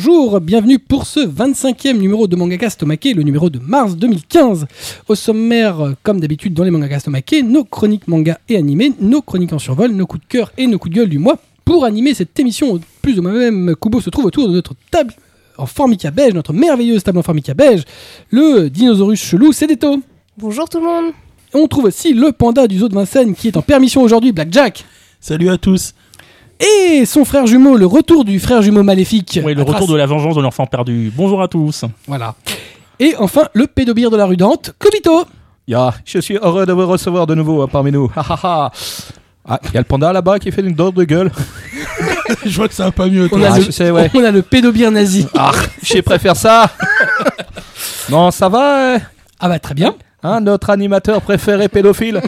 Bonjour, bienvenue pour ce 25e numéro de Mangaka Stomake, le numéro de mars 2015. Au sommaire, comme d'habitude dans les Mangaka Stomake, nos chroniques manga et animés, nos chroniques en survol, nos coups de cœur et nos coups de gueule du mois. Pour animer cette émission, plus ou moins même, Kubo se trouve autour de notre table en formica beige, notre merveilleuse table en formica beige, le dinosaurus chelou Cédéto. Bonjour tout le monde. On trouve aussi le panda du zoo de Vincennes qui est en permission aujourd'hui, Blackjack. Salut à tous. Et son frère jumeau, le retour du frère jumeau maléfique. Oui, le retour trace- de la vengeance de l'enfant perdu. Bonjour à tous. Voilà. Et enfin, le pédobire de la rue Dante, Kobito. Ya, je suis heureux de vous recevoir de nouveau euh, parmi nous. Ha, ha, ha. Ah, il y a le panda là-bas qui fait une dent de gueule. Je vois que ça va pas mieux. On a, Ah, le, je sais, ouais. on a le pédobire nazi. Ah, je préfère ça. non, ça va, euh, Ah bah très bien. hein, notre animateur préféré pédophile.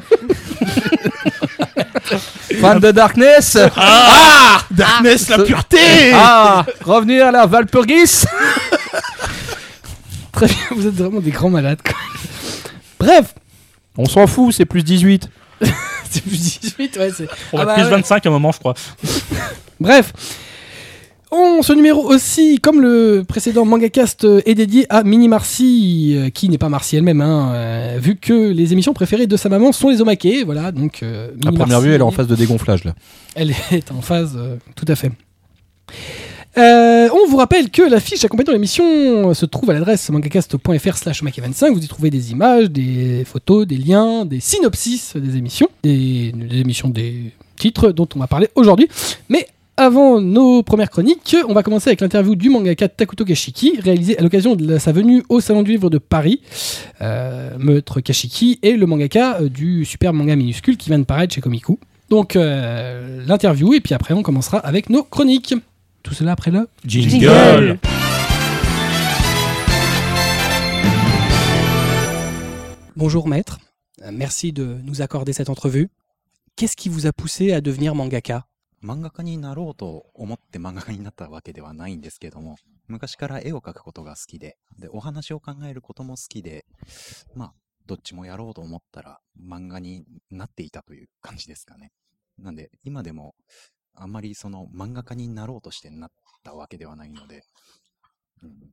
Fan de Darkness. Ah, Darkness, la Ce- pureté Ah, revenir à la Valpurgis. Très bien, vous êtes vraiment des grands malades. quoi. Bref, On s'en fout, c'est plus 18. c'est plus 18, ouais, c'est... On Ah va bah plus ouais. 25 à un moment, je crois. Bref. On, ce numéro aussi, comme le précédent MangaCast, est dédié à Mini Marcy, euh, qui n'est pas Marcy elle-même, hein, euh, vu que les émissions préférées de sa maman sont les Omake. Voilà, donc. euh, À première Marcy, vue, elle est en phase de dégonflage là. Elle est en phase, euh, tout à fait. Euh, on vous rappelle que la fiche accompagnant l'émission se trouve à l'adresse mangacast.fr slash omake25. Vous y trouvez des images, des photos, des liens, des synopsis des émissions, des, des émissions des titres dont on va parler aujourd'hui. Mais avant nos premières chroniques, on va commencer avec l'interview du mangaka Takuto Kashiki, réalisée à l'occasion de sa venue au Salon du Livre de Paris. Euh, Maître Kashiki est le mangaka euh, du super manga minuscule qui vient de paraître chez Komiku. Donc euh, l'interview et puis après on commencera avec nos chroniques. Tout cela après le Jingle. Bonjour maître, Euh, merci de nous accorder cette entrevue. Qu'est-ce qui vous a poussé à devenir mangaka? 漫画家になろうと思って漫画家になったわけではないんですけども、昔から絵を描くことが好きで、で、お話を考えることも好きで、まあ、どっちもやろうと思ったら漫画になっていたという感じですかね。なんで、今でも、あんまりその漫画家になろうとしてなったわけではないので、うん、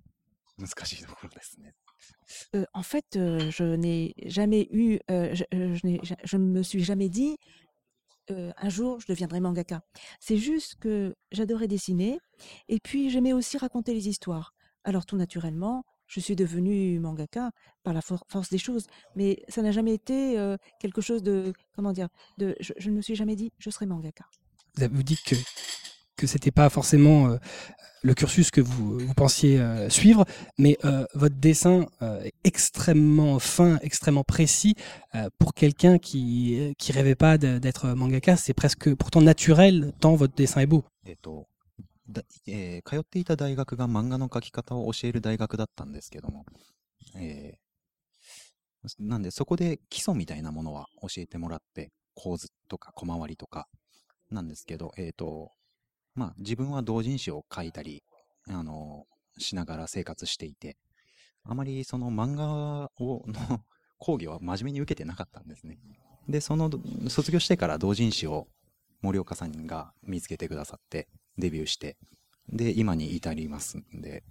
難しいところですね。Euh, en fait, euh, je n'ai jamais eu, euh, je, euh, je, n'ai ja- je ne me suis jamais dit un jour je deviendrai mangaka. C'est juste que j'adorais dessiner et puis j'aimais aussi raconter les histoires. Alors tout naturellement, je suis devenue mangaka par la for- force des choses, mais ça n'a jamais été quelque chose de, comment dire, de, je, je ne me suis jamais dit je serai mangaka. Vous dites que que c'était pas forcément le cursus que vous, vous pensiez euh, suivre, mais euh, votre dessin euh, est extrêmement fin, extrêmement précis euh, pour quelqu'un qui euh, qui rêvait pas de- d'être mangaka. C'est presque pourtant naturel tant votre dessin est beau. えっと、だえー通っていた大学が漫画の描き方を教える大学だったんですけども、えーなんでそこで基礎みたいなものは教えてもらって、構図とか小回りとかなんですけど、えっ、と、 まあ自分は同人誌を書いたり、あの、しながら生活していて、あまりその漫画を、の 講義は真面目に受けてなかったんですね。で、その、卒業してから同人誌を森岡さんが見つけてくださって、デビューして、で、今に至りますんで、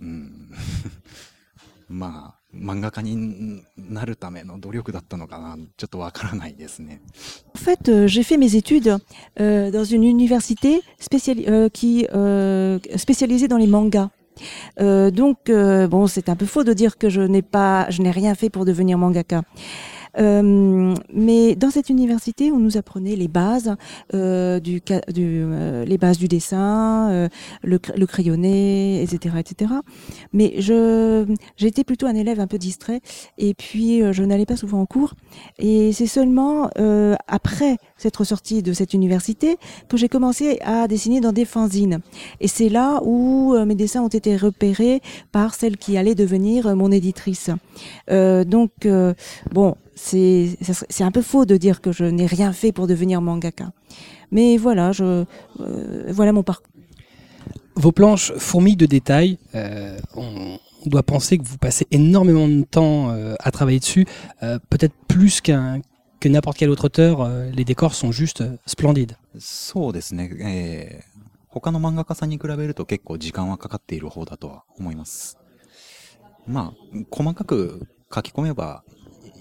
うん、まあ、漫画家になるための努力だったのかな、ちょっとわからないですね。 En fait, euh, j'ai fait mes études euh, dans une université spéciali- euh, qui euh, spécialisée dans les mangas. Euh, donc, euh, bon, c'est un peu faux de dire que je n'ai pas, je n'ai rien fait pour devenir mangaka. Euh, mais dans cette université, on nous apprenait les bases euh, du, du euh, les bases du dessin, euh, le, le crayonné, etc., etc. Mais je, j'étais plutôt un élève un peu distrait, et puis euh, je n'allais pas souvent en cours. Et c'est seulement euh, après s'être sortie de cette université que j'ai commencé à dessiner dans des fanzines. Et c'est là où euh, mes dessins ont été repérés par celle qui allait devenir euh, mon éditrice. Euh, donc, euh, bon, c'est ça serait- c'est un peu faux de dire que je n'ai rien fait pour devenir mangaka. Mais voilà, je, euh, voilà mon parcours. Vos planches fourmillent de détails. Euh, on, on doit penser que vous passez énormément de temps euh, à travailler dessus, euh, peut-être plus qu'un que n'importe quel autre auteur. euh, les décors sont juste euh, splendides. そうですね。えー 他の漫画家さんに比べると結構時間はかかっている方だとは思います。まあ、細かく書き込めば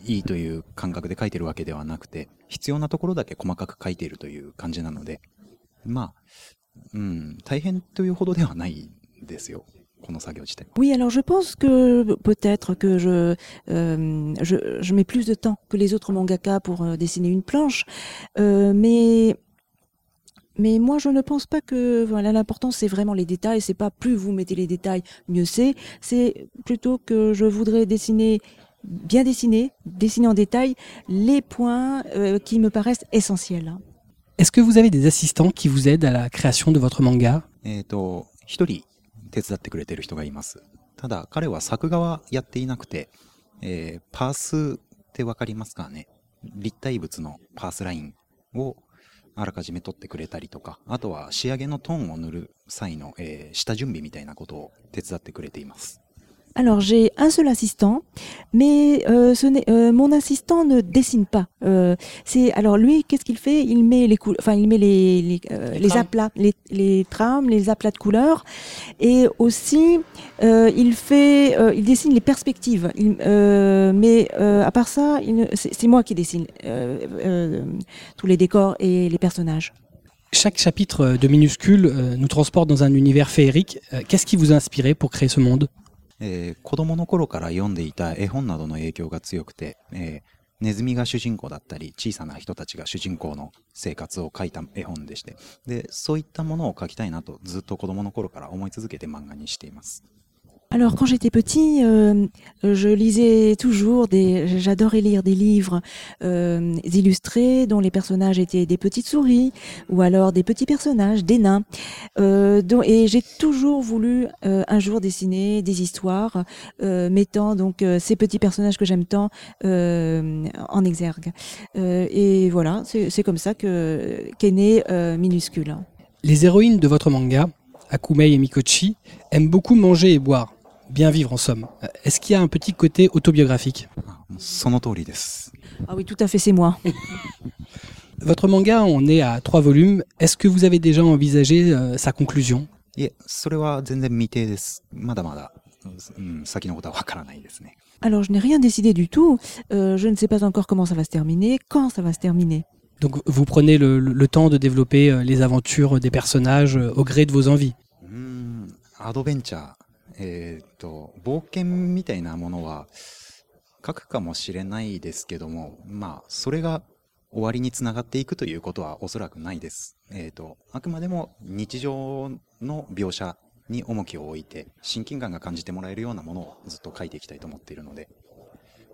いいという感覚で書いてるわけではなくて、必要なところだけ細かく書いているという感じなので、まあ、うん、大変というほどではないですよ。この作業自体は。 Oui, alors je pense que peut-être que je, euh, je, je mets plus de temps que les autres mangaka pour euh, dessiner une planche, Euh, mais mais moi je ne pense pas que voilà l'important c'est vraiment les détails. C'est pas plus vous mettez les détails mieux c'est. C'est plutôt que je voudrais dessiner bien dessiner, dessiner en détail les points euh, qui me paraissent essentiels. Est-ce que vous avez des assistants qui vous aident à la création de votre manga えっ、と、一人手伝ってくれてる人がいます。ただ、彼は作画はやっていなくて、えーパースってわかりますかね立体物のパースラインをあらかじめ取ってくれたりとか、あとは仕上げのトーンを塗る際の、えー下準備みたいなことを手伝ってくれています。Alors j'ai un seul assistant, mais euh, ce n'est, euh, mon assistant ne dessine pas. Euh, c'est alors lui, qu'est-ce qu'il fait? Il met les couleurs, enfin il met les les, euh, les aplats, les, les trames, les aplats de couleurs, et aussi euh, il fait, euh, il dessine les perspectives. Il- euh, mais euh, à part ça, il c'est c'est moi qui dessine euh, euh, tous les décors et les personnages. Chaque chapitre de Minuscule nous transporte dans un univers féerique. Qu'est-ce qui vous a inspiré pour créer ce monde? えー子供の頃から読んでいた絵本などの影響が強くて、えーネズミが主人公だったり、小さな人たちが主人公の生活を描いた絵本でして、で、そういったものを描きたいなとずっと子供の頃から思い続けて漫画にしています。Alors quand j'étais petit, euh, je lisais toujours des, j'adorais lire des livres euh, illustrés dont les personnages étaient des petites souris ou alors des petits personnages, des nains. Euh, dont- et j'ai toujours voulu euh, un jour dessiner des histoires euh, mettant donc euh, ces petits personnages que j'aime tant en exergue. Et voilà, c'est comme ça que qu'est né Minuscule. Les héroïnes de votre manga, Akumei et Mikochi, aiment beaucoup manger et boire bien vivre en somme. Est-ce qu'il y a un petit côté autobiographique Ah oui, tout à fait, c'est moi. Votre manga, on est à trois volumes. Est-ce que vous avez déjà envisagé euh, sa conclusion? Alors, je n'ai rien décidé du tout. Euh, je ne sais pas encore comment ça va se terminer, quand ça va se terminer? Donc, vous prenez le, le temps de développer euh, les aventures des personnages au gré de vos envies? Adventure. えっ、ー、と、冒険みたいなものは書くかもしれないですけども、まあ、それが終わりにつながっていくということはおそらくないです。えーと、あくまでも日常の描写に重きを置いて、親近感が感じてもらえるようなものをずっと書いていきたいと思っているので、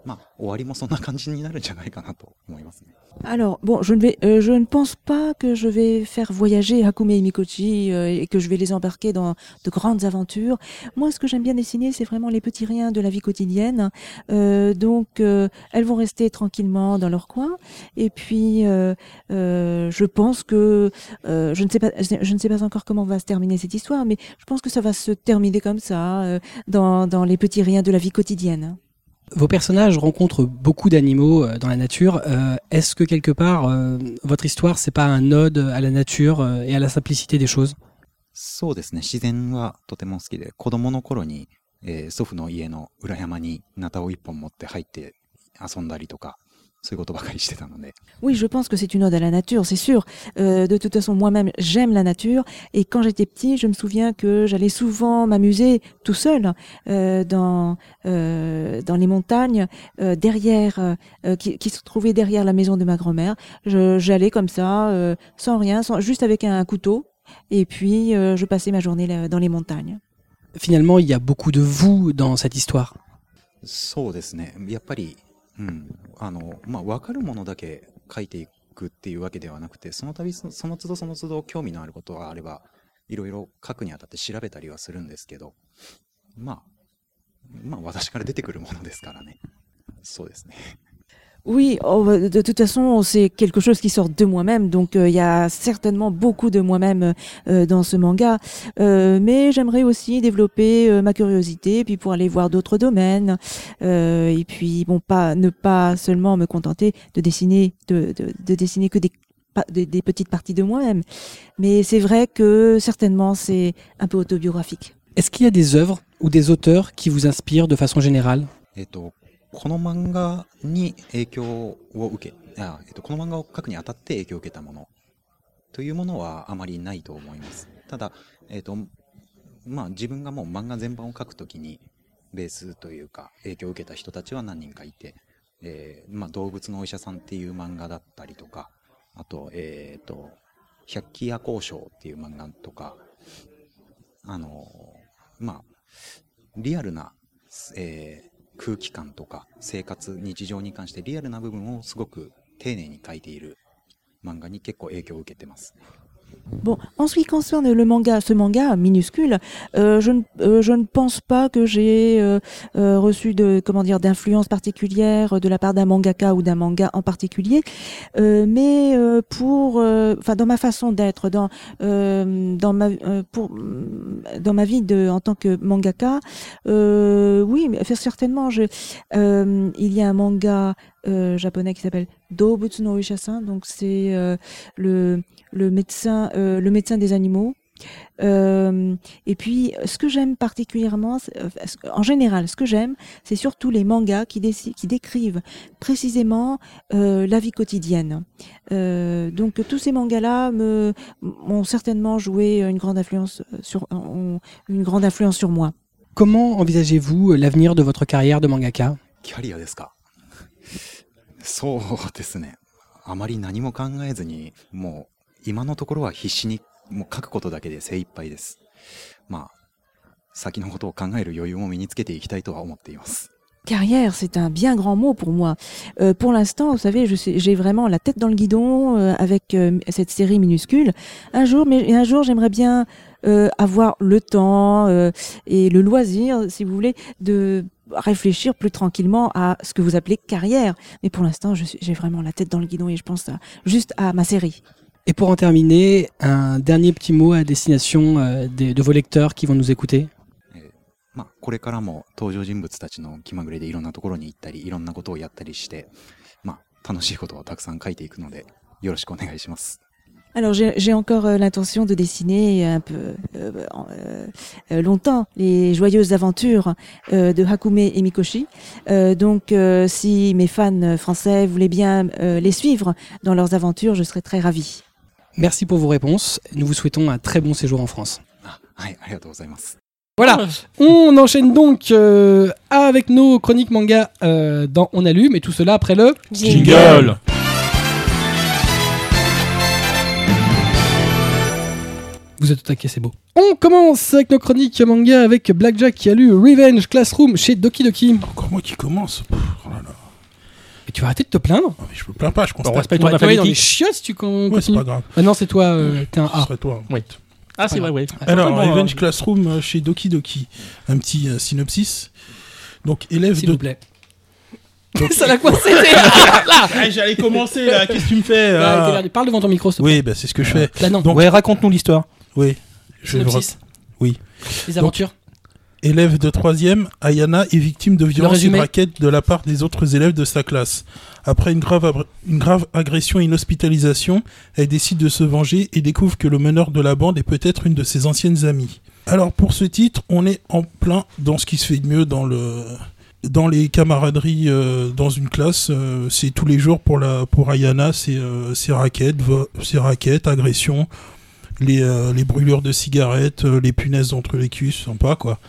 まあ、終わりもそんな感じになるんじゃないかなと思いますね。 Alors, bon, je ne, vais, euh, je ne pense pas que je vais faire voyager Hakume et Mikochi euh, et que je vais les embarquer dans de grandes aventures. Moi, ce que j'aime bien dessiner, c'est vraiment les petits riens de la vie quotidienne. Euh, donc, euh, elles vont rester tranquillement dans leur coin. Et puis, euh, euh, je pense que euh, je ne sais pas, je ne sais pas encore comment va se terminer cette histoire, mais je pense que ça va se terminer comme ça, euh, dans, dans les petits riens de la vie quotidienne. Vos personnages rencontrent beaucoup d'animaux euh, dans la nature. Euh, Est-ce que quelque part, euh, votre histoire, c'est pas un ode à la nature euh, et à la simplicité des choses そうですね。自然はとても好きで、子供の頃に、えー祖父の家の裏山にナタを一本持って入って遊んだりとか、 そういうことばかりしてたので、 Oui, je pense que c'est une ode à la nature, c'est sûr. Euh, de toute façon, moi-même, j'aime la nature. Et quand j'étais petit, je me souviens que j'allais souvent m'amuser tout seul euh, dans euh, dans les montagnes, euh, derrière, euh, euh, qui, qui se trouvaient derrière la maison de ma grand-mère. Je- J'allais comme ça, euh, sans rien, sans, juste avec un couteau. Et puis, euh, je passais ma journée là, dans les montagnes. Finalement, il y a beaucoup de vous dans cette histoire. そうですね。やっぱり、 うん、あの、まあ、分かるものだけ書いていくっていうわけではなくて、その度そその都度その都度興味のあることがあれば、いろいろ書くにあたって調べたりはするんですけど、まあ、まあ、私から出てくるものですからね。そうですね。Oui, de toute façon, c'est quelque chose qui sort de moi-même, donc euh, il y a certainement beaucoup de moi-même euh, dans ce manga. Euh, mais j'aimerais aussi développer ma curiosité, puis pour aller voir d'autres domaines, et puis bon, pas ne pas seulement me contenter de dessiner, de, dessiner que des, des petites parties de moi-même. Mais c'est vrai que certainement, c'est un peu autobiographique. Est-ce qu'il y a des œuvres ou des auteurs qui vous inspirent de façon générale? この漫画に影響を受け、あえっと、この漫画を描くにあたって影響を受けたものというものはあまりないと思います。ただ、えっと、まあ自分がもう漫画全般を描くときにベースというか影響を受けた人たちは何人かいて、えーまあ動物のお医者さんっていう漫画だったりとか、あと、えっと、百鬼夜行賞っていう漫画とか、あの、まあ、リアルな、えー空気感とか生活、日常に関してリアルな部分をすごく丁寧に書いている漫画に結構影響を受けてます。Bon, en ce qui concerne le manga, ce manga minuscule, euh, je, ne, euh, je ne pense pas que j'ai euh, euh, reçu de comment dire d'influence particulière de la part d'un mangaka ou d'un manga en particulier, Euh, mais euh, pour, enfin dans ma façon d'être, dans dans ma pour dans ma vie de en tant que mangaka, oui, certainement, je, il y a un manga euh, japonais qui s'appelle Dobutsu no Ishasan, donc c'est euh, le le médecin, euh, le médecin des animaux. Euh, et puis, ce que j'aime particulièrement, c'est- euh, ce- en général, ce que j'aime, c'est surtout les mangas qui, déci- qui décrivent précisément euh, la vie quotidienne. Euh, donc, tous ces mangas-là me m'ont certainement joué une grande influence sur ont une grande influence sur moi. Comment envisagez-vous l'avenir de votre carrière de mangaka キャリアですか そうですね。あまり何も考えずに、もう今のところは必死にもう書くことだけで精一杯です。まあ、先のことを考える余裕も身につけていきたいとは思っています。Carrière, c'est un bien grand mot pour moi. Euh, pour l'instant, vous savez, j'ai vraiment la tête dans le guidon euh, avec euh, cette série minuscule. Un jour, mais un jour, j'aimerais bien euh, avoir le temps euh, et le loisir, si vous voulez, de réfléchir plus tranquillement à ce que vous appelez carrière. Mais pour l'instant, je suis- j'ai vraiment la tête dans le guidon et je pense à- juste à ma série. Et pour en terminer, un dernier petit mot à destination euh, des- de vos lecteurs qui vont nous écouter まあ、これからも登場人物たちの気まぐれでいろんなところに行ったり、いろんなことをやったりして、まあ、楽しいことをたくさん書いていくので、よろしくお願いします。 alors j'ai encore euh, l'intention de dessiner euh, un peu euh, longtemps les joyeuses aventures de Hakume et Mikoshi. donc si mes fans français voulaient bien les suivre dans leurs aventures, je serais très ravie. Merci pour vos réponses. Nous vous souhaitons un très bon séjour en France. Voilà, on enchaîne donc avec nos chroniques manga dans On Allume et tout cela après le jingle. Vous êtes au taquet, c'est beau. On commence avec nos chroniques manga avec Blackjack qui a lu Revenge Classroom chez Doki Doki. Encore moi qui commence. Pff, oh là là. Et tu vas arrêter de te plaindre? Ah, mais je me plains pas, je On constate. respecte On ton va te envoyer dans les alphabétique. chiottes si tu con- Ouais, c'est continues. pas grave. Ah non, c'est toi, euh, t'es un Ce A. serait toi. Oui. Ah, c'est vrai, oui. Alors, Revenge euh, Classroom euh, chez Doki Doki. Un petit euh, synopsis. Donc, élève S'il de. vous plaît. Ça l'a coincé Ah, J'allais commencer là, qu'est-ce que tu me fais là, Parle devant ton micro, s'il te plaît. Oui, bah, c'est ce que je fais. Là, non. Donc- Ouais, raconte-nous l'histoire. Oui. Je Synopsis. Oui. Les aventures. Élève de troisième, Ayana est victime de violences et de raquettes de la part des autres élèves de sa classe. Après une grave, une grave agression et une hospitalisation, elle décide de se venger et découvre que le meneur de la bande est peut-être une de ses anciennes amies. Alors pour ce titre, on est en plein dans ce qui se fait de mieux dans le dans les camaraderies euh, dans une classe. euh, c'est tous les jours pour la pour Ayana, c'est euh, raquettes, raquettes, agressions, les euh, les brûlures de cigarettes, euh, les punaises entre les cuisses, sympa quoi.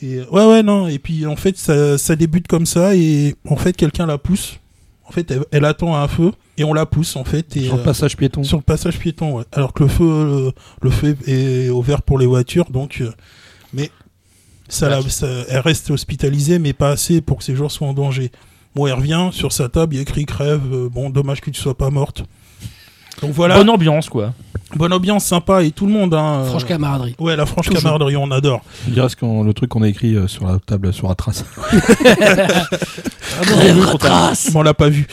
Et euh, ouais ouais non et puis en fait ça, ça débute comme ça et en fait quelqu'un la pousse. En fait elle, elle attend un feu et on la pousse en fait et Sur le euh, passage piéton. sur le passage piéton ouais. alors que le feu le feu est ouvert pour les voitures donc mais ça, la- ça- elle reste hospitalisée mais pas assez pour que ses jours soient en danger. Bon elle revient sur sa table il écrit crève euh, bon dommage que tu sois pas morte. Donc voilà Bonne ambiance, quoi. bonne ambiance sympa et tout le monde hein, euh, Franche camaraderie. Ouais, la franche Toujours. camaraderie, on adore. Ce qu'on- le truc qu'on a écrit euh, sur la table, sur la trace. Mais on l'a pas vu.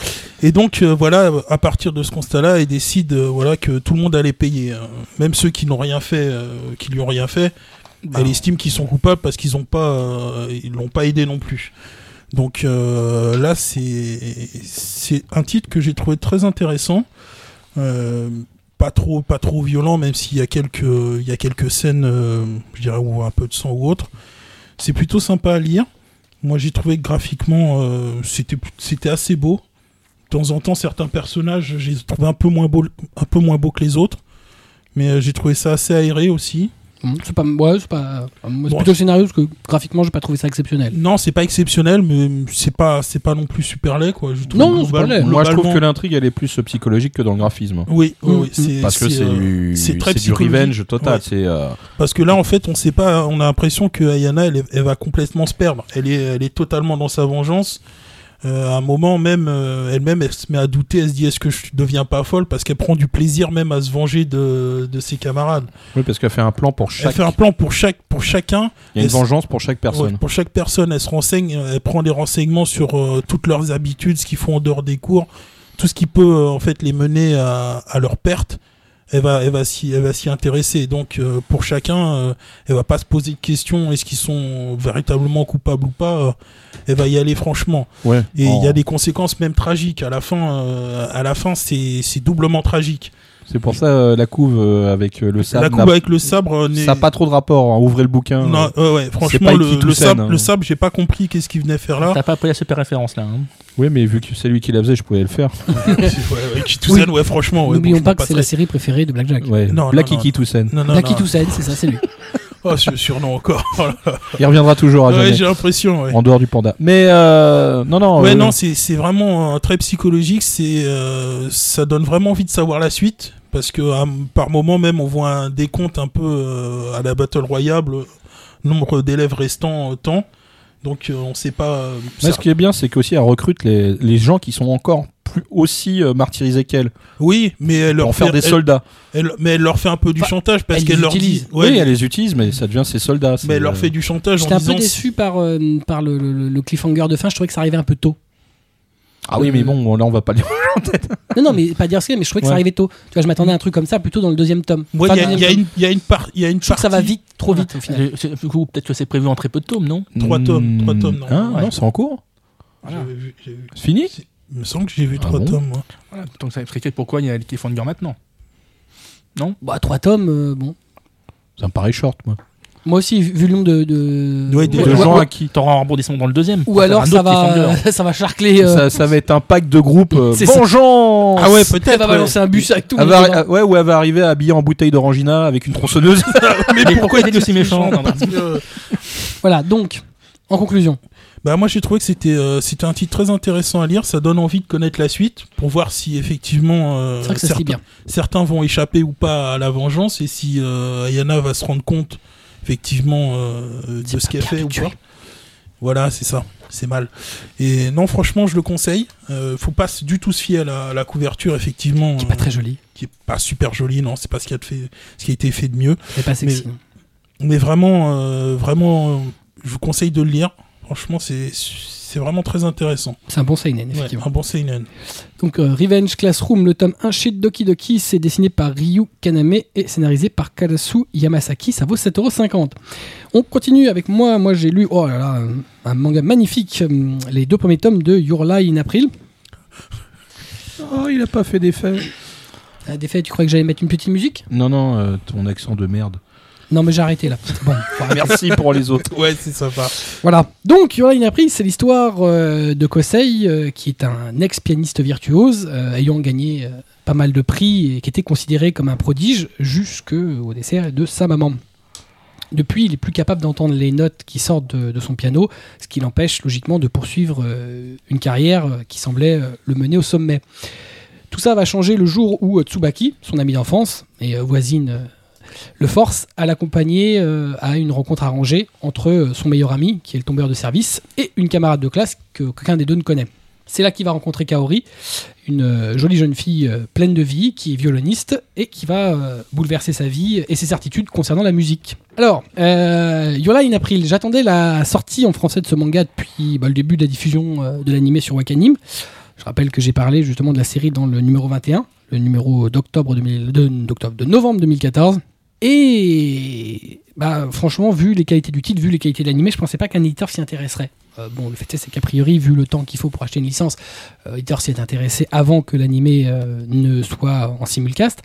Et donc euh, voilà, à partir de ce constat-là, il décide euh, voilà que tout le monde allait payer, hein. même ceux qui n'ont rien fait, euh, qui lui ont rien fait. Elle estime qu'ils sont coupables parce qu'ils ont pas, euh, ils l'ont pas aidé non plus. Donc euh, là, c'est c'est un titre que j'ai trouvé très intéressant. Euh, pas trop, pas trop violent, même s'il y a quelques, il y a quelques scènes, euh, je dirais, où un peu de sang ou autre. C'est plutôt sympa à lire. Moi, j'ai trouvé que graphiquement, euh, c'était, c'était assez beau. De temps en temps, certains personnages, j'ai trouvé un peu moins beau, un peu moins beau que les autres. Mais j'ai trouvé ça assez aéré aussi. C'est pas, ouais, c'est pas. moi, C'est Bon, plutôt le scénario parce que graphiquement, j'ai pas trouvé ça exceptionnel. Non, c'est pas exceptionnel, mais c'est pas, c'est pas non plus super laid, quoi. Je trouve Non, non, c'est pas global- laid. Moi, je trouve que l'intrigue, elle est plus euh, psychologique que dans le graphisme. Oui, oui, Mm, oui, c'est Parce que c'est euh, du, c'est très c'est du psychologique. revenge total. Ouais. C'est euh, Parce que là, en fait, on sait pas, on a l'impression que Ayana, elle, elle va complètement se perdre. Elle est, elle est totalement dans sa vengeance. Euh, à un moment même, euh, elle-même, elle se met à douter. Elle se dit, est-ce que je deviens pas folle? Parce qu'elle prend du plaisir même à se venger de, de ses camarades. oui, parce qu'elle fait un plan pour chaque. Elle fait un plan pour chaque, pour chacun. Il y a une vengeance pour chaque personne. Ouais, pour chaque personne, elle se renseigne, elle prend des renseignements sur euh, toutes leurs habitudes, ce qu'ils font en dehors des cours, tout ce qui peut en fait les mener à, à leur perte. Elle va, elle va s'y, elle va s'y intéresser. Donc euh, pour chacun, euh, elle va pas se poser de questions est-ce qu'ils sont véritablement coupables ou pas. euh, elle va y aller franchement. Ouais. Et il y a des conséquences même tragiques à la fin. euh, à la fin, c'est, c'est doublement tragique. C'est pour ça euh, la couve euh, avec euh, le la sable. coupe n'a- avec le sabre euh, n'est- Ça n'a pas trop de rapport. hein. Ouvrez le bouquin. Non, ouais, ouais, franchement, le, le sabre, hein. le sabre, j'ai pas compris qu'est-ce qu'il venait faire là. T'as pas pris la super référence là. Hein. Oui, mais vu que c'est lui qui la faisait, je pouvais le faire. ouais, ouais, Iki Toussaint, ouais, franchement. Ouais, N'oublions bon, pas que c'est la série préférée de Blackjack. Ouais. Non, Black non, non, Iki Toussaint. Non, non, Blacky non. Toussaint, c'est ça, c'est lui. Oh, ce surnom encore. Il reviendra toujours à ouais, j'ai l'impression. Ouais, en dehors du panda. Mais euh, non, non. ouais euh, non, c'est c'est vraiment euh, très psychologique. C'est euh, ça donne vraiment envie de savoir la suite parce que euh, par moment même, on voit un décompte un peu euh, à la Battle Royale, le nombre d'élèves restants tant. Donc on sait pas. mais ce qui est bien, c'est qu'aussi elle recrute les, les gens qui sont encore plus aussi euh, martyrisés qu'elle Oui, mais elle leur en faire fait, des elle- soldats. elle- mais elle leur fait un peu du Enfin, chantage parce elle qu'elle les leur dit. Ouais, oui, elle les utilise, mais ça devient ses soldats. mais elle leur euh, fait du chantage en J'étais un peu déçu par, euh, par le, le- le cliffhanger de fin. Je trouvais que ça arrivait un peu tôt. Ah oui, mais bon, là on va pas dire. Non, non, mais pas dire ce que, mais je trouvais que ça arrivait tôt. Tu vois, je m'attendais à un truc comme ça plutôt dans le deuxième tome. Ouais, Enfin, il y a- y, une- il y a une part, il y a une Je trouve que ça va partie- vite, trop vite au final. C'est- Du coup, peut-être que c'est prévu en très peu de tomes, non? Trois tomes, trois tomes, non. Hein, Ouais. Non, c'est en cours. Voilà. J'avais vu- j'ai vu. C'est fini? Il me semble que j'ai vu Ah trois bon tomes, moi. Voilà, donc ça explique pourquoi il y a le cliffhanger maintenant. Bah, trois tomes, euh, bon. Ça me paraît short, moi. Moi aussi, vu le nombre de. de... Ouais, des- De gens à qui T'auras un rebondissement dans le deuxième. ou alors ça va, ça va charcler. euh, ça, ça va être un pack de groupe euh, vengeance. Ah ouais, elle peut-être. va ouais. balancer un bus avec tout le Elle monde va, euh, ouais, ou elle va arriver habillée en bouteille d'orangina avec une tronçonneuse. Mais pourquoi il est aussi méchant que, Voilà, donc, en conclusion. Bah moi j'ai trouvé que c'était euh, c'était un titre très intéressant à lire. Ça donne envie de connaître la suite pour voir si effectivement euh, C'est certains, bien. certains vont échapper ou pas à la vengeance et si euh, Ayana va se rendre compte effectivement euh, de ce qu'elle fait ou pas. Voilà, c'est ça. C'est mal. Et non, franchement, je le conseille. Faut pas du tout se fier à la, à la couverture, effectivement. Qui est pas très joli. qui est pas super jolie, non, c'est pas ce qui a, fait, ce qui a été fait de mieux. Mais pas sexy. Mais- Mais vraiment, vraiment, je vous conseille de le lire. Franchement, c'est c'est vraiment très intéressant. C'est un bon seinen, Ouais, effectivement. un bon seinen. Donc, euh, Revenge Classroom, le tome 1 chez Doki Doki, c'est dessiné par Ryu Kaname et scénarisé par Karasu Yamasaki. Ça vaut 7,50€. On continue avec moi. Moi, j'ai lu, oh là là, un- manga magnifique, hum, les deux premiers tomes de Your Lie in April. oh, il a pas fait d'effet. Euh, Des faits, tu croyais que j'allais mettre une petite musique? Non, non, euh, ton accent de merde. Non, mais j'ai arrêté là. Bon, Merci pour les autres. Ouais, c'est sympa. Voilà. Donc, Your Lie in April, c'est l'histoire euh, de Kosei, euh, qui est un ex-pianiste virtuose, euh, ayant gagné euh, pas mal de prix et qui était considéré comme un prodige jusqu'au décès de sa maman. Depuis, il est plus capable d'entendre les notes qui sortent de, de son piano, ce qui l'empêche logiquement de poursuivre euh, une carrière qui semblait euh, le mener au sommet. Tout ça va changer le jour où euh, Tsubaki, son ami d'enfance et euh, voisine, euh, le force à l'accompagner euh, à une rencontre arrangée entre euh, son meilleur ami, qui est le tombeur de service, et une camarade de classe que qu'aucun des deux ne connaît. C'est là qu'il va rencontrer Kaori, une euh, jolie jeune fille pleine de vie, qui est violoniste et qui va bouleverser sa vie et ses certitudes concernant la musique. Alors, Yola in April, j'attendais la sortie en français de ce manga depuis bah, le début de la diffusion de l'animé sur Wakanim. Je rappelle que j'ai parlé justement de la série dans le numéro 21, le numéro d'octobre 2000 de, d'octobre, de novembre 2014. Et bah, franchement, vu les qualités du titre, vu les qualités de l'animé, je pensais pas qu'un éditeur s'y intéresserait. Euh, bon, le fait est, c'est qu'a priori, vu le temps qu'il faut pour acheter une licence, euh, l'éditeur s'y est intéressé avant que l'animé euh, ne soit en simulcast.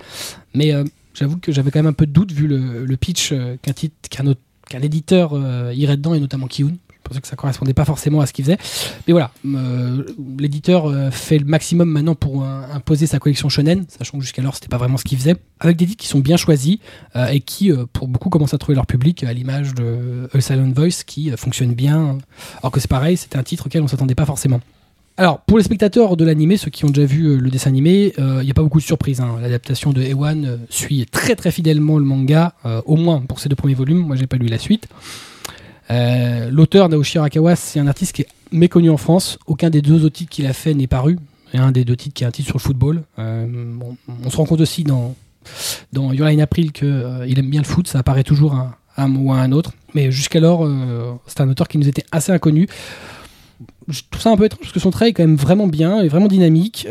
Mais euh, j'avoue que j'avais quand même un peu de doute vu le, pitch euh, qu'un autre- qu'un éditeur irait dedans, et notamment Kiun. Pensais que ça correspondait pas forcément à ce qu'il faisait. Mais voilà, euh, l'éditeur euh, fait le maximum maintenant pour imposer sa collection shonen, sachant que jusqu'alors c'était pas vraiment ce qu'il faisait, avec des titres qui sont bien choisis euh, et qui, pour beaucoup, commencent à trouver leur public, à l'image de A Silent Voice qui fonctionne bien, alors que c'est pareil, c'était un titre auquel on s'attendait pas forcément. Alors, pour les spectateurs de l'animé, ceux qui ont déjà vu le dessin animé, il n'y a pas beaucoup de surprises. hein. L'adaptation de Ewan suit très très fidèlement le manga, au moins pour ces deux premiers volumes. Moi, j'ai pas lu la suite. Euh, L'auteur Naoshi Arakawa, c'est un artiste qui est méconnu en France. Aucun des deux autres titres qu'il a fait n'est paru. Et un des deux titres qui est un titre sur le football. Euh, on se rend compte aussi dans, dans Your Line April qu'il aime bien le foot. Ça apparaît toujours à un moment ou à un autre. Mais jusqu'alors, euh, c'est un auteur qui nous était assez inconnu. Je trouve ça un peu étrange parce que son travail est quand même vraiment bien et vraiment dynamique.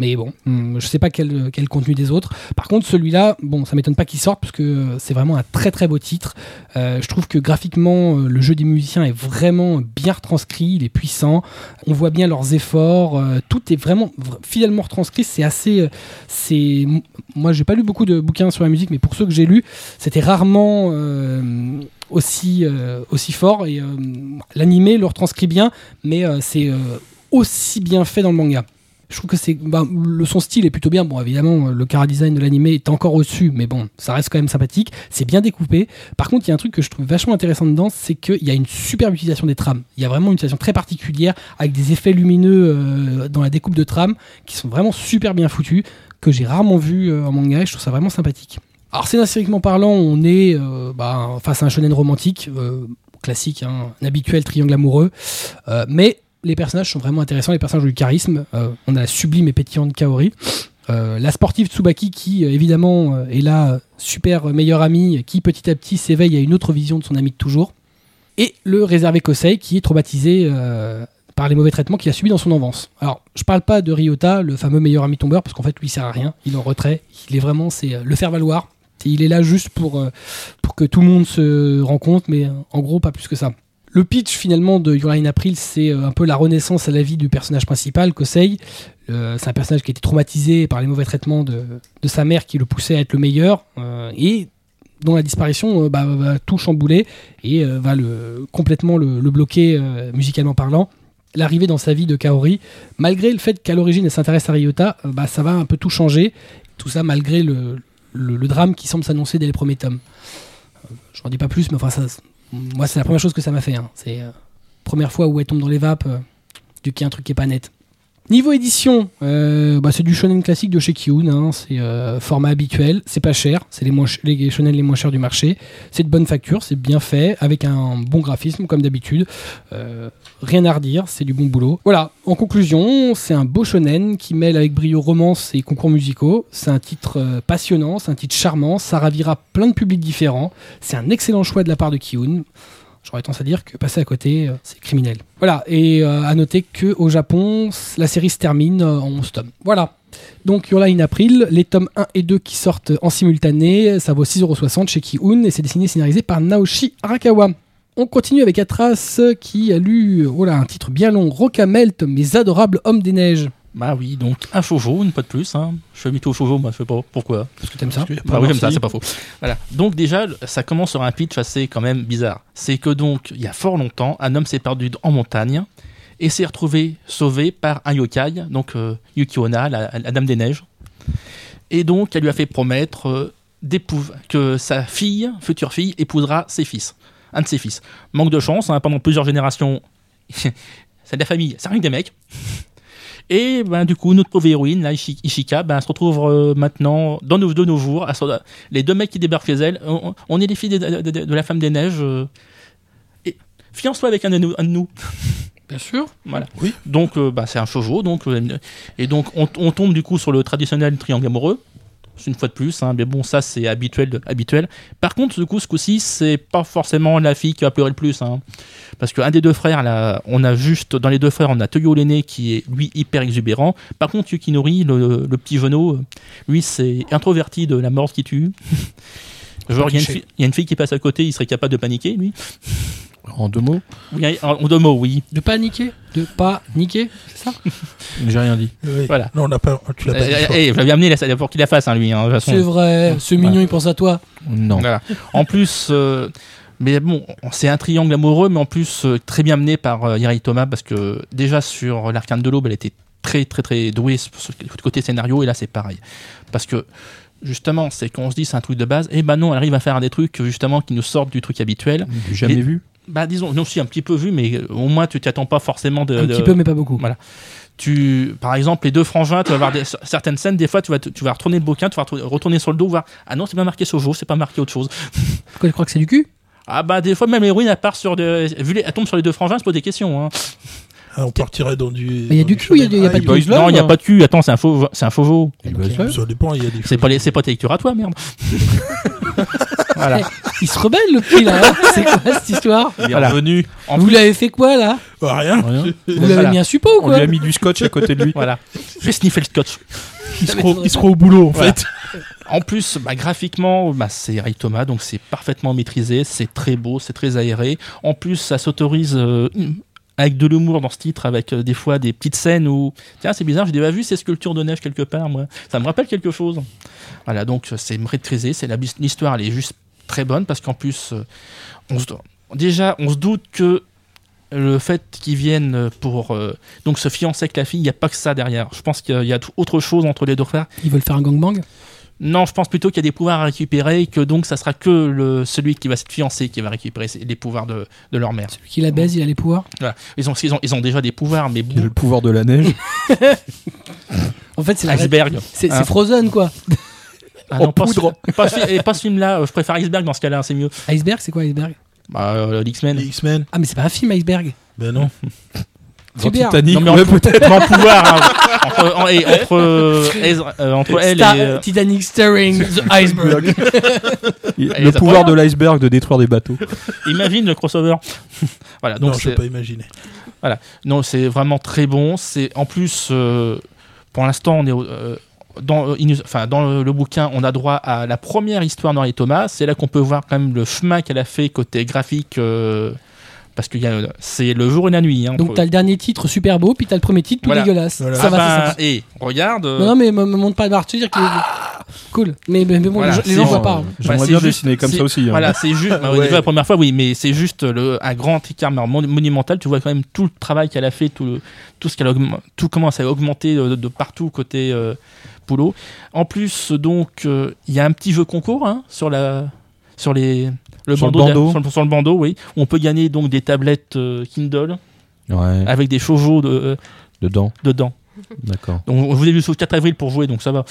Mais bon, hum, je sais pas quel, contenu des autres. Par contre, celui-là, bon, ça m'étonne pas qu'il sorte parce que euh, c'est vraiment un très très beau titre. Euh, je trouve que graphiquement, euh, le jeu des musiciens est vraiment bien retranscrit, il est puissant. On voit bien leurs efforts. tout est vraiment vr- fidèlement retranscrit. C'est assez, c'est, moi, j'ai pas lu beaucoup de bouquins sur la musique, mais pour ceux que j'ai lus, c'était rarement aussi aussi fort. Et l'animé le retranscrit bien, mais c'est aussi bien fait dans le manga. Je trouve que bah, le son style est plutôt bien. Bon, évidemment, euh, le cara design de l'animé est encore au-dessus, mais bon, ça reste quand même sympathique. C'est bien découpé. Par contre, il y a un truc que je trouve vachement intéressant dedans, c'est qu'il y a une superbe utilisation des trames. Il y a vraiment une utilisation très particulière avec des effets lumineux euh, dans la découpe de trames qui sont vraiment super bien foutus, que j'ai rarement vu euh, en manga. Et je trouve ça vraiment sympathique. Alors, scénaristiquement parlant, on est bah, face à un shonen romantique classique, hein, un habituel triangle amoureux, mais les personnages sont vraiment intéressants, les personnages ont du charisme. Euh, on a la sublime et pétillante Kaori. Euh, la sportive Tsubaki qui euh, évidemment est la super meilleure amie qui petit à petit s'éveille à une autre vision de son ami de toujours. Et le réservé Kosei qui est traumatisé par les mauvais traitements qu'il a subis dans son enfance. Alors je parle pas de Ryota, le fameux meilleur ami tombeur, parce qu'en fait lui il sert à rien, il est en retrait, il est vraiment c'est le faire valoir. Il est là juste pour, pour que tout le monde se rencontre, mais euh, en gros pas plus que ça. Le pitch finalement de Your Line April, c'est euh, un peu la renaissance à la vie du personnage principal, Kosei. Euh, c'est un personnage qui a été traumatisé par les mauvais traitements de, sa mère qui le poussait à être le meilleur euh, et dont la disparition bah, va tout chambouler et va complètement le, bloquer musicalement parlant. L'arrivée dans sa vie de Kaori, malgré le fait qu'à l'origine elle s'intéresse à Ryota, bah, ça va un peu tout changer. Tout ça malgré le, drame qui semble s'annoncer dès les premiers tomes. Euh, Je n'en dis pas plus, mais enfin, ça, moi c'est la première chose que ça m'a fait. hein. C'est euh, première fois où elle tombe dans les vapes, euh, du qu'il y un truc qui est pas net. Niveau édition, euh, bah, c'est du shonen classique de chez Kiun, hein, c'est euh, format habituel, c'est pas cher, c'est les, shonen les moins chers du marché, c'est de bonne facture, c'est bien fait, avec un bon graphisme comme d'habitude, Euh, rien à redire, c'est du bon boulot. Voilà, en conclusion, c'est un beau shonen qui mêle avec brio romance et concours musicaux, c'est un titre passionnant, c'est un titre charmant, ça ravira plein de publics différents, c'est un excellent choix de la part de Kiun. J'aurais tendance à dire que passer à côté, euh, c'est criminel. Voilà, et euh, à noter que au Japon, la série se termine euh, en 11 tomes. Voilà. Donc Your Line April, les tomes 1 et 2 qui sortent en simultané, ça vaut 6,60€ chez Kiun et c'est dessiné et scénarisé par Naoshi Arakawa. On continue avec Atras qui a lu oh un titre bien long, Rocamelt, mes adorables hommes des neiges. Bah oui, donc un shoujo, une fois de plus. Hein. Je suis habitué au shoujo, moi je sais pas pourquoi. Est-ce que t'aimes ça Bah oui, comme ça, c'est pas faux. Voilà. Donc déjà, ça commence sur un pitch assez quand même bizarre. C'est que donc, il y a fort longtemps, un homme s'est perdu en montagne et s'est retrouvé sauvé par un yokai, donc euh, Yukiona, la, la dame des neiges. Et donc, elle lui a fait promettre euh, que sa fille, future fille, épousera ses fils, un de ses fils. Manque de chance, hein, pendant plusieurs générations, c'est de la famille, c'est rien que des mecs. Et ben, du coup, notre pauvre héroïne, là, Ishi- Ishika, ben, se retrouve euh, maintenant, dans nos, de nos jours, à les deux mecs qui débarquent chez elle, on, on est les filles de, de- de- de la femme des neiges. euh, et fiance-toi avec un de nous. un de nous. Bien sûr. Voilà. Oui. Donc, euh, bah, c'est un shoujo. Donc, euh, et donc, on, on tombe du coup sur le traditionnel triangle amoureux. Une fois de plus, hein, mais bon, ça c'est habituel, de- habituel. Par contre, du coup, ce coup-ci, c'est pas forcément la fille qui va pleurer le plus, hein. parce qu'un des deux frères, là, on a juste dans les deux frères, on a Toyo l'aîné qui est lui hyper exubérant. Par contre, Yukinori, le, le petit genou, euh, lui c'est introverti de la mort qui tue. Genre, y, il y a une fille qui passe à côté, il serait capable de paniquer, lui. En deux mots Oui, en deux mots, oui. De pas niquer De pas niquer C'est ça J'ai rien dit. Oui. Voilà. Non, on n'a pas. Tu l'as pas dit. Eh, eh, je l'avais amené là, pour qu'il la fasse, hein, lui. Hein, de toute façon. C'est vrai, ce mignon il pense à toi. Non. Voilà. En plus, euh, mais bon, c'est un triangle amoureux, mais en plus euh, très bien mené par euh, Yari Thomas parce que déjà sur l'arcane de l'aube, elle était très très très douée le côté scénario et là c'est pareil. Parce que justement, c'est quand on se dit c'est un truc de base, et ben non, elle arrive à faire des trucs justement qui nous sortent du truc habituel. J'ai jamais Et- vu. Bah disons, nous aussi un petit peu vu, mais euh, au moins tu t'y attends pas forcément de. Un de- petit peu, mais pas beaucoup. Voilà. Tu, par exemple, les deux frangins, tu vas voir des- certaines scènes, des fois, tu vas, tu vas retourner le bouquin, tu vas retourner- sur le dos, voir, ah non, c'est pas marqué Sojo, c'est pas marqué autre chose. Pourquoi tu crois que c'est du cul? Ah bah des fois même l'héroïne elle part sur de... vu les... elle tombe sur les deux frangins, elle se pose des questions. Hein. Ah, on partirait dans du. Mais il y a du cul, il y a Ah, pas de Boys Love, non, il y a hein. pas de cul. Attends, c'est un faux, c'est un faux veau. Il va se faire. Ça dépend, il y a des C'est pas les, c'est pas tes lectures à toi, merde. voilà. Il se rebelle le petit là. hein c'est quoi cette histoire Il est Voilà. revenu. En Vous plus- l'avez fait quoi là Bah, rien. Rien. Vous l'avez Voilà. mis un suppôt ou On quoi lui a mis du scotch à côté de lui. Voilà. Fais sniffer le scotch. Il se croit- il se croit au boulot, en Voilà. fait. En plus, bah, graphiquement, bah, c'est Ray Thomas, donc c'est parfaitement maîtrisé, c'est très beau, c'est très aéré. En plus, ça s'autorise euh, avec de l'humour dans ce titre, avec euh, des fois des petites scènes où, tiens, c'est bizarre, j'ai déjà vu ces sculptures de neige quelque part, moi. Ça me rappelle quelque chose. Voilà, donc euh, c'est maîtrisé, c'est l'histoire, elle est juste très bonne parce qu'en plus, euh, on se, déjà, on se doute que le fait qu'ils viennent pour donc se fiancer avec la fille, il n'y a pas que ça derrière. Je pense qu'il y a autre chose entre les deux frères. Ils veulent faire un gangbang? Non, je pense plutôt qu'il y a des pouvoirs à récupérer et que donc ça sera que le, celui qui va se fiancer qui va récupérer ces- les pouvoirs de, de leur mère. Celui qui la baise, il a les pouvoirs? Voilà. Ils, ont, ils, ont, ils ont déjà des pouvoirs, mais le pouvoir de la neige. En fait, c'est la iceberg. C'est Hein. Frozen quoi. Ah En non, pas, ce, poudre. pas, ce, et pas ce film-là, euh, je préfère iceberg dans ce cas-là, c'est mieux. Iceberg, c'est quoi Iceberg? Bah, euh, l'X-Men. Les X-Men. Ah mais c'est pas un film Iceberg. Ben non. Dans. Titanic, Non, mais ouais, peut-être. En pouvoir, hein. entre, en- et entre, euh, entre elle Star- et. euh, Titanic starring the iceberg. Le pouvoir de l'iceberg de détruire des bateaux. imagine le crossover. voilà, donc non, je c'est- peux pas imaginer. Non, c'est vraiment très bon. C'est en plus, euh, pour l'instant, on est euh, dans, euh, Inus- enfin, dans le, le bouquin, on a droit à la première histoire d'Henri Thomas. C'est là qu'on peut voir quand même le chemin qu'elle a fait côté graphique. Parce que il y a- c'est le jour et la nuit. hein, Donc t'as le dernier titre super beau, puis t'as le premier titre tout Voilà. dégueulasse. Voilà. Ça Ah va, ben, c'est ça. et regarde. euh, Non, non, mais me, me montre pas de barre. Je veux dire que cool. Mais, mais, mais bon, Voilà, les gens- voient pas. hein. J'aimerais Bah, bien c'est juste- dessiner comme ça aussi. hein. Voilà, c'est juste. bah, Ouais. la première fois, oui, mais c'est juste le, un grand écart mon- monumental. Tu vois quand même tout le travail qu'elle a fait, tout, le- tout ce qu'elle tout commence à augmenter de, de partout côté euh, Poulot. En plus, donc, euh, il y a un petit jeu concours hein, sur la, sur les, le Sur le bandeau, sur, le, sur le bandeau, oui. On peut gagner donc des tablettes euh, Kindle Ouais, avec des shoujo de, euh, dedans. dedans. D'accord. Donc, je vous ai vu le 4 avril pour jouer, donc ça va.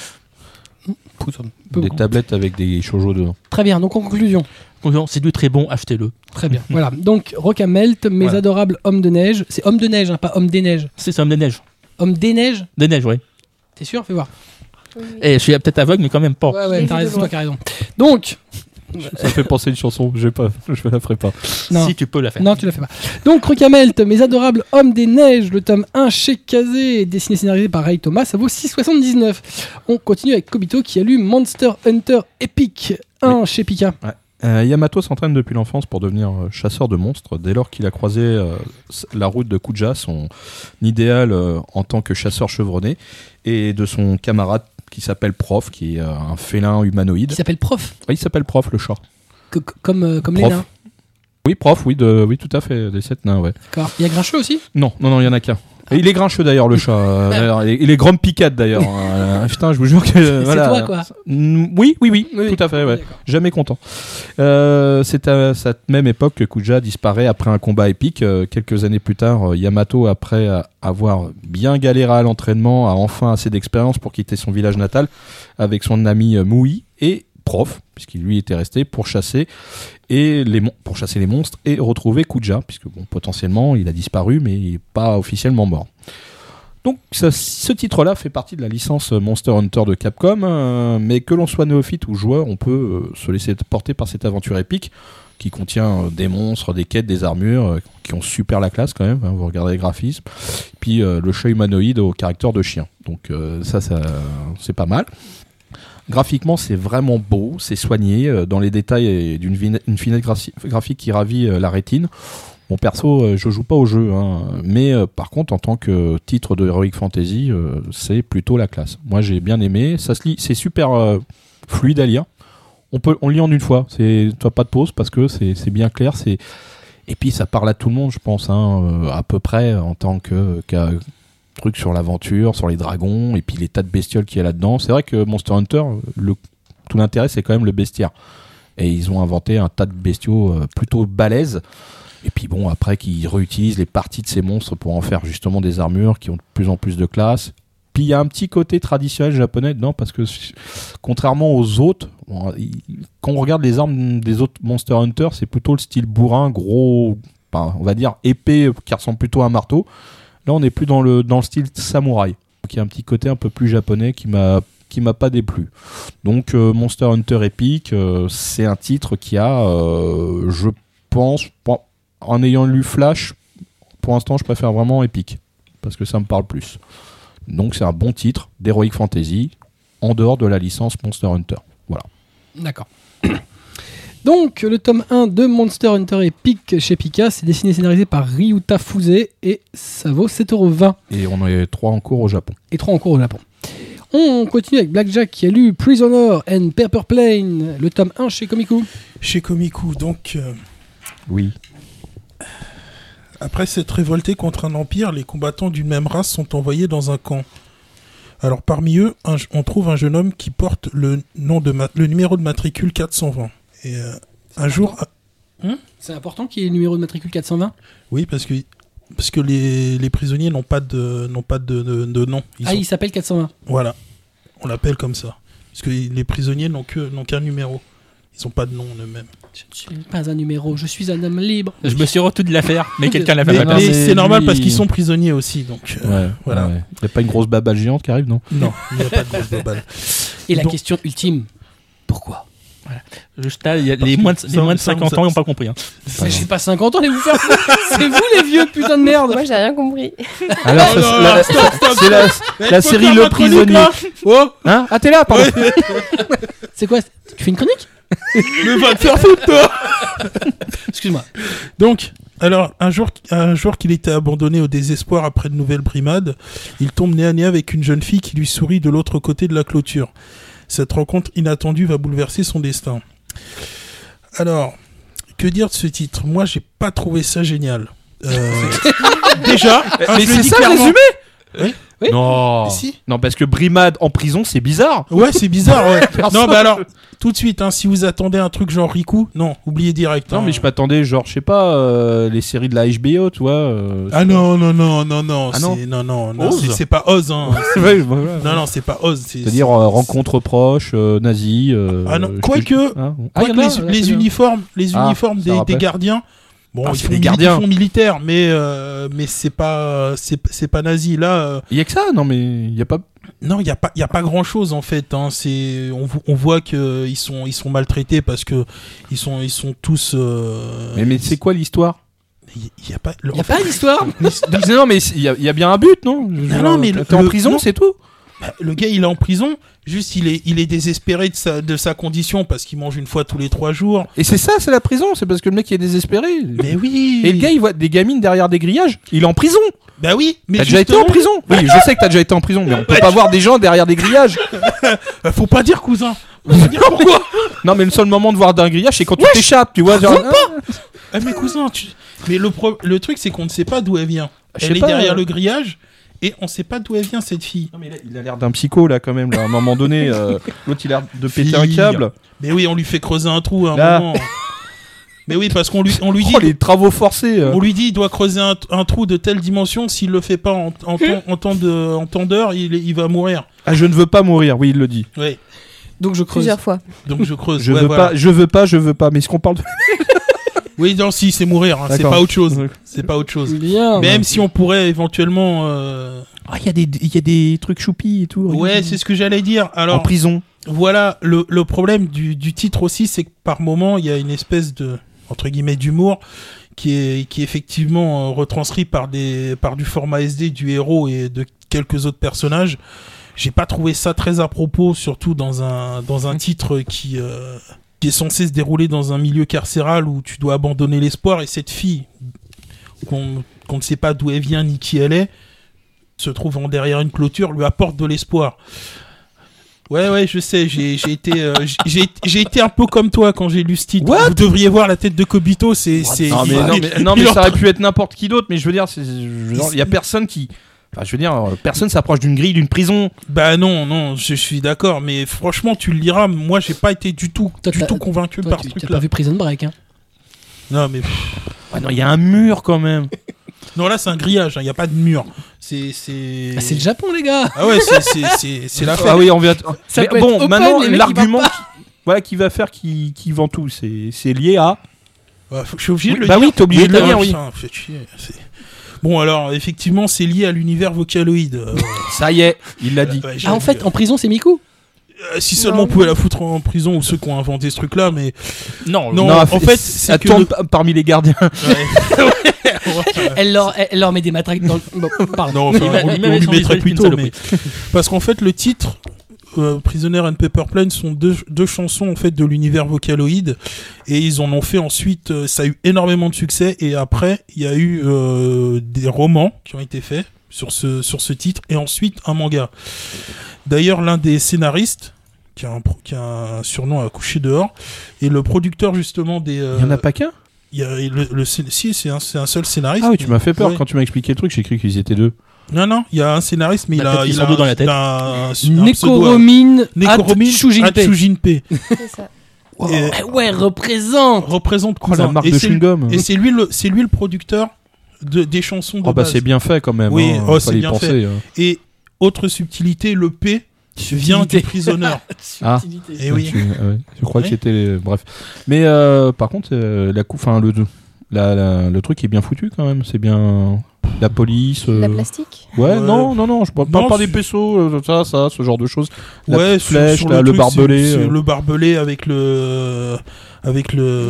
Des tablettes avec des shoujo dedans. Très bien. Donc en conclusion. Donc, C'est du très bon, achetez-le. Très bien. voilà. Donc Rocamelt, mes Voilà. adorables hommes de neige. C'est hommes de neige, hein, pas hommes des neiges. C'est ça, homme des neiges. Hommes des neiges. Des neiges, oui. T'es sûr? Fais voir. Et je suis peut-être aveugle, mais quand même pas. Ouais, t'as toi qui raison. Donc, Ça me fait penser à une chanson. Je vais pas, je la ferai pas. non. Si tu peux la faire. Non, tu la fais pas. Donc, Rocamelt, mes adorables hommes des neiges, le tome 1 chez Kazé, dessiné et scénarisé par Ray Thomas, ça vaut 6,79. On continue avec Kobito qui a lu Monster Hunter Epic 1 chez Pika. Euh, Yamato s'entraîne depuis l'enfance pour devenir euh, chasseur de monstres. Dès lors qu'il a croisé euh, la route de Kuja, son idéal euh, en tant que chasseur chevronné, et de son camarade qui s'appelle Prof, qui est euh, un félin humanoïde. Qui s'appelle Prof, Ah, il s'appelle Prof, le chat. que- comme, euh, comme les Prof. nains. Oui, Prof, oui, de, oui, tout à fait, des sept nains, ouais. D'accord. Il y a Grincheux aussi? Non, non, non, il y en a qu'un. Il est grincheux d'ailleurs, le chat. Euh, d'ailleurs, il est- grande picade d'ailleurs. Euh, putain, je vous jure que. C'est voilà. toi, quoi. Mm, Oui, oui, oui, Oui. tout à fait, ouais. Jamais content. Euh, c'est à cette même époque que Kuja disparaît après un combat épique. Euh, quelques années plus tard, Yamato, après avoir bien galéré à l'entraînement, a enfin assez d'expérience pour quitter son village natal avec son ami Mui et prof, puisqu'il lui était resté pour chasser et pour chasser les monstres et retrouver Kuja, puisque bon, potentiellement il a disparu, mais il n'est pas officiellement mort. Donc ce titre-là fait partie de la licence Monster Hunter de Capcom, euh, mais que l'on soit néophyte ou joueur, on peut euh, se laisser porter par cette aventure épique qui contient euh, des monstres, des quêtes, des armures, qui ont super la classe quand même, hein, vous regardez les graphismes, puis le chat humanoïde au caractère de chien. Donc ça c'est pas mal. Graphiquement, c'est vraiment beau, c'est soigné, euh, dans les détails d'une finesse graphique qui ravit euh, la rétine. Mon perso, euh, je joue pas au jeu, hein, mais par contre, en tant que titre de Heroic Fantasy, c'est plutôt la classe. Moi, j'ai bien aimé. Ça se lit, c'est super fluide à lire. On peut, on lit en une fois. C'est, toi pas de pause parce que c'est, bien clair. C'est et puis ça parle à tout le monde, je pense, hein, à peu près en tant que truc sur l'aventure, sur les dragons, et puis les tas de bestioles qu'il y a là-dedans. C'est vrai que Monster Hunter, tout l'intérêt, c'est quand même le bestiaire. Et ils ont inventé un tas de bestiaux euh, plutôt balèzes. Et puis bon, après, qu'ils réutilisent les parties de ces monstres pour en faire justement des armures qui ont de plus en plus de classe. Puis il y a un petit côté traditionnel japonais dedans, parce que contrairement aux autres, quand on regarde les armes des autres Monster Hunter, c'est plutôt le style bourrin, gros, on va dire épée euh, qui ressemble plutôt à un marteau. Là, on n'est plus dans le, dans le style samouraï. Y a un petit côté un peu plus japonais qui m'a qui m'a pas déplu. Donc euh, Monster Hunter Epic, euh, c'est un titre qui a, euh, je pense, en ayant lu Flash, pour l'instant, je préfère vraiment Epic parce que ça me parle plus. Donc c'est un bon titre d'Heroic Fantasy en dehors de la licence Monster Hunter. Voilà. D'accord. Donc, le tome 1 de Monster Hunter Epic chez Pika, c'est dessiné et scénarisé par Ryuta Fuse et ça vaut 7,20€ Et on est trois en cours au Japon. et 3 en cours au Japon. On continue avec Blackjack qui a lu Prisoner and Paper Plane, le tome 1 chez Komiku. Chez Komiku, donc, euh, Oui. après s'être révoltés contre un empire, les combattants d'une même race sont envoyés dans un camp. Alors parmi eux, un- on trouve un jeune homme qui porte le, nom de ma- le numéro de matricule 420. Et euh, un jour, C'est important qu'il y ait le numéro de matricule 420 oui, parce que parce que les, les prisonniers n'ont pas de n'ont pas de, de- de nom. Ils Ah, sont- il s'appelle 420. Voilà, on l'appelle comme ça. Parce que les prisonniers n'ont que n'ont qu'un numéro. Ils n'ont pas de nom en eux-mêmes. Je ne suis pas un numéro, je suis un homme libre. Je me suis retenu de l'affaire, mais quelqu'un l'a fait Mais, c'est normal lui- parce qu'ils sont prisonniers aussi, donc euh, Ouais, voilà. ouais. Y a pas une grosse babale géante qui arrive, non? Non, il n'y a pas de grosse globale. Et la Donc- question ultime, pourquoi? Juste là, il y a les moins de, ça- les moins de ça- 50 ça- ans, ils n'ont pas compris. hein. Je suis pas 50 ans, allez vous faire C'est vous les vieux putain de merde Moi, j'ai rien compris. Alors, Oh la, stop, stop, c'est la, série Le Prisonnier. Oh, Hein Ah, t'es là, pardon C'est quoi Tu fais une chronique mais va te faire foutre, toi Excuse-moi. Donc, alors, un jour, un jour qu'il était abandonné au désespoir après de nouvelles brimades, il tombe nez à nez avec une jeune fille qui lui sourit de l'autre côté de la clôture. Cette rencontre inattendue va bouleverser son destin. Alors, que dire de ce titre? Moi, j'ai pas trouvé ça génial. Euh, déjà, Mais le c'est ça le résumé Oui. Oui. Non. Mais si. Non, parce que Brimade en prison, c'est bizarre. Ouais, c'est bizarre, ouais. non, bah alors, tout de suite, hein, si vous attendez un truc genre Riku, non, oubliez direct. Non, hein. mais je m'attendais, genre, je sais pas, euh, les séries de la HBO, tu vois. euh, Ah non, non, non, non, non, Ah non c'est- non, non, non, Oz. c'est- pas Oz, hein. c'est- ouais, voilà. non, non, c'est pas Oz. c'est- C'est-à-dire euh, rencontre proche, euh, nazi. euh, Ah non, quoique- Hein Ah, y en a, Quoique ouais, les, uniformes, les Ah, uniformes des, gardiens. Bon, ils, font des gardiens. ils font militaire, mais euh, mais c'est pas c'est c'est pas nazi là. euh, Il y a que ça, non, mais il y a pas. non, il y a pas il y a pas grand chose en fait. Hein, c'est on, on voit que ils sont ils sont maltraités parce que ils sont ils sont tous. euh, Mais, mais c'est quoi l'histoire? Il il y a pas. n'y a pas d'histoire Non, mais il y, y a bien un but, non? Dire, non, mais le- T'es en prison, non. c'est tout Bah, le gars, il est en prison. Juste, il est il est désespéré de sa de sa condition parce qu'il mange une fois tous les trois jours. Et c'est ça, c'est la prison, c'est parce que le mec il est désespéré. Mais oui. Et le gars il voit des gamines derrière des grillages, il est en prison. Bah oui. Mais T'as déjà été en justement, prison Oui, je sais que t'as déjà été en prison, mais on peut pas voir des gens derrière des grillages. Faut pas dire cousin. Faut pas dire pourquoi. Non, mais le seul moment de voir d'un grillage, c'est quand tu t'échappes, tu vois. Genre, Ah mais cousin, tu... mais le, pro- le truc c'est qu'on ne sait pas d'où elle vient. Je Elle est pas, derrière euh. le grillage et on sait pas d'où elle vient cette fille. Non, mais là, il a l'air d'un psycho là quand même. Là. À un moment donné, euh, l'autre il a l'air de péter un Fille. câble. Mais oui, on lui fait creuser un trou à un Là. moment. mais oui, parce qu'on lui, on lui dit, Oh, les travaux forcés. euh. on lui dit, il doit creuser un, un trou de telle dimension. S'il le fait pas en, en, temps- en temps de, en temps d'heure, il, est- il va mourir. Ah, je ne veux pas mourir. Oui, il le dit. Oui. Donc je creuse. Plusieurs fois. Donc je creuse. Je Ouais, veux voilà. pas, je veux pas, je veux pas. Mais est-ce qu'on parle de Oui, non, si, c'est mourir. hein, C'est D'accord. pas autre chose. C'est pas autre chose. Bien. Même si on pourrait éventuellement. euh, Ah, il y a des, il y a des trucs choupis et tout. Ouais, c'est ce que j'allais dire. en Alors, prison. Voilà, le, le problème du, du titre aussi, c'est que par moment, il y a une espèce de, entre guillemets, d'humour qui est, qui est effectivement euh, retranscrit par, des, par du format SD du héros et de quelques autres personnages. j'ai pas trouvé ça très à propos, surtout dans un dans un titre qui euh, qui est censé se dérouler dans un milieu carcéral où tu dois abandonner l'espoir et cette fille qu'on ne sait pas d'où elle vient ni qui elle est se trouvant derrière une clôture lui apporte de l'espoir. Ouais, ouais, je sais, j'ai j'ai été, euh, j'ai j'ai été un peu comme toi quand j'ai lu ce titre. What? Vous devriez voir la tête de Kobito, c'est. c'est Non mais, il- non, il- mais, non, mais ça aurait pu être n'importe qui d'autre, mais je veux dire, c'est- je veux dire, il y a personne qui. Enfin, je veux dire, euh, personne s'approche d'une grille, d'une prison. Bah non, non, je suis d'accord, mais franchement, tu le liras. Moi, j'ai pas été du tout, Toi, du t'as- tout convaincu Toi, par tu ce t'as truc-là. pas vu Prison Break, hein Non, mais Ouais, non, il y a un mur quand même. non, là, c'est un grillage. Il y a pas de mur. C'est, c'est. Ah, C'est le Japon, les gars Ah ouais, c'est, c'est, c'est, c'est la fête. Ah oui, on vient. Ça Mais peut bon, être open, maintenant, les mecs, ils l'argument, qui, voilà, qui va faire qui, qui vend tout, c'est c'est lié à. Ouais, faut- je suis obligé de Oui, le bah dire. oui, t'es obligé de le Ah, dire, oui. putain, faites chier, c'est- Bon, alors, effectivement, c'est lié à l'univers vocaloïde. Euh, Ça y est, il l'a dit. ouais, j'ai- Ah, en fait, en prison, c'est Miku Euh, si seulement on pouvait la foutre en prison ou ceux qui ont inventé ce truc-là, mais Non, Non, Non, en fait, ça c'est que tourne le- pa- parmi les gardiens. elle leur, elle, elle leur met des matraques dans le. Bon, pardon. non, enfin, Il m'a- on, lui mettrait une plutôt, saloperie. mais parce qu'en fait, le titre. Euh, Prisoner and Paper Plane sont deux, deux chansons en fait de l'univers vocaloïde et ils en ont fait ensuite euh, ça a eu énormément de succès et après il y a eu euh, des romans qui ont été faits sur ce sur ce titre et ensuite un manga. D'ailleurs l'un des scénaristes qui a un pro- qui a un surnom à coucher dehors et le producteur justement des Il y en a pas qu'un? il y a le, si c'est un, un seul scénariste. Ah oui, tu m'as fait peur Ouais. quand tu m'as expliqué le truc, j'ai cru qu'ils étaient deux. Non non, il y a un scénariste mais il Bah, a peut-être qu'ils il a, dans la il tête. a un, un pseudo- Nekoromine. Atsujinpe. C'est ça. Wow. Et- Eh ouais, représente représente Oh, la marque et de c'est- chewing-gum. Et c'est lui le c'est lui le producteur de, des chansons de Oh bah base. c'est bien fait quand même. Oui, hein, oh, c'est fallait y bien penser, fait. hein. Et autre subtilité, le P vient du prisonnier. Ah. Et oui. Tu- ouais, je crois Oui. que c'était bref. Mais euh, par contre, euh, la cou- enfin le la, la- le truc est bien foutu quand même. C'est bien la police. euh, La plastique Ouais, Ouais. non, non, non, je parle Non, pas des euh, ça, ça, ce genre de choses. La ouais, flèche, là, le, truc, barbelé. euh. le barbelé avec le avec le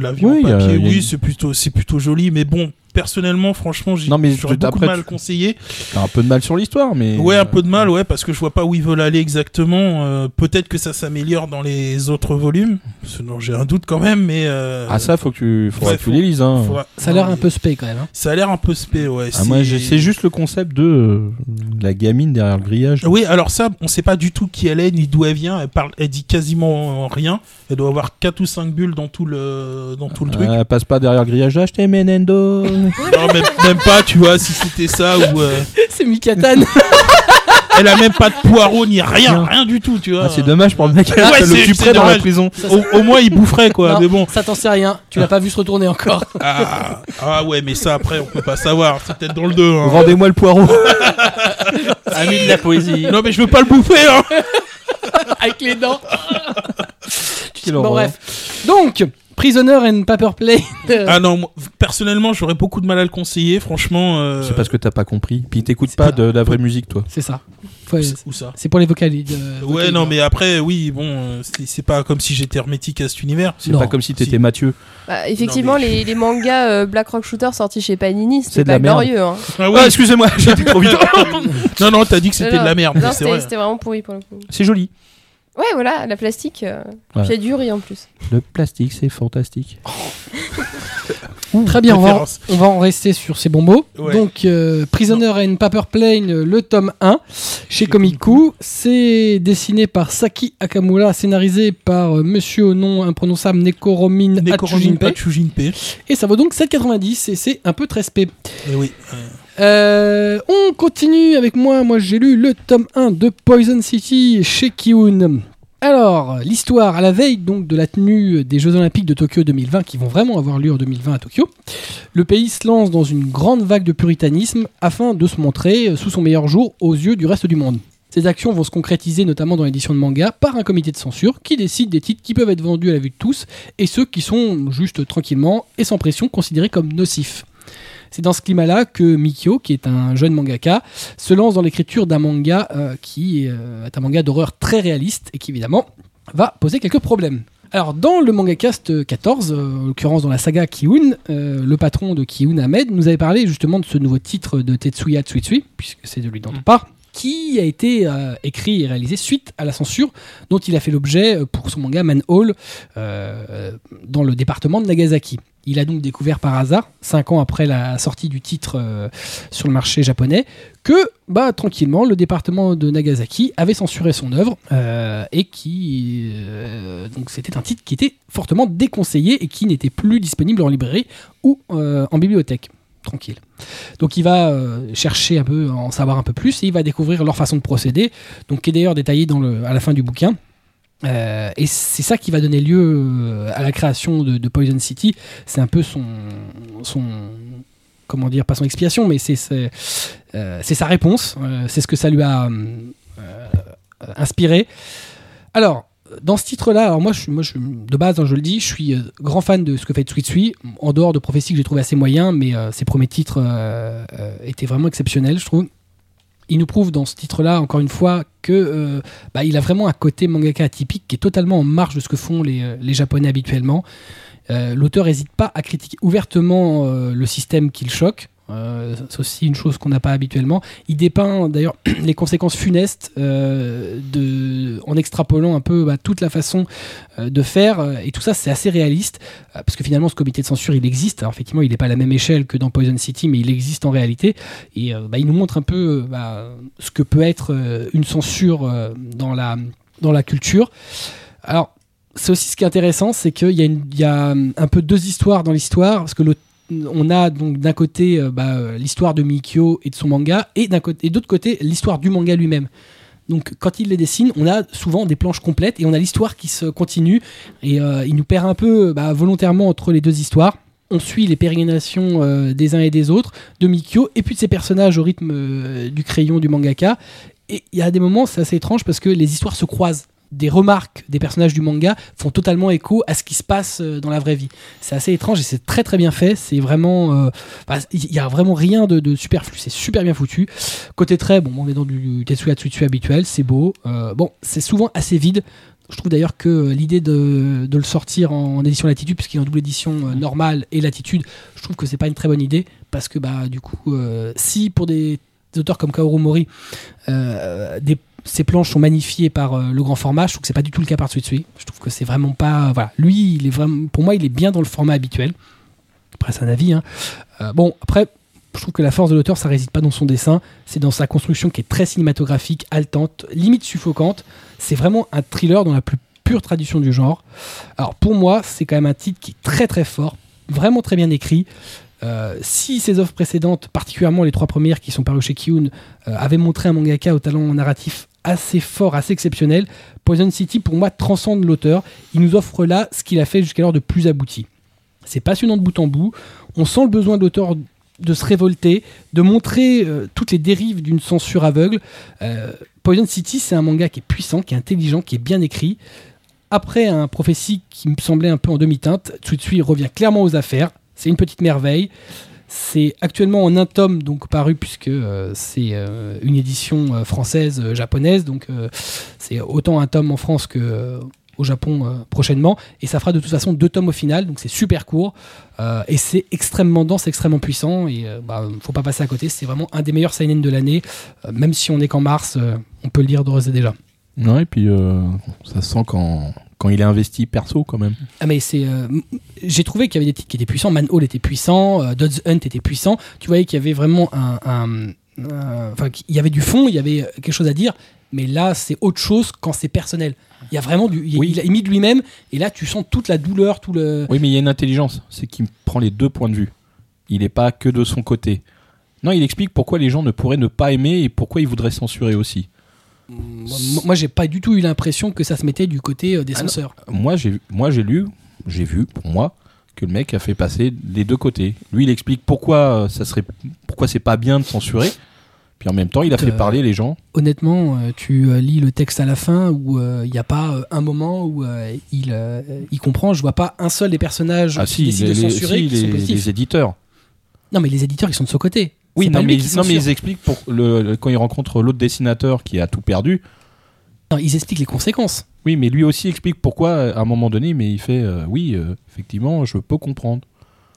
L'avion. Oui, papier. a Oui, c'est plutôt c'est plutôt joli, mais bon, personnellement, franchement, Non, j'aurais je- beaucoup de mal tu- conseiller. T'as un peu de mal sur l'histoire, mais. Ouais, un peu de mal, ouais, parce que je vois pas où ils veulent aller exactement. Euh, Peut-être que ça s'améliore dans les autres volumes. Sinon, j'ai un doute quand même, mais. Euh, Ah ça, faut que tu, faudra Ouais, que tu les lises. Hein. faudra- Ça a l'air non, un peu spé quand même. hein. Ça a l'air un peu spé, ouais. Ah, moi, c'est juste le concept de euh, la gamine derrière le grillage. Oui, alors ça, on sait pas du tout qui elle est ni d'où elle vient. Elle parle, elle dit quasiment rien. Elle doit avoir 4 ou 5 bulles dans tout le dans tout le truc. Elle passe pas derrière le grillage. Achetez Menendo. Non, même, même pas, tu vois, si c'était ça ou euh, C'est Mikatan. elle a même pas de poireau ni rien, Non. rien du tout, tu vois. Ah, c'est dommage pour le mec. Ouais, elle c'est- dans la prison. Au, au moins, il boufferait quoi. Non, Mais bon. Ça t'en sais rien. Tu l'as pas vu se retourner encore. Ah, ah ouais, mais ça après, on peut pas savoir. C'est peut-être dans le 2. Hein. Rendez-moi le poireau. Ami de la poésie. Non, mais je veux pas le bouffer. Hein. Avec les dents. Bon, bref. Donc, Prisoner and Paper Plane. Ah non, moi, personnellement, j'aurais beaucoup de mal à le conseiller. Franchement. Euh... C'est parce que t'as pas compris. Puis t'écoutes pas de la vraie musique, toi. C'est ça. Faut- Où ça C'est pour les vocalides. euh, Ouais, vocalides. non, mais après, oui, bon, euh, c'est pas comme si j'étais hermétique à cet univers. C'est pas comme si t'étais Si. Mathieu. Bah, Effectivement, Non, mais- les, les mangas euh, Black Rock Shooter sortis chez Panini, C'est c'était de la pas merde. glorieux. Hein. Ah oui. Ah, excusez-moi, j'ai été trop vite. non, non, t'as dit que c'était de la merde. Non, c'était vraiment pourri pour le coup. C'est joli. Ouais, voilà, la plastique. Euh... A du riz en plus. Le plastique, c'est fantastique. Très bien, on va, on va en rester sur ces bons mots. Ouais. Donc, euh, Prisoner and Paper Plane, le tome 1, chez Komiku. C'est dessiné par Saki Akamura, scénarisé par euh, monsieur au nom imprononçable Nekoromin. Atsujinpe. Et ça vaut donc 7,90 et c'est un peu très spé. Eh oui. Euh, on continue avec moi. Moi, j'ai lu le tome 1 de Poison City chez Kiun. Alors, l'histoire à la veille donc de la tenue des Jeux Olympiques de Tokyo 2020, qui vont vraiment avoir lieu en 2020 à Tokyo, le pays se lance dans une grande vague de puritanisme afin de se montrer sous son meilleur jour aux yeux du reste du monde. Ces actions vont se concrétiser notamment dans l'édition de manga par un comité de censure qui décide des titres qui peuvent être vendus à la vue de tous et ceux qui sont juste tranquillement et sans pression considérés comme nocifs. C'est dans ce climat-là que Mikio, qui est un jeune mangaka, se lance dans l'écriture d'un manga euh, qui euh, est un manga d'horreur très réaliste et qui évidemment va poser quelques problèmes. Alors dans le MangaCast 14, euh, en l'occurrence dans la saga Kiun, le patron de Kiun Ahmed nous avait parlé justement de ce nouveau titre de Tetsuya Tsuitsui, puisque c'est de lui dont on parle. Qui a été euh, écrit et réalisé suite à la censure dont il a fait l'objet euh, pour son manga Manhole euh, dans le département de Nagasaki. Il a donc découvert par hasard, cinq ans après la sortie du titre sur le marché japonais, que bah tranquillement le département de Nagasaki avait censuré son œuvre et qui donc c'était un titre qui était fortement déconseillé et qui n'était plus disponible en librairie ou en bibliothèque. Tranquille. Donc il va euh, chercher un peu, en savoir un peu plus et il va découvrir leur façon de procéder, donc qui est d'ailleurs détaillée dans à la fin du bouquin. Euh, et c'est ça qui va donner lieu euh, à la création de, Poison City. C'est un peu son, son, comment dire, pas son expiation, mais c'est c'est sa réponse. C'est ce que ça lui a inspiré. Alors, dans ce titre-là, alors moi, je, moi de base, hein, je le dis, je suis euh, grand fan de ce que fait Sweet Sui, en dehors de Prophétie que j'ai trouvé assez moyen, mais euh, ses premiers titres euh, euh, étaient vraiment exceptionnels, je trouve. Il nous prouve dans ce titre-là, encore une fois, que bah, il a vraiment un côté mangaka atypique qui est totalement en marge de ce que font les, les Japonais habituellement. L'auteur n'hésite pas à critiquer ouvertement le système qu'il choque. Euh, c'est aussi une chose qu'on n'a pas habituellement. Il dépeint d'ailleurs les conséquences funestes euh, en extrapolant un peu bah, toute la façon euh, de faire. Et tout ça, c'est assez réaliste. parce que finalement, ce comité de censure, il existe. Alors, effectivement, il n'est pas à la même échelle que dans Poison City, mais il existe en réalité. Et bah, il nous montre un peu bah, ce que peut être une censure dans, la, dans la culture. Alors, c'est aussi ce qui est intéressant, c'est qu'il y, y a un peu deux histoires dans l'histoire, parce que le- on a donc d'un côté euh, bah, euh, l'histoire de Mikio et de son manga, et côté, d'autre côté l'histoire du manga lui-même. Donc quand il les dessine, on a souvent des planches complètes et on a l'histoire qui se continue et euh, il nous perd un peu bah, volontairement entre les deux histoires. On suit les pérégrinations des uns et des autres, de Mikio et puis de ses personnages au rythme du crayon du mangaka. Et il y a des moments, c'est assez étrange parce que les histoires se croisent. Des remarques des personnages du manga font totalement écho à ce qui se passe euh, dans la vraie vie. C'est assez étrange et c'est très très bien fait. C'est vraiment, euh, il y a vraiment rien de, de superflu. C'est super bien foutu. Côté trait, bon, on est dans du Tetsuya Tsutsu habituel, c'est beau. Euh, bon, c'est souvent assez vide. Je trouve d'ailleurs que euh, l'idée de, de le sortir en, édition latitude, puisqu'il est en double édition euh, normale et latitude, je trouve que c'est pas une très bonne idée parce que bah du coup, euh, si pour des, auteurs comme Kaoru Mori, euh, des, ces planches sont magnifiées par euh, le grand format, je trouve que c'est pas du tout le cas par Tsutsui. Je trouve que c'est vraiment pas, voilà, lui, il est vraiment, pour moi, il est bien dans le format habituel. Après, c'est un avis. hein. Euh, bon, après, je trouve que la force de l'auteur, ça réside pas dans son dessin, c'est dans sa construction qui est très cinématographique, haletante, limite suffocante. C'est vraiment un thriller dans la plus pure tradition du genre. Alors pour moi, c'est quand même un titre qui est très très fort, vraiment très bien écrit. Euh, si ses œuvres précédentes, particulièrement les trois premières qui sont parues chez Kiyun, euh, avaient montré un mangaka au talent narratif assez fort, assez exceptionnel, Poison City pour moi transcende l'auteur. Il nous offre là ce qu'il a fait jusqu'alors de plus abouti. C'est passionnant de bout en bout. On sent le besoin de l'auteur de se révolter, de montrer euh, toutes les dérives d'une censure aveugle. Euh, Poison City, c'est un manga qui est puissant, qui est intelligent, qui est bien écrit. Après un prophétie qui me semblait un peu en demi-teinte, Tsutsui revient clairement aux affaires. C'est une petite merveille. C'est actuellement en un tome donc paru puisque euh, c'est euh, une édition euh, française japonaise. Donc c'est autant un tome en France que au Japon prochainement. Et ça fera de toute façon deux tomes au final. Donc c'est super court et c'est extrêmement dense extrêmement puissant. Et euh, bah, faut pas passer à côté. C'est vraiment un des meilleurs seinen de l'année. Même si on est qu'en mars on peut le lire d'ores et déjà. Ouais, et puis ça se sent quand, quand il est investi perso quand même. Ah mais c'est, euh, j'ai trouvé qu'il y avait des titres qui étaient puissants. Manhole était puissant, euh, Dodds Hunt était puissant. Tu voyais qu'il y avait vraiment un, enfin, qu'il y avait du fond, il y avait quelque chose à dire. Mais là, c'est autre chose quand c'est personnel. Il y a vraiment du, il, Oui. il a mis de lui-même. Et là, tu sens toute la douleur, tout le. Oui, mais il y a une intelligence, c'est qu'il prend les deux points de vue. Il n'est pas que de son côté. Non, il explique pourquoi les gens ne pourraient ne pas aimer et pourquoi ils voudraient censurer aussi. Moi, moi, j'ai pas du tout eu l'impression que ça se mettait du côté euh, des Ah non. censeurs. Moi, j'ai moi j'ai lu, j'ai vu pour moi que le mec a fait passer les deux côtés. Lui, il explique pourquoi euh, ça serait pourquoi c'est pas bien de censurer. Puis en même temps, il a fait Euh, parler les gens. Honnêtement, euh, tu euh, lis le texte à la fin où euh, il n'y a pas euh, un moment où euh, il, euh, il comprend. Je vois pas un seul des personnages Ah qui si, les, de censurer si, qui sont les- les éditeurs. Non, mais les éditeurs, ils sont de ce côté. Oui, non mais, non, ils expliquent pour le, le- quand il rencontre l'autre dessinateur qui a tout perdu. Non, ils expliquent les conséquences. Oui, mais lui aussi explique pourquoi à un moment donné, mais il fait euh, oui, euh, effectivement, je peux comprendre.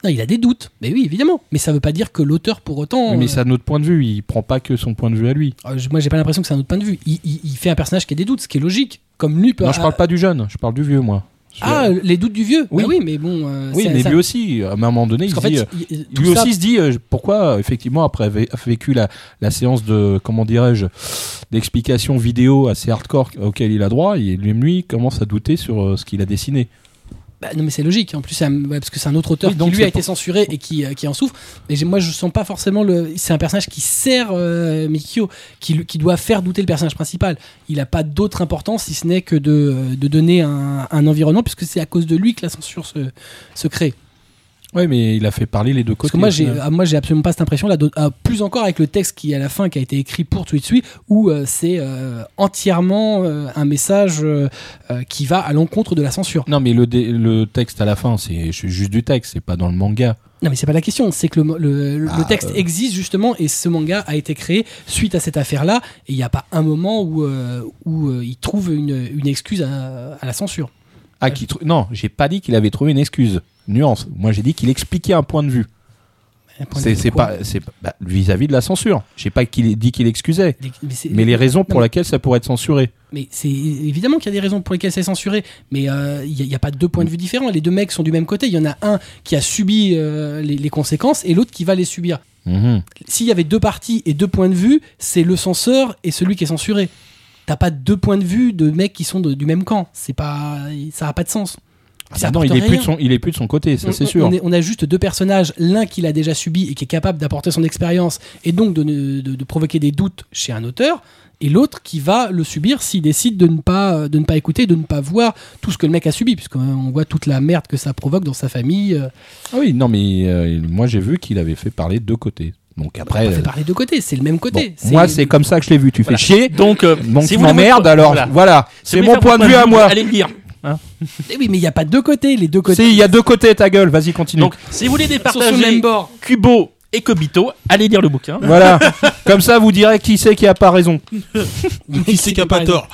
Non, il a des doutes. Mais oui, évidemment. Mais ça veut pas dire que l'auteur, pour autant. Oui, mais euh, c'est un autre point de vue. Il prend pas que son point de vue à lui. je- moi, j'ai pas l'impression que c'est un autre point de vue. Il, il- il fait un personnage qui a des doutes, ce qui est logique. Comme lui peut. Non, je parle pas du jeune. Je parle du vieux, moi. Ah, les doutes du vieux. Oui. Oui, oui, mais bon. euh, oui, mais ça- lui aussi, à un moment donné, il dit. fait, il- tout lui ça- aussi se dit euh, pourquoi effectivement après avoir vécu la, la séance de comment dirais-je d'explication vidéo assez hardcore auquel il a droit et lui lui commence à douter sur euh, ce qu'il a dessiné. Bah, non mais c'est logique. En plus, c'est un- ouais, parce que c'est un autre auteur Oui, donc qui lui a été censuré et qui, euh, qui en souffre. Mais moi, je sens pas forcément le. C'est un personnage qui sert euh, Mikio, qui, doit faire douter le personnage principal. Il a pas d'autre importance si ce n'est que de, euh, de donner un, un environnement, puisque c'est à cause de lui que la censure se, se crée. Oui, mais il a fait parler les deux Parce côtés. que moi, j'ai, final. ah, moi, j'ai absolument pas cette impression-là. ah, plus encore avec le texte qui est à la fin, qui a été écrit pour Tsuitsui, où euh, c'est euh, entièrement euh, un message qui va à l'encontre de la censure. Non, mais le, texte à la fin, c'est juste du texte, c'est pas dans le manga. Non mais c'est pas la question, c'est que le, le- le Ah, texte euh. existe justement et ce manga a été créé suite à cette affaire-là et il n'y a pas un moment où, euh, où euh, il trouve une, une excuse à, à la censure. Ah, qui trou- non, j'ai pas dit qu'il avait trouvé une excuse. Nuance. Moi, j'ai dit qu'il expliquait un point de vue. C'est pas, c'est bah, vis-à-vis de la censure. J'ai pas qu'il dit qu'il excusait, mais, les raisons pour Non, lesquelles ça pourrait être censuré. mais c'est évidemment qu'il y a des raisons pour lesquelles c'est censuré, mais euh, il n'y a, pas deux points de vue différents. Les deux mecs sont du même côté. Il y en a un qui a subi euh, les, les conséquences et l'autre qui va les subir. Mhm. S'il y avait deux parties et deux points de vue, c'est le censeur et celui qui est censuré. T'as pas deux points de vue de mecs qui sont de- du même camp. C'est pas, ça n'a pas de sens. Ah Ça non, il est, plus de son, il est plus de son côté, ça on, c'est sûr. On, est- on a juste deux personnages, l'un qui l'a déjà subi et qui est capable d'apporter son expérience et donc de, ne- de- de provoquer des doutes chez un auteur, et l'autre qui va le subir s'il décide de ne, pas, de ne pas écouter, de ne pas voir tout ce que le mec a subi, puisqu'on voit toute la merde que ça provoque dans sa famille. euh, Ah oui, non, mais euh, moi j'ai vu qu'il avait fait parler de deux côtés. Donc après, on fait euh, parler de côté, c'est le même bon, côté. moi c'est comme ça que je l'ai vu. Tu Voilà. fais chier, Donc, euh, donc si tu vous voulez m'emmerdes. Alors voilà. voilà, c'est mon point de vue à moi. Allez le lire. Eh oui, mais il n'y a pas deux côtés, les deux côtés Si, il y a deux côtés, ta gueule. Vas-y, continue. Donc, si vous voulez sont sur le départager même bord. Kubo et Kobito, allez lire le bouquin. Voilà. Comme ça, vous direz qui c'est qui a pas raison. Qui c'est qui a pas tort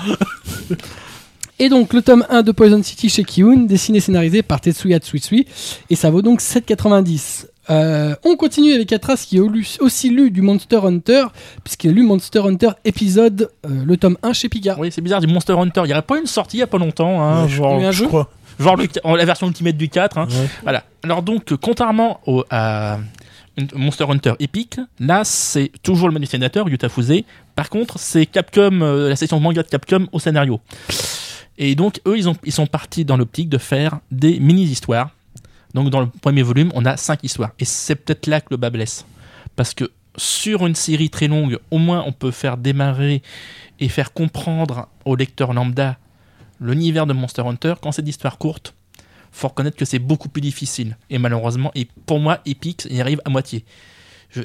Et donc le tome 1 de Poison City chez Kiun, dessiné et scénarisé par Tetsuya Tsuitsui, et ça vaut donc 7,90. Euh, on continue avec Atras qui a aussi lu du Monster Hunter, puisqu'il a lu Monster Hunter épisode, euh, le tome 1 chez Pika. Oui, c'est bizarre, du Monster Hunter. Il n'y aurait pas une sortie il n'y a pas longtemps. hein, genre un Je jeu crois. genre le- en- la version Ultimate du 4. hein. Ouais. Voilà. Alors donc, contrairement au, à Monster Hunter Epic, là c'est toujours le même dessinateur, Yuta Fuse. Par contre, c'est Capcom, euh, la section manga de Capcom au scénario. Et donc, eux, ils, ont, ils sont partis dans l'optique de faire des mini-histoires. Donc, dans le premier volume, on a cinq histoires. Et c'est peut-être là que le bas blesse. Parce que sur une série très longue, au moins, on peut faire démarrer et faire comprendre au lecteur lambda l'univers de Monster Hunter. Quand c'est d'histoires courtes, faut reconnaître que c'est beaucoup plus difficile. Et malheureusement, et pour moi, Epic y arrive à moitié. Je,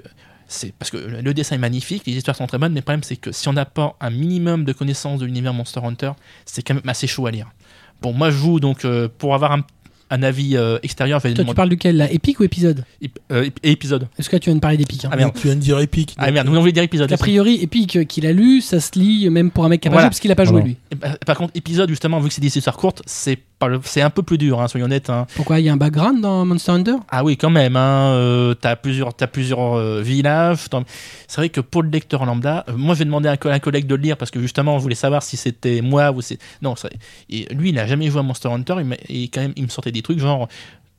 c'est parce que le dessin est magnifique, les histoires sont très bonnes, mais le problème c'est que si on n'a pas un minimum de connaissances de l'univers Monster Hunter, c'est quand même assez chaud à lire. Bon, moi je joue donc euh, pour avoir un, un avis euh, extérieur, Toi tu parles duquel là Épique ou épisode ép- euh, ép- épisode. Est-ce que là, tu viens de parler d'Épique hein Ah merde, Tu viens de dire épique. ah merde, vous voulez dire épisode A priori, Épique qu'il a lu, ça se lit même pour un mec qui a pas Voilà. joué, parce qu'il a pas joué Voilà. lui. Et bah, Par contre, épisode justement, vu que c'est des histoires courtes, c'est c'est un peu plus dur, hein, soyons honnêtes. hein. Pourquoi Il y a un background dans Monster Hunter? Ah oui, quand même. Hein, euh, t'as plusieurs, t'as plusieurs euh, villages. C'est vrai que pour le lecteur lambda, euh, moi, je vais demander à un, co- un collègue de le lire parce que justement, je voulais savoir si c'était moi ou c'est. Non, et lui, il n'a jamais joué à Monster Hunter. Et quand même, il me sortait des trucs genre.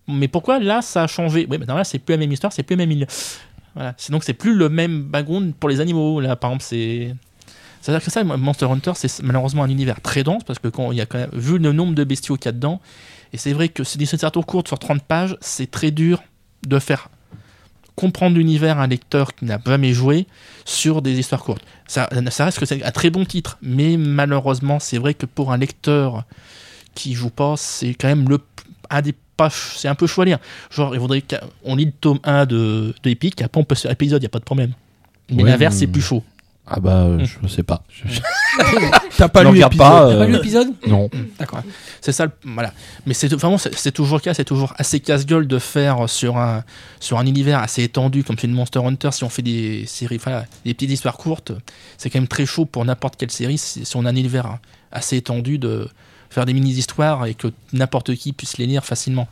Mais pourquoi là, ça a changé? Oui, maintenant là, c'est plus la même histoire, c'est plus la même île. Voilà. Donc c'est plus le même background pour les animaux. Là, par exemple, c'est. C'est-à-dire que ça, Monster Hunter, c'est malheureusement un univers très dense parce que quand il y a quand même vu le nombre de bestiaux qu'il y a dedans, et c'est vrai que c'est des histoires courtes sur 30 pages, c'est très dur de faire comprendre l'univers à un lecteur qui n'a jamais joué sur des histoires courtes. Ça, ça reste que c'est un très bon titre, mais malheureusement, c'est vrai que pour un lecteur qui joue pas, c'est quand même le un des pas c'est un peu chaud à lire. Genre, il faudrait qu'on lit le tome 1 de, de Epic, après on peut se faire épisode, il n'y a pas de problème. Mais Ouais, l'inverse, c'est plus chaud. Ah bah, euh, Mm. je sais pas. T'as pas lu l'épisode. pas. T'as pas euh, lu l'épisode non. D'accord. C'est ça, le- voilà. Mais c'est vraiment, c'est toujours le cas, c'est toujours assez casse-gueule de faire sur un, sur un univers assez étendu comme c'est une Monster Hunter. Si on fait des séries, enfin, des petites histoires courtes, c'est quand même très chaud pour n'importe quelle série. Si, si on a un univers assez étendu, de faire des mini-histoires et que n'importe qui puisse les lire facilement.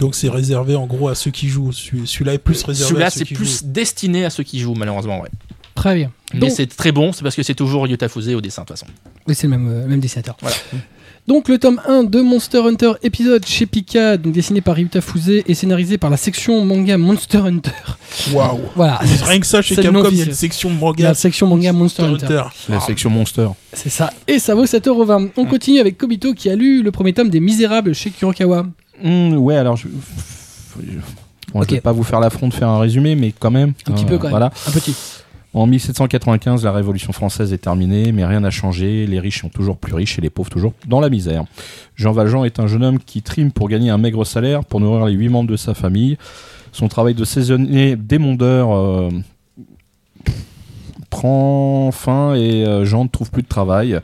Donc c'est réservé en gros à ceux qui jouent. Celui- Celui-là est plus réservé Celui-là, à ceux c'est plus jouent. destiné à ceux qui jouent, malheureusement, ouais. Très bien. Mais c'est très bon, c'est parce que c'est toujours Yuta Fuse au dessin, de toute façon. Oui, c'est le même, euh, même dessinateur. Voilà. Donc le tome 1 de Monster Hunter épisode chez Pika, donc dessiné par Ryuta Fuse et scénarisé par la section manga Monster Hunter. Waouh. Voilà. Rien que ça, chez Capcom, il y a une section La manga section manga Monster Hunter. Hunter. La section Monster. C'est ça. Et ça vaut 7,20€. On continue avec Kobito qui a lu le premier tome des Misérables chez Kurokawa. Hmm, ouais, alors je. Bon, Ok. je vais pas vous faire l'affront de faire un résumé, mais quand même. Un petit euh, peu quand même. Voilà. Un petit. En 1795, la Révolution française est terminée, mais rien n'a changé. Les riches sont toujours plus riches et les pauvres toujours dans la misère. Jean Valjean est un jeune homme qui trime pour gagner un maigre salaire pour nourrir les huit membres de sa famille. Son travail de saisonnier démondeur euh, prend fin et euh, Jean ne trouve plus de travail.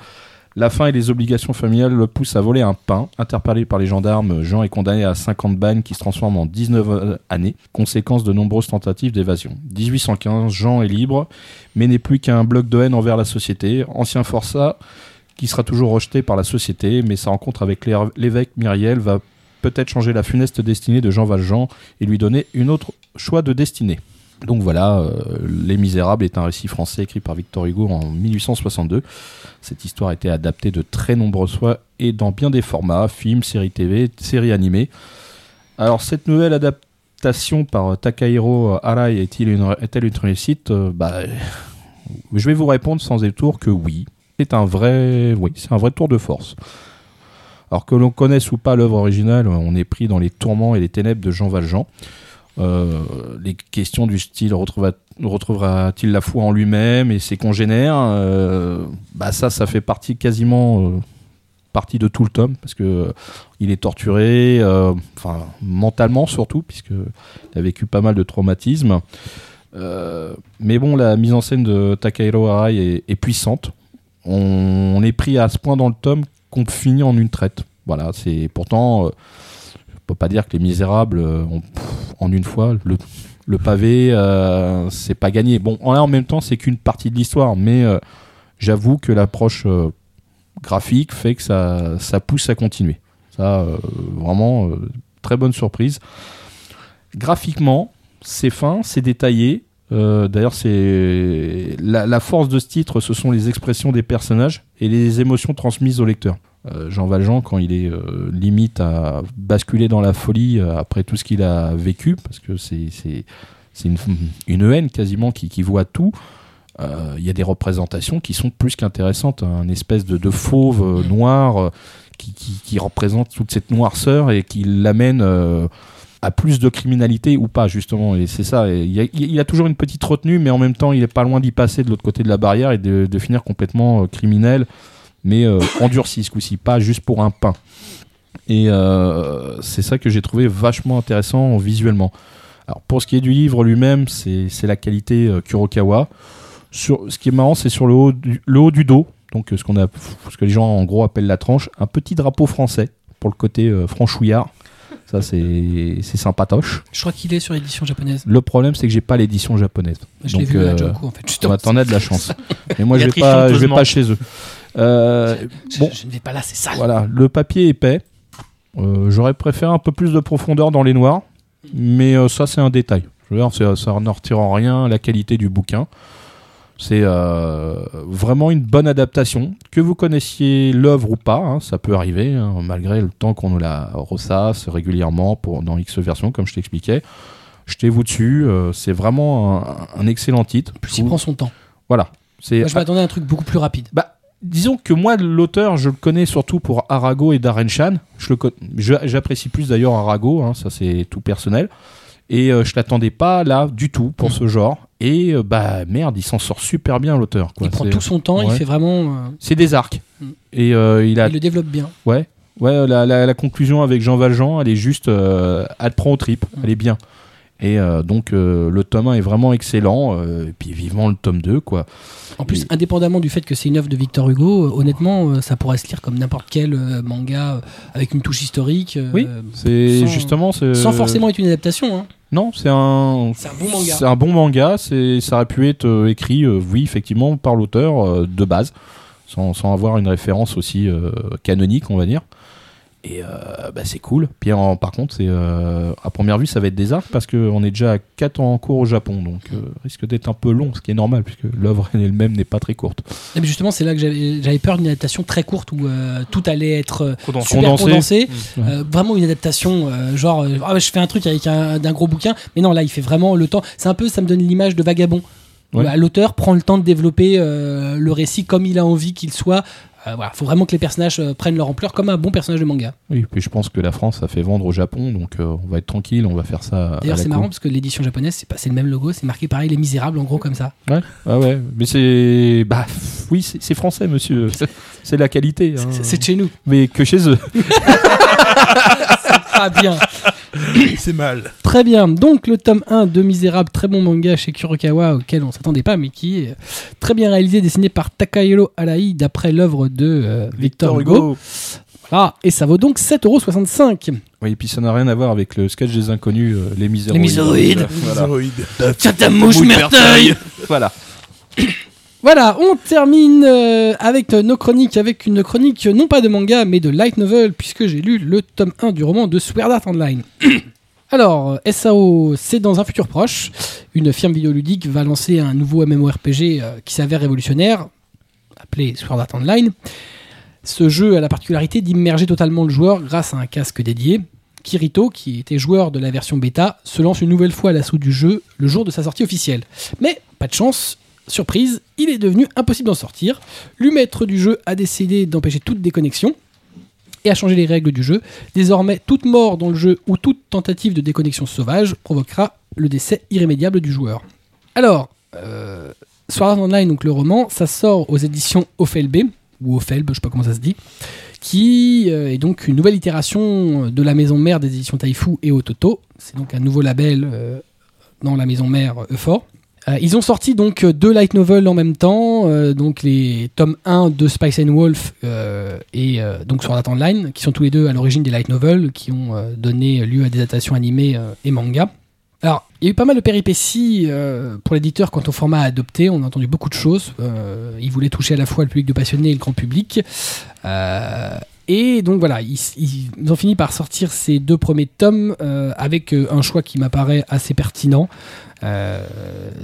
La faim et les obligations familiales le poussent à voler un pain. Interpellé par les gendarmes, Jean est condamné à 50 bannes qui se transforment en 19 euh, années, conséquence de nombreuses tentatives d'évasion. 1815, Jean est libre, mais n'est plus qu'un bloc de haine envers la société. Ancien forçat qui sera toujours rejeté par la société, mais sa rencontre avec l'é- l'évêque Myriel va peut-être changer la funeste destinée de Jean Valjean et lui donner une autre choix de destinée. Donc voilà, euh, Les Misérables est un récit français écrit par Victor Hugo en 1862. Cette histoire a été adaptée de très nombreuses fois et dans bien des formats, films, séries TV, séries animées. Alors cette nouvelle adaptation par Takahiro Arai est-elle une réussite? Euh, bah, Je vais vous répondre sans détour que oui. C'est un vrai, oui, c'est un vrai tour de force. Alors que l'on connaisse ou pas l'œuvre originale, on est pris dans les tourments et les ténèbres de Jean Valjean. Euh, les questions du style retrouvera- retrouvera-t-il la foi en lui-même et ses congénères euh, Bah ça, ça fait partie quasiment euh, partie de tout le tome parce que il est torturé, mentalement surtout puisque il a vécu pas mal de traumatismes. Mais bon, la mise en scène de Takahiro Arai est, est puissante. On, on est pris à ce point dans le tome qu'on finit en une traite. Voilà, c'est pourtant. Peux pas dire que les Misérables euh, en une fois le, pavé, euh, c'est pas gagné. Bon, en, en même temps, c'est qu'une partie de l'histoire, mais euh, j'avoue que l'approche graphique fait que ça, ça pousse à continuer. Ça, vraiment, très bonne surprise. Graphiquement, c'est fin, c'est détaillé. D'ailleurs, c'est la, la force de ce titre, ce sont les expressions des personnages et les émotions transmises au lecteur. Euh, Jean Valjean, quand il est euh, limite à basculer dans la folie euh, après tout ce qu'il a vécu, parce que c'est une, une haine quasiment qui, qui voit tout, il y a des représentations qui sont plus qu'intéressantes. Un espèce de, de fauve noir qui, qui- représente toute cette noirceur et qui l'amène à plus de criminalité ou pas, justement. Et c'est ça. Il a, a toujours une petite retenue, mais en même temps, il est pas loin d'y passer de l'autre côté de la barrière et de, finir complètement criminel, mais euh, endurci ce coup-ci, pas juste pour un pain. Et euh, c'est ça que j'ai trouvé vachement intéressant visuellement. Alors pour ce qui est du livre lui-même, c'est c'est la qualité euh, Kurokawa. Sur, ce qui est marrant, c'est sur le haut du, le haut du dos, donc ce, qu'on a, ce que les gens en gros appellent la tranche, un petit drapeau français pour le côté euh, franchouillard. Ça, c'est c'est sympatoche. Je crois qu'il est sur l'édition japonaise. Le problème, c'est que j'ai pas l'édition japonaise. Je l'ai Donc, vu à euh, Joku en fait. T'en as de la chance. Mais moi, je vais pas, je vais pas chez eux. Euh, Je- bon. je ne vais pas là, c'est sale. voilà, le papier épais. Euh, J'aurais préféré un peu plus de profondeur dans les noirs, mais euh, ça, c'est un détail. Je veux dire, ça ne retire en rien la qualité du bouquin. C'est vraiment une bonne adaptation. Que vous connaissiez l'œuvre ou pas, hein, ça peut arriver, hein, malgré le temps qu'on nous la ressasse régulièrement pour, dans X version, comme je t'expliquais. Jetez-vous dessus, c'est vraiment un, un excellent titre. Plus, il prend son temps. Voilà. Moi, je m'attendais à un truc beaucoup plus rapide. bah, disons que moi, l'auteur, je le connais surtout pour Arago et Darren Shan. J'apprécie plus d'ailleurs Arago, hein, ça c'est tout personnel. Et euh, je l'attendais pas là du tout pour Mm. ce genre. Et euh, bah merde, il s'en sort super bien l'auteur. Il prend tout son temps, il fait vraiment. euh, C'est des arcs. Mm. Et euh, il a Il le développe bien. ouais ouais la, la- la conclusion avec Jean Valjean, elle est juste, elle te prend au trip, Mm. elle est bien. Et euh, donc euh, le tome 1 est vraiment excellent. euh, et puis vivement le tome 2 quoi. En plus, Et- indépendamment du fait que c'est une œuvre de Victor Hugo, honnêtement, ça pourrait se lire comme n'importe quel manga avec une touche historique. Oui, C'est sans- justement Sans forcément être une adaptation. hein. Non, c'est un. Bon manga. C'est un bon manga. C'est, ça aurait pu être écrit, oui, effectivement, par l'auteur de base, sans, sans avoir une référence aussi canonique, on va dire. Et euh, bah, c'est cool. Puis en- par contre, c'est euh, à première vue, ça va être des arcs parce qu'on est déjà à 4 ans en cours au Japon, donc euh, risque d'être un peu long, ce qui est normal puisque l'œuvre elle-même n'est pas très courte. Ah, mais justement, c'est là que j'avais j'avais peur d'une adaptation très courte où euh, tout allait être Condensé. super Condensé. condensé. Ouais. Euh, vraiment une adaptation, euh, genre, euh, ah ouais, je fais un truc avec un, d'un gros bouquin, mais non, là, il fait vraiment le temps. C'est un peu, ça me donne l'image de Vagabond. Ouais. bah, L'auteur prend le temps de développer euh, le récit comme il a envie qu'il soit. Euh, voilà, faut vraiment que les personnages euh, prennent leur ampleur comme un bon personnage de manga. Oui, puis je pense que la France a fait vendre au Japon, donc euh, on va être tranquille, on va faire ça. D'ailleurs, c'est marrant parce que l'édition japonaise, c'est le même logo, c'est marqué pareil, les Misérables, en gros comme ça. Ah ouais, mais c'est. Bah oui, c'est français, monsieur. C'est la qualité. hein. C'est- C'est de chez nous. Mais que chez eux. Ah bien. C'est mal. Très bien. Donc le tome 1 de Misérable, très bon manga chez Kurokawa auquel on s'attendait pas, mais qui est très bien réalisé, dessiné par Takahiro Arai d'après l'œuvre de euh, Victor Hugo. Voilà. Et ça vaut donc 7,65€. Oui, et puis ça n'a rien à voir avec le sketch des inconnus, euh, les miséroïdes. Les miséroïdes. Voilà. Tiens ta mouche merteuil Voilà. Voilà, on termine euh, avec euh, nos chroniques, avec une chronique non pas de manga, mais de light novel, puisque j'ai lu le tome 1 du roman de Sword Art Online. Alors, euh, SAO, c'est dans un futur proche. Une firme vidéoludique va lancer un nouveau MMORPG qui s'avère révolutionnaire, appelé Sword Art Online. Ce jeu a la particularité d'immerger totalement le joueur grâce à un casque dédié. Kirito, qui était joueur de la version bêta, se lance une nouvelle fois à l'assaut du jeu le jour de sa sortie officielle. Mais, pas de chance, surprise, il est devenu impossible d'en sortir. Le maître du jeu a décidé d'empêcher toute déconnexion et a changé les règles du jeu. Désormais, toute mort dans le jeu ou toute tentative de déconnexion sauvage provoquera le décès irrémédiable du joueur. Alors, euh, Online, donc le roman, ça sort aux éditions Ophelb, ou Ophelb, je sais pas comment ça se dit, qui euh, est donc une nouvelle itération de la maison mère des éditions Taifu et Ototo. C'est donc un nouveau label euh, dans la maison mère Euphor. Euh, ils ont sorti donc euh, deux light novels en même temps, euh, donc les tomes 1 de Spice and Wolf et donc Sword Art Online, qui sont tous les deux à l'origine des light novels, qui ont donné lieu à des adaptations animées et mangas. Alors, il y a eu pas mal de péripéties pour l'éditeur quant au format adopté. On a entendu beaucoup de choses. Euh, il voulait toucher à la fois le public de passionnés et le grand public. Et donc voilà, ils, ils ont fini par sortir ces deux premiers tomes avec un choix qui m'apparaît assez pertinent. Euh,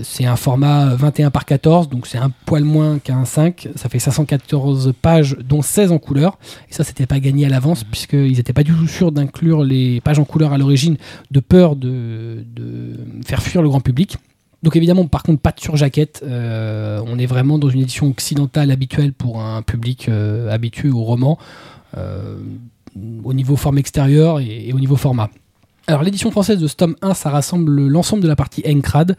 c'est un format 21 par 14, donc c'est un poil moins qu'un 5. Ça fait 514 pages, dont 16 en couleur. Et ça, c'était pas gagné à l'avance, puisqu'ils n'étaient pas du tout sûrs d'inclure les pages en couleur à l'origine, de peur de, de faire fuir le grand public. Donc évidemment, par contre, pas de surjaquette. Euh, on est vraiment dans une édition occidentale habituelle pour un public euh, habitué au roman, au niveau forme extérieure et, et au niveau format. Alors l'édition française de ce tome 1, ça rassemble l'ensemble de la partie Encrad,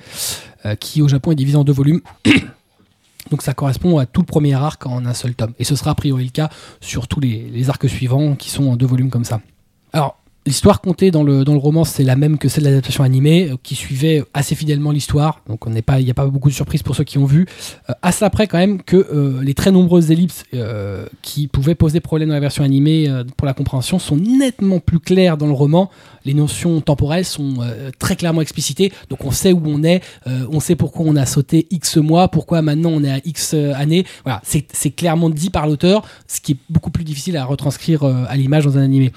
euh, qui au Japon est divisée en deux volumes. Donc ça correspond à tout le premier arc en un seul tome. Et ce sera a priori le cas sur tous les, les arcs suivants qui sont en deux volumes comme ça. Alors, l'histoire contée dans le, dans le roman, c'est la même que celle de l'adaptation animée, euh, qui suivait assez fidèlement l'histoire. Donc il n'y a pas beaucoup de surprises pour ceux qui ont vu. Euh, à ça près quand même que euh, les très nombreuses ellipses euh, qui pouvaient poser problème dans la version animée pour la compréhension sont nettement plus claires dans le roman. Les notions temporelles sont très clairement explicitées, donc on sait où on est, on sait pourquoi on a sauté X mois, pourquoi maintenant on est à X années. Voilà, c'est clairement dit par l'auteur, ce qui est beaucoup plus difficile à retranscrire à l'image dans un animé.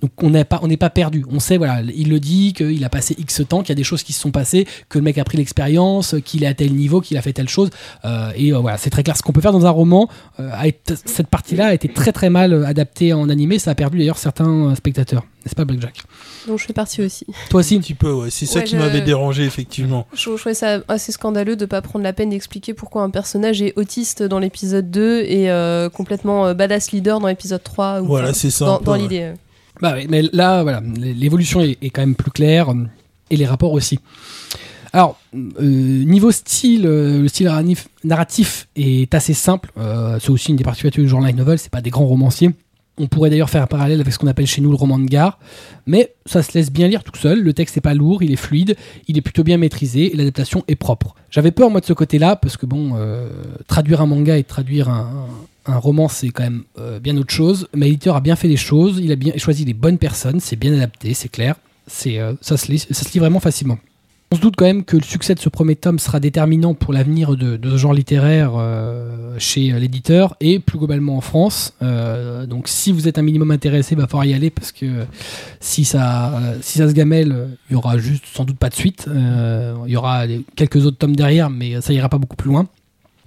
Donc on n'est pas, n'est pas perdu. On sait, voilà, il le dit qu'il a passé X temps, qu'il y a des choses qui se sont passées, que le mec a pris l'expérience, qu'il est à tel niveau, qu'il a fait telle chose. Euh, et euh, voilà, c'est très clair. Ce qu'on peut faire dans un roman, euh, a été- cette partie-là a été très très mal adaptée en animé. Ça a perdu d'ailleurs certains spectateurs. N'est-ce pas, Blackjack? Dont je fais partie aussi. Toi aussi? Un petit peu, ouais. C'est ça Ouais, qui je- m'avait dérangé, effectivement. Je, je trouvais ça assez scandaleux de pas prendre la peine d'expliquer pourquoi un personnage est autiste dans l'épisode 2 et euh, complètement badass leader dans l'épisode 3. Ou, Voilà, c'est ça. Dans, peu, dans ouais. l'idée. euh. Bah oui, mais là, voilà, l'évolution est, quand même plus claire euh, et les rapports aussi. Alors, euh, niveau style, euh, le style narratif, est assez simple. C'est aussi une des particularités du genre light novel, c'est pas des grands romanciers. On pourrait d'ailleurs faire un parallèle avec ce qu'on appelle chez nous le roman de gare, mais ça se laisse bien lire tout seul. Le texte n'est pas lourd, il est fluide, il est plutôt bien maîtrisé et l'adaptation est propre. J'avais peur moi de ce côté-là parce que bon, euh, traduire un manga et traduire un, roman c'est quand même euh, bien autre chose. Mais l'éditeur a bien fait les choses, il a bien choisi les bonnes personnes, c'est bien adapté, c'est clair, euh, ça se lit vraiment facilement. On se doute quand même que le succès de ce premier tome sera déterminant pour l'avenir de, ce genre littéraire euh, chez euh, l'éditeur et plus globalement en France. Euh, donc si vous êtes un minimum intéressé, il va falloir y aller parce que si ça, euh, si ça se gamelle, euh, il y aura juste sans doute pas de suite. Euh, il y aura quelques autres tomes derrière, mais ça ira pas beaucoup plus loin.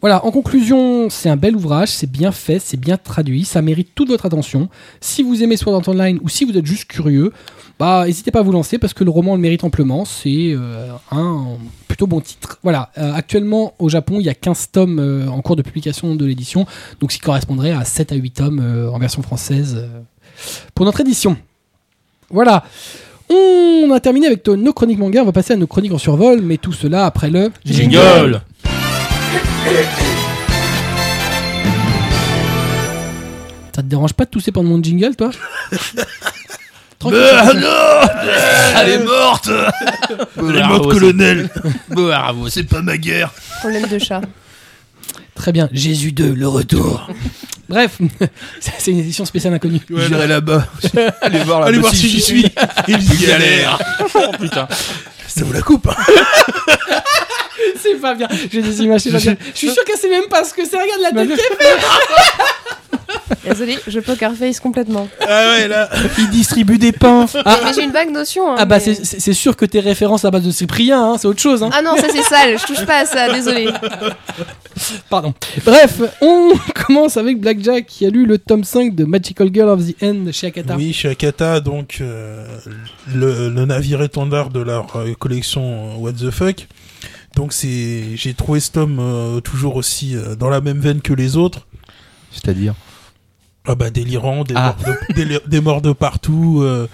Voilà, en conclusion, c'est un bel ouvrage, c'est bien fait, c'est bien traduit, ça mérite toute votre attention. Si vous aimez Sword Art Online ou si vous êtes juste curieux, bah n'hésitez pas à vous lancer parce que le roman le mérite amplement, c'est euh, un plutôt bon titre. Voilà, euh, actuellement au Japon, il y a 15 tomes euh, en cours de publication de l'édition, donc ce qui correspondrait à 7 à 8 tomes euh, en version française euh, pour notre édition. Voilà. On a terminé avec nos chroniques manga, on va passer à nos chroniques en survol, mais tout cela après le Jingle Ça te dérange pas de tousser pendant mon jingle, toi? Tranquille. Elle est morte Elle est morte, colonel. Bravo, C'est pas ma guerre Problème de chat. Très bien, Jésus 2, le retour. Bref, c'est une édition spéciale inconnue. J'irai là-bas. Allez voir, là Allez voir si j'y suis. Il y a l'air. Oh putain. Ça vous la coupe. C'est pas bien, j'ai des images, c'est pas bien. Je suis sûr qu'elle sait même pas ce que c'est, regarde la tête qu'elle fait. Désolé, je poker face complètement. Ah ouais, là. Il distribue des pains Mais j'ai une vague notion. hein, Ah bah mais- c'est- sûr que tes références à base de Cyprien, hein, c'est autre chose. Hein. Ah non, ça c'est sale, je touche pas à ça, désolé. Pardon. Bref, on commence avec Blackjack qui a lu le tome 5 de Magical Girl of the End chez Akata. Oui, chez Akata, donc euh, le, le navire étendard de leur euh, collection euh, What the Fuck. Donc c'est, j'ai trouvé ce tome euh, toujours aussi euh, dans la même veine que les autres. C'est-à-dire? Ah bah délirant, des, Ah. morts, de, des morts de partout. euh,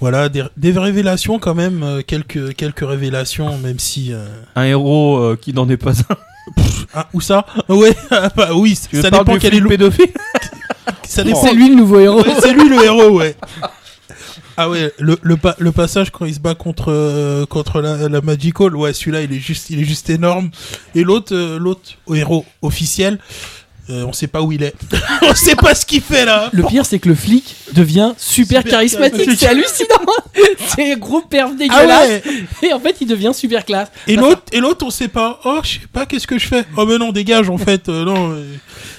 voilà, des, des révélations quand même, euh, quelques quelques révélations, même si. euh, Un héros euh, qui n'en est pas un. Ah, où ça? Ouais, ah bah oui, Tu ça dépend quel est le. pédophile? Ça dépend. C'est lui le nouveau héros. Ouais, c'est lui le héros, ouais. Ah ouais, le, le, pa- le passage quand il se bat contre euh, contre la, la Magical, ouais, celui-là il est juste il est juste énorme. Et l'autre euh, l'autre héros officiel, euh, on sait pas où il est. on sait pas ce qu'il fait là. Le pire, c'est que le flic devient super, Super charismatique. C'est hallucinant. c'est un gros perf Ah dégueulasse. ouais. Et en fait, il devient super classe. Et l'autre et l'autre on sait pas. Oh, je sais pas qu'est-ce que je fais? Oh mais non, dégage en fait. Euh, non. euh,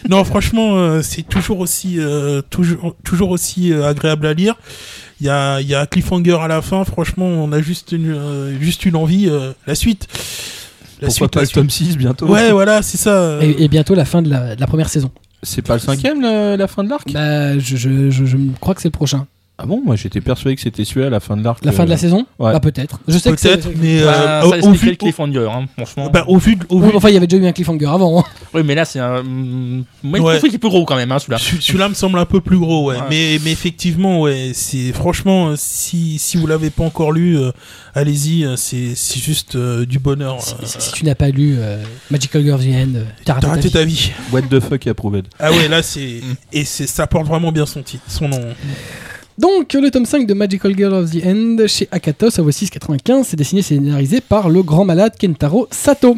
non, franchement, euh, c'est toujours aussi euh, toujours toujours aussi agréable à lire. Il y a il y a cliffhanger à la fin, franchement, on a juste une euh, juste une envie euh, la suite. La Pourquoi suite, pas la le tome 6 bientôt Ouais, voilà, c'est ça. Et, et bientôt la fin de la, de la première saison. C'est pas le cinquième, le- la fin de l'arc? Bah, je, je, je, je crois que c'est le prochain. Ah bon Moi j'étais persuadé que c'était celui à la fin de l'arc. La fin de la euh, saison ouais. Bah, peut-être. Je sais que c'est. Peut-être, mais Bah, euh, au, ça au le cliffhanger, hein, franchement. bah, au vu de- au enfin, il y avait déjà eu un cliffhanger avant. hein. Oui, mais là, c'est un. Moi, Ouais. je trouve qu'il est plus gros quand même, hein, celui-là. Celui- Celui-là me semble un peu plus gros, ouais. Ouais. Mais, mais effectivement, ouais, c'est franchement, si, si vous l'avez pas encore lu, euh, allez-y, euh, c'est c'est juste euh, du bonheur. Si, euh, si- tu n'as pas lu euh, Magical Girl of the End, t'as raté ta vie. vie. What the fuck approved. Ah ouais, là c'est et c'est ça porte vraiment bien son titre, son nom. Donc, le tome 5 de Magical Girl of the End chez Akato, ça voici 95, c'est dessiné et scénarisé par le grand malade Kentaro Sato.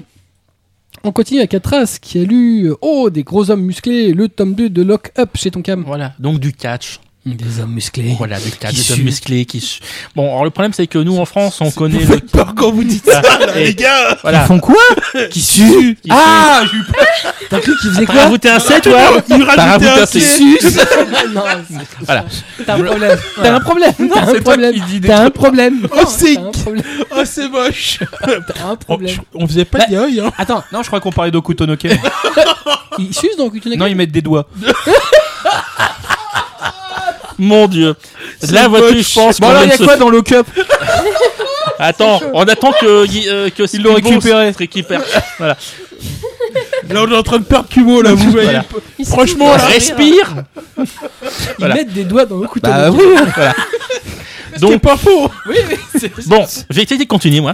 On continue avec Atras qui a lu euh, Oh, des gros hommes musclés, le tome 2 de Lock Up chez Tonkam. Voilà, donc du catch. Des hommes musclés. Voilà, Qui des hommes musclés qui. su- Bon, alors le problème, c'est que nous, en France, on connaît Vous le. faites peur quand vous dites ça, là, les gars. Voilà. font quoi Qui suent Ah T'as cru qu'ils faisaient T'as quoi rajouté un 7, toi Il T'as rajoutait rajouté un un C. C. Non, Voilà. t'as un problème. T'as un problème. T'as un c'est toi problème. T'as un problème. Oh, c'est- T'as un problème. Oh, c'est moche. T'as un On, problème. on faisait pas Bah- de yaoi, hein. Attends, Non, je crois qu'on parlait d'Okutonoke. ils sucent dans Kutunaka non, ils mettent des doigts. Mon dieu. Là, vois-tu, je pense Bon alors, il y a quoi dans le cup Attends, on attend que, euh, que Ils l'ont récupéré. se récupère. Voilà. Là, on est en train de perdre Kubo, là, vous voyez. Voilà. Franchement, là. Respire. Ils Voilà. mettent des doigts dans le couteau. Bah oui. Voilà. Donc, pas faux. oui, oui, c'est- bon, je vais essayer de continuer, moi.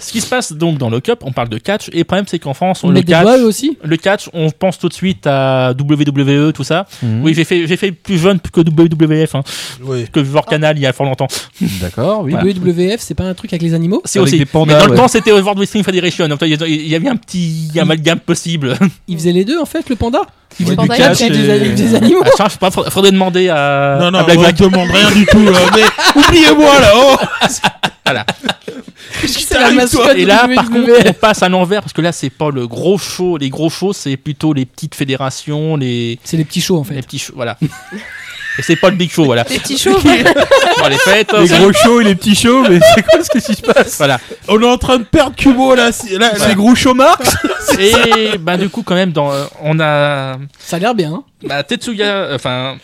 Ce qui se passe donc dans le Cup, on parle de catch, et le problème, c'est qu'en France, on le catch. aussi Le catch, on pense tout de suite à WWE, tout ça. Mhm. Oui, j'ai fait, j'ai fait plus jeune que WWF, hein, Ouais. que Vivor Canal il y a fort longtemps. D'accord, oui. Voilà. WWF, c'est pas un truc avec les animaux C'est aussi. des pandas, mais dans le ouais. temps, c'était World Wrestling Federation. Donc, il y il avait un petit amalgame possible. Ils faisaient les deux en fait, le panda Ils Ouais, faisaient du catch et- des, avec des animaux Ah, je sais pas, faudrait faudrait demander à, Non, non, à Black on Black. demande rien du tout, là. Mais oubliez-moi, là. Oh. Voilà. C'est la mascotte Et là, par contre, on passe à l'envers parce que là, c'est pas le gros show. Les gros shows, c'est plutôt les petites fédérations, les, C'est les petits shows en fait. les petits shows. Voilà. Et c'est pas le big show, voilà. Les petits chauves. Bon, les fêtes, Les ça- gros shows et les petits shows, mais c'est quoi ce qui se passe voilà. On est en train de perdre Kubo là. c'est- là, gros show Marx Et bah du coup, quand même, dans, euh, on a Ça a l'air bien. hein. bah, Tetsuya, enfin. et,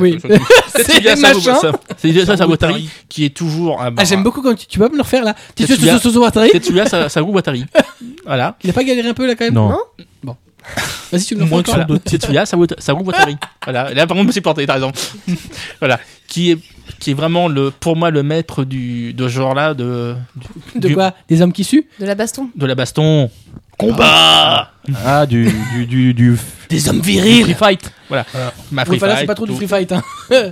Oui. C'est machin. C'est Tetsuya Sawatari Sawatari. qui est toujours un. Ah, j'aime beaucoup quand tu, tu peux me le refaire là. Tetsuya. ce ce- ce Atari Tetsuya Sa- Sawatari. Voilà. Il a pas galéré un peu là quand même? Non. Vas-y, tu me le refais Moins que d'autres. Tetsuya Sawata- Sawatari. voilà. Là, par contre, je me suis planté, t'as raison. voilà. Qui est, qui est vraiment le, pour moi, le maître du, de ce genre-là, de, De du- quoi? Des hommes qui suent? De la baston. de la baston. Combat! Ah, du, du, du, du- Des hommes Du virils free fight. Voilà. Voilà. Ma free enfin, là, c'est fight, pas trop du free fight. Hein.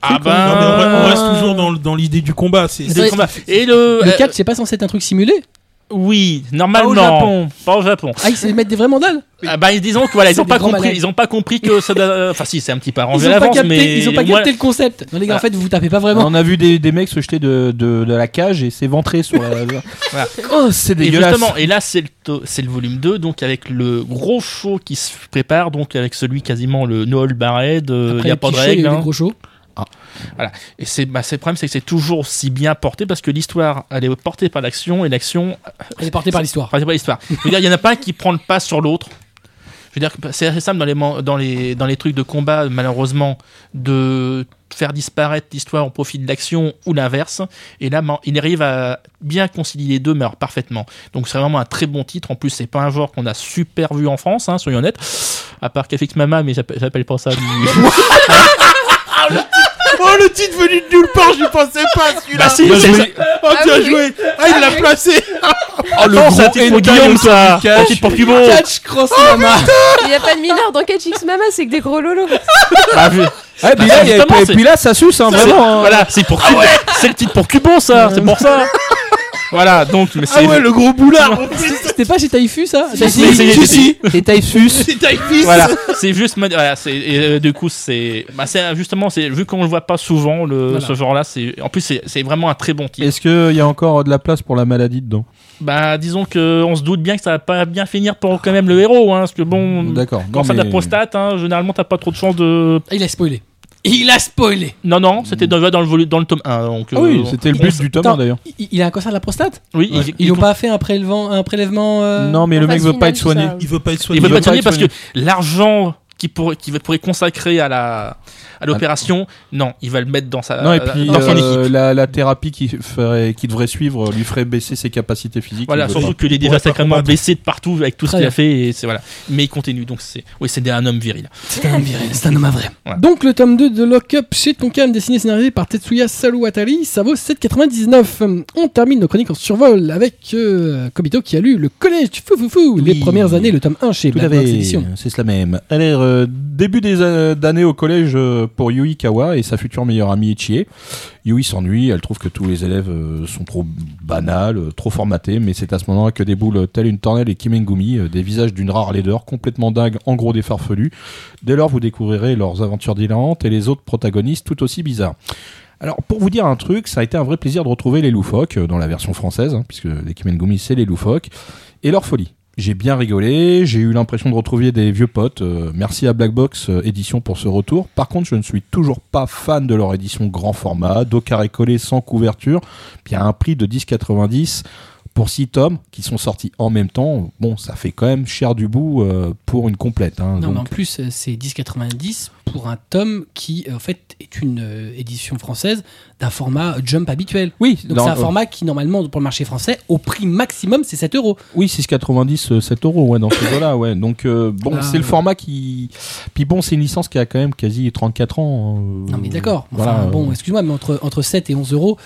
Ah Non, mais on, ben. on reste toujours dans, dans l'idée du combat. C'est Des c'est- combats. Et le. Le euh, catch, c'est pas censé être un truc simulé Oui, normalement. Pas au Japon. Pas au Japon. Ah, ils se mettent des vrais mandales Ah bah, disons que voilà, ils ont pas compris, malades. ils ont pas compris que ça doit- enfin si, c'est un petit peu arrangé Ils ont pas l'avance, capté, mais ils ont pas capté le concept. Non, les gars, en Voilà. fait, vous tapez pas vraiment. On a vu des, des mecs se jeter de, de, de la cage et s'éventrer sur la. Oh, c'est Et dégueulasse. justement, et là c'est le, to- c'est le volume 2, donc avec le gros show qui se prépare, donc avec celui quasiment le no hold barred, il a pas de y règle. a eu des gros shows. Et c'est, bah, le problème, c'est que c'est toujours si bien porté parce que l'histoire, elle est portée par l'action et l'action Elle est portée par l'histoire. L'histoire. Je veux dire, il y en a pas un qui prend le pas sur l'autre. Je veux dire, c'est assez simple dans les, dans, les, dans les trucs de combat, malheureusement, de faire disparaître l'histoire au profit de l'action ou l'inverse. Et là, il arrive à bien concilier les deux, mais alors parfaitement. Donc, c'est vraiment un très bon titre. En plus, c'est pas un genre qu'on a super vu en France, hein, soyons honnêtes. À part KFX Mama, mais j'appelle j'appelle pas ça du. Oh, le titre venu de nulle part, j'y pensais pas celui-là. Bah, si, oh, c'est- bien Ah oui, oui. joué. Ah, il l'a placé. Oh, le gros titre pour Guillaume, ça Un titre pour Cubon Catch Cross Mama Il n'y a pas de mineur dans Catch X Mama, c'est que des gros lolos. Ah, vu- Ah, puis là, il y a- Justement, et c'est- puis là, ça suce, hein, C'est- vraiment. hein. Voilà, c'est pour Cubon. C'est le titre pour Cubon, ça. C'est pour ça. Voilà, donc, mais Ah c'est. ouais, le gros boulard. C'était pas chez Taifu ça Si, si, si. Et Typhus. C'est Typhus. Voilà, c'est juste. Voilà, c'est et, euh, du coup c'est. Bah, c'est justement c'est vu qu'on le voit pas souvent le Voilà. ce genre-là, c'est en plus c'est c'est vraiment un très bon titre. Est-ce qu'il y a encore de la place pour la maladie dedans? Bah disons que on se doute bien que ça va pas bien finir pour quand même le héros, hein, parce que bon. D'accord. Quand ça de la prostate, hein, généralement t'as pas trop de chance de. Ah, Il a spoilé. Il a spoilé Non non, c'était déjà dans le dans le tome 1 donc. Ah oui, euh, c'était le but du tome Attends, 1 d'ailleurs. Il, il a un cancer de la prostate Oui, Ils il- Ils il- n'ont pas fait un prélèvement, un prélèvement euh, Non, mais le mec phase veut pas être soigné. Il veut pas être Il soigné. veut pas être soigné parce que l'argent qui pourrait qui pourrait consacrer à la à l'opération, non, il va le mettre dans sa Non, et puis dans son euh, équipe. la, la thérapie qui, ferait, qui devrait suivre lui ferait baisser ses capacités physiques. Voilà, surtout qu'il est déjà sacrément blessé de partout avec tout ce qu'il a fait et c'est voilà. Mais il continue donc c'est oui, c'est un homme viril. C'est un homme viril, c'est un homme à vrai. Voilà. Donc le tome 2 de Lock Up chez Tonkam, dessiné et scénarisé par Tetsuya Saluatari, ça vaut 7,99. On termine nos chroniques en survol avec euh, Kobito qui a lu Le Collège du Fou Fou Fou, les Oui. premières années, le tome 1 chez fait, Edition. c'est cela même. Alors, euh, début des euh, d'année au collège euh, pour Yui Kawa et sa future meilleure amie Ichie. Yui s'ennuie, elle trouve que tous les élèves euh, sont trop banals, euh, trop formatés, mais c'est à ce moment-là que déboulent telle une tornelle et Kimengumi, euh, des visages d'une rare laideur, complètement dingue, en gros des farfelus. Dès lors, vous découvrirez leurs aventures délirantes et les autres protagonistes tout aussi bizarres. Alors, pour vous dire un truc, ça a été un vrai plaisir de retrouver les loufoques dans la version française, hein, puisque les Kimengumi, c'est les loufoques, et leur folie. J'ai bien rigolé, j'ai eu l'impression de retrouver des vieux potes. euh, merci à Black Box euh, pour ce retour. Par contre, je ne suis toujours pas fan de leur édition grand format, dos carré collé sans couverture, puis à un prix de 10,90 pour 6 tomes qui sont sortis en même temps. Bon, ça fait quand même cher du bout euh, pour une complète. hein, Non, mais en plus, euh, c'est 10,90 pour un tome qui, euh, en fait, est une euh, édition française d'un format jump habituel. oui, Donc c'est un euh, format qui, normalement, pour le marché français, au prix maximum, c'est 7 euros. Oui, 6,90, euh, 7 euros, ouais, dans ce là ouais. Donc, bon, Ah, c'est le format qui. Puis bon, c'est une licence qui a quand même quasi 34 ans. euh, Non, mais d'accord. Enfin, voilà, bon, excuse-moi, mais entre, entre 7 et 11 euros,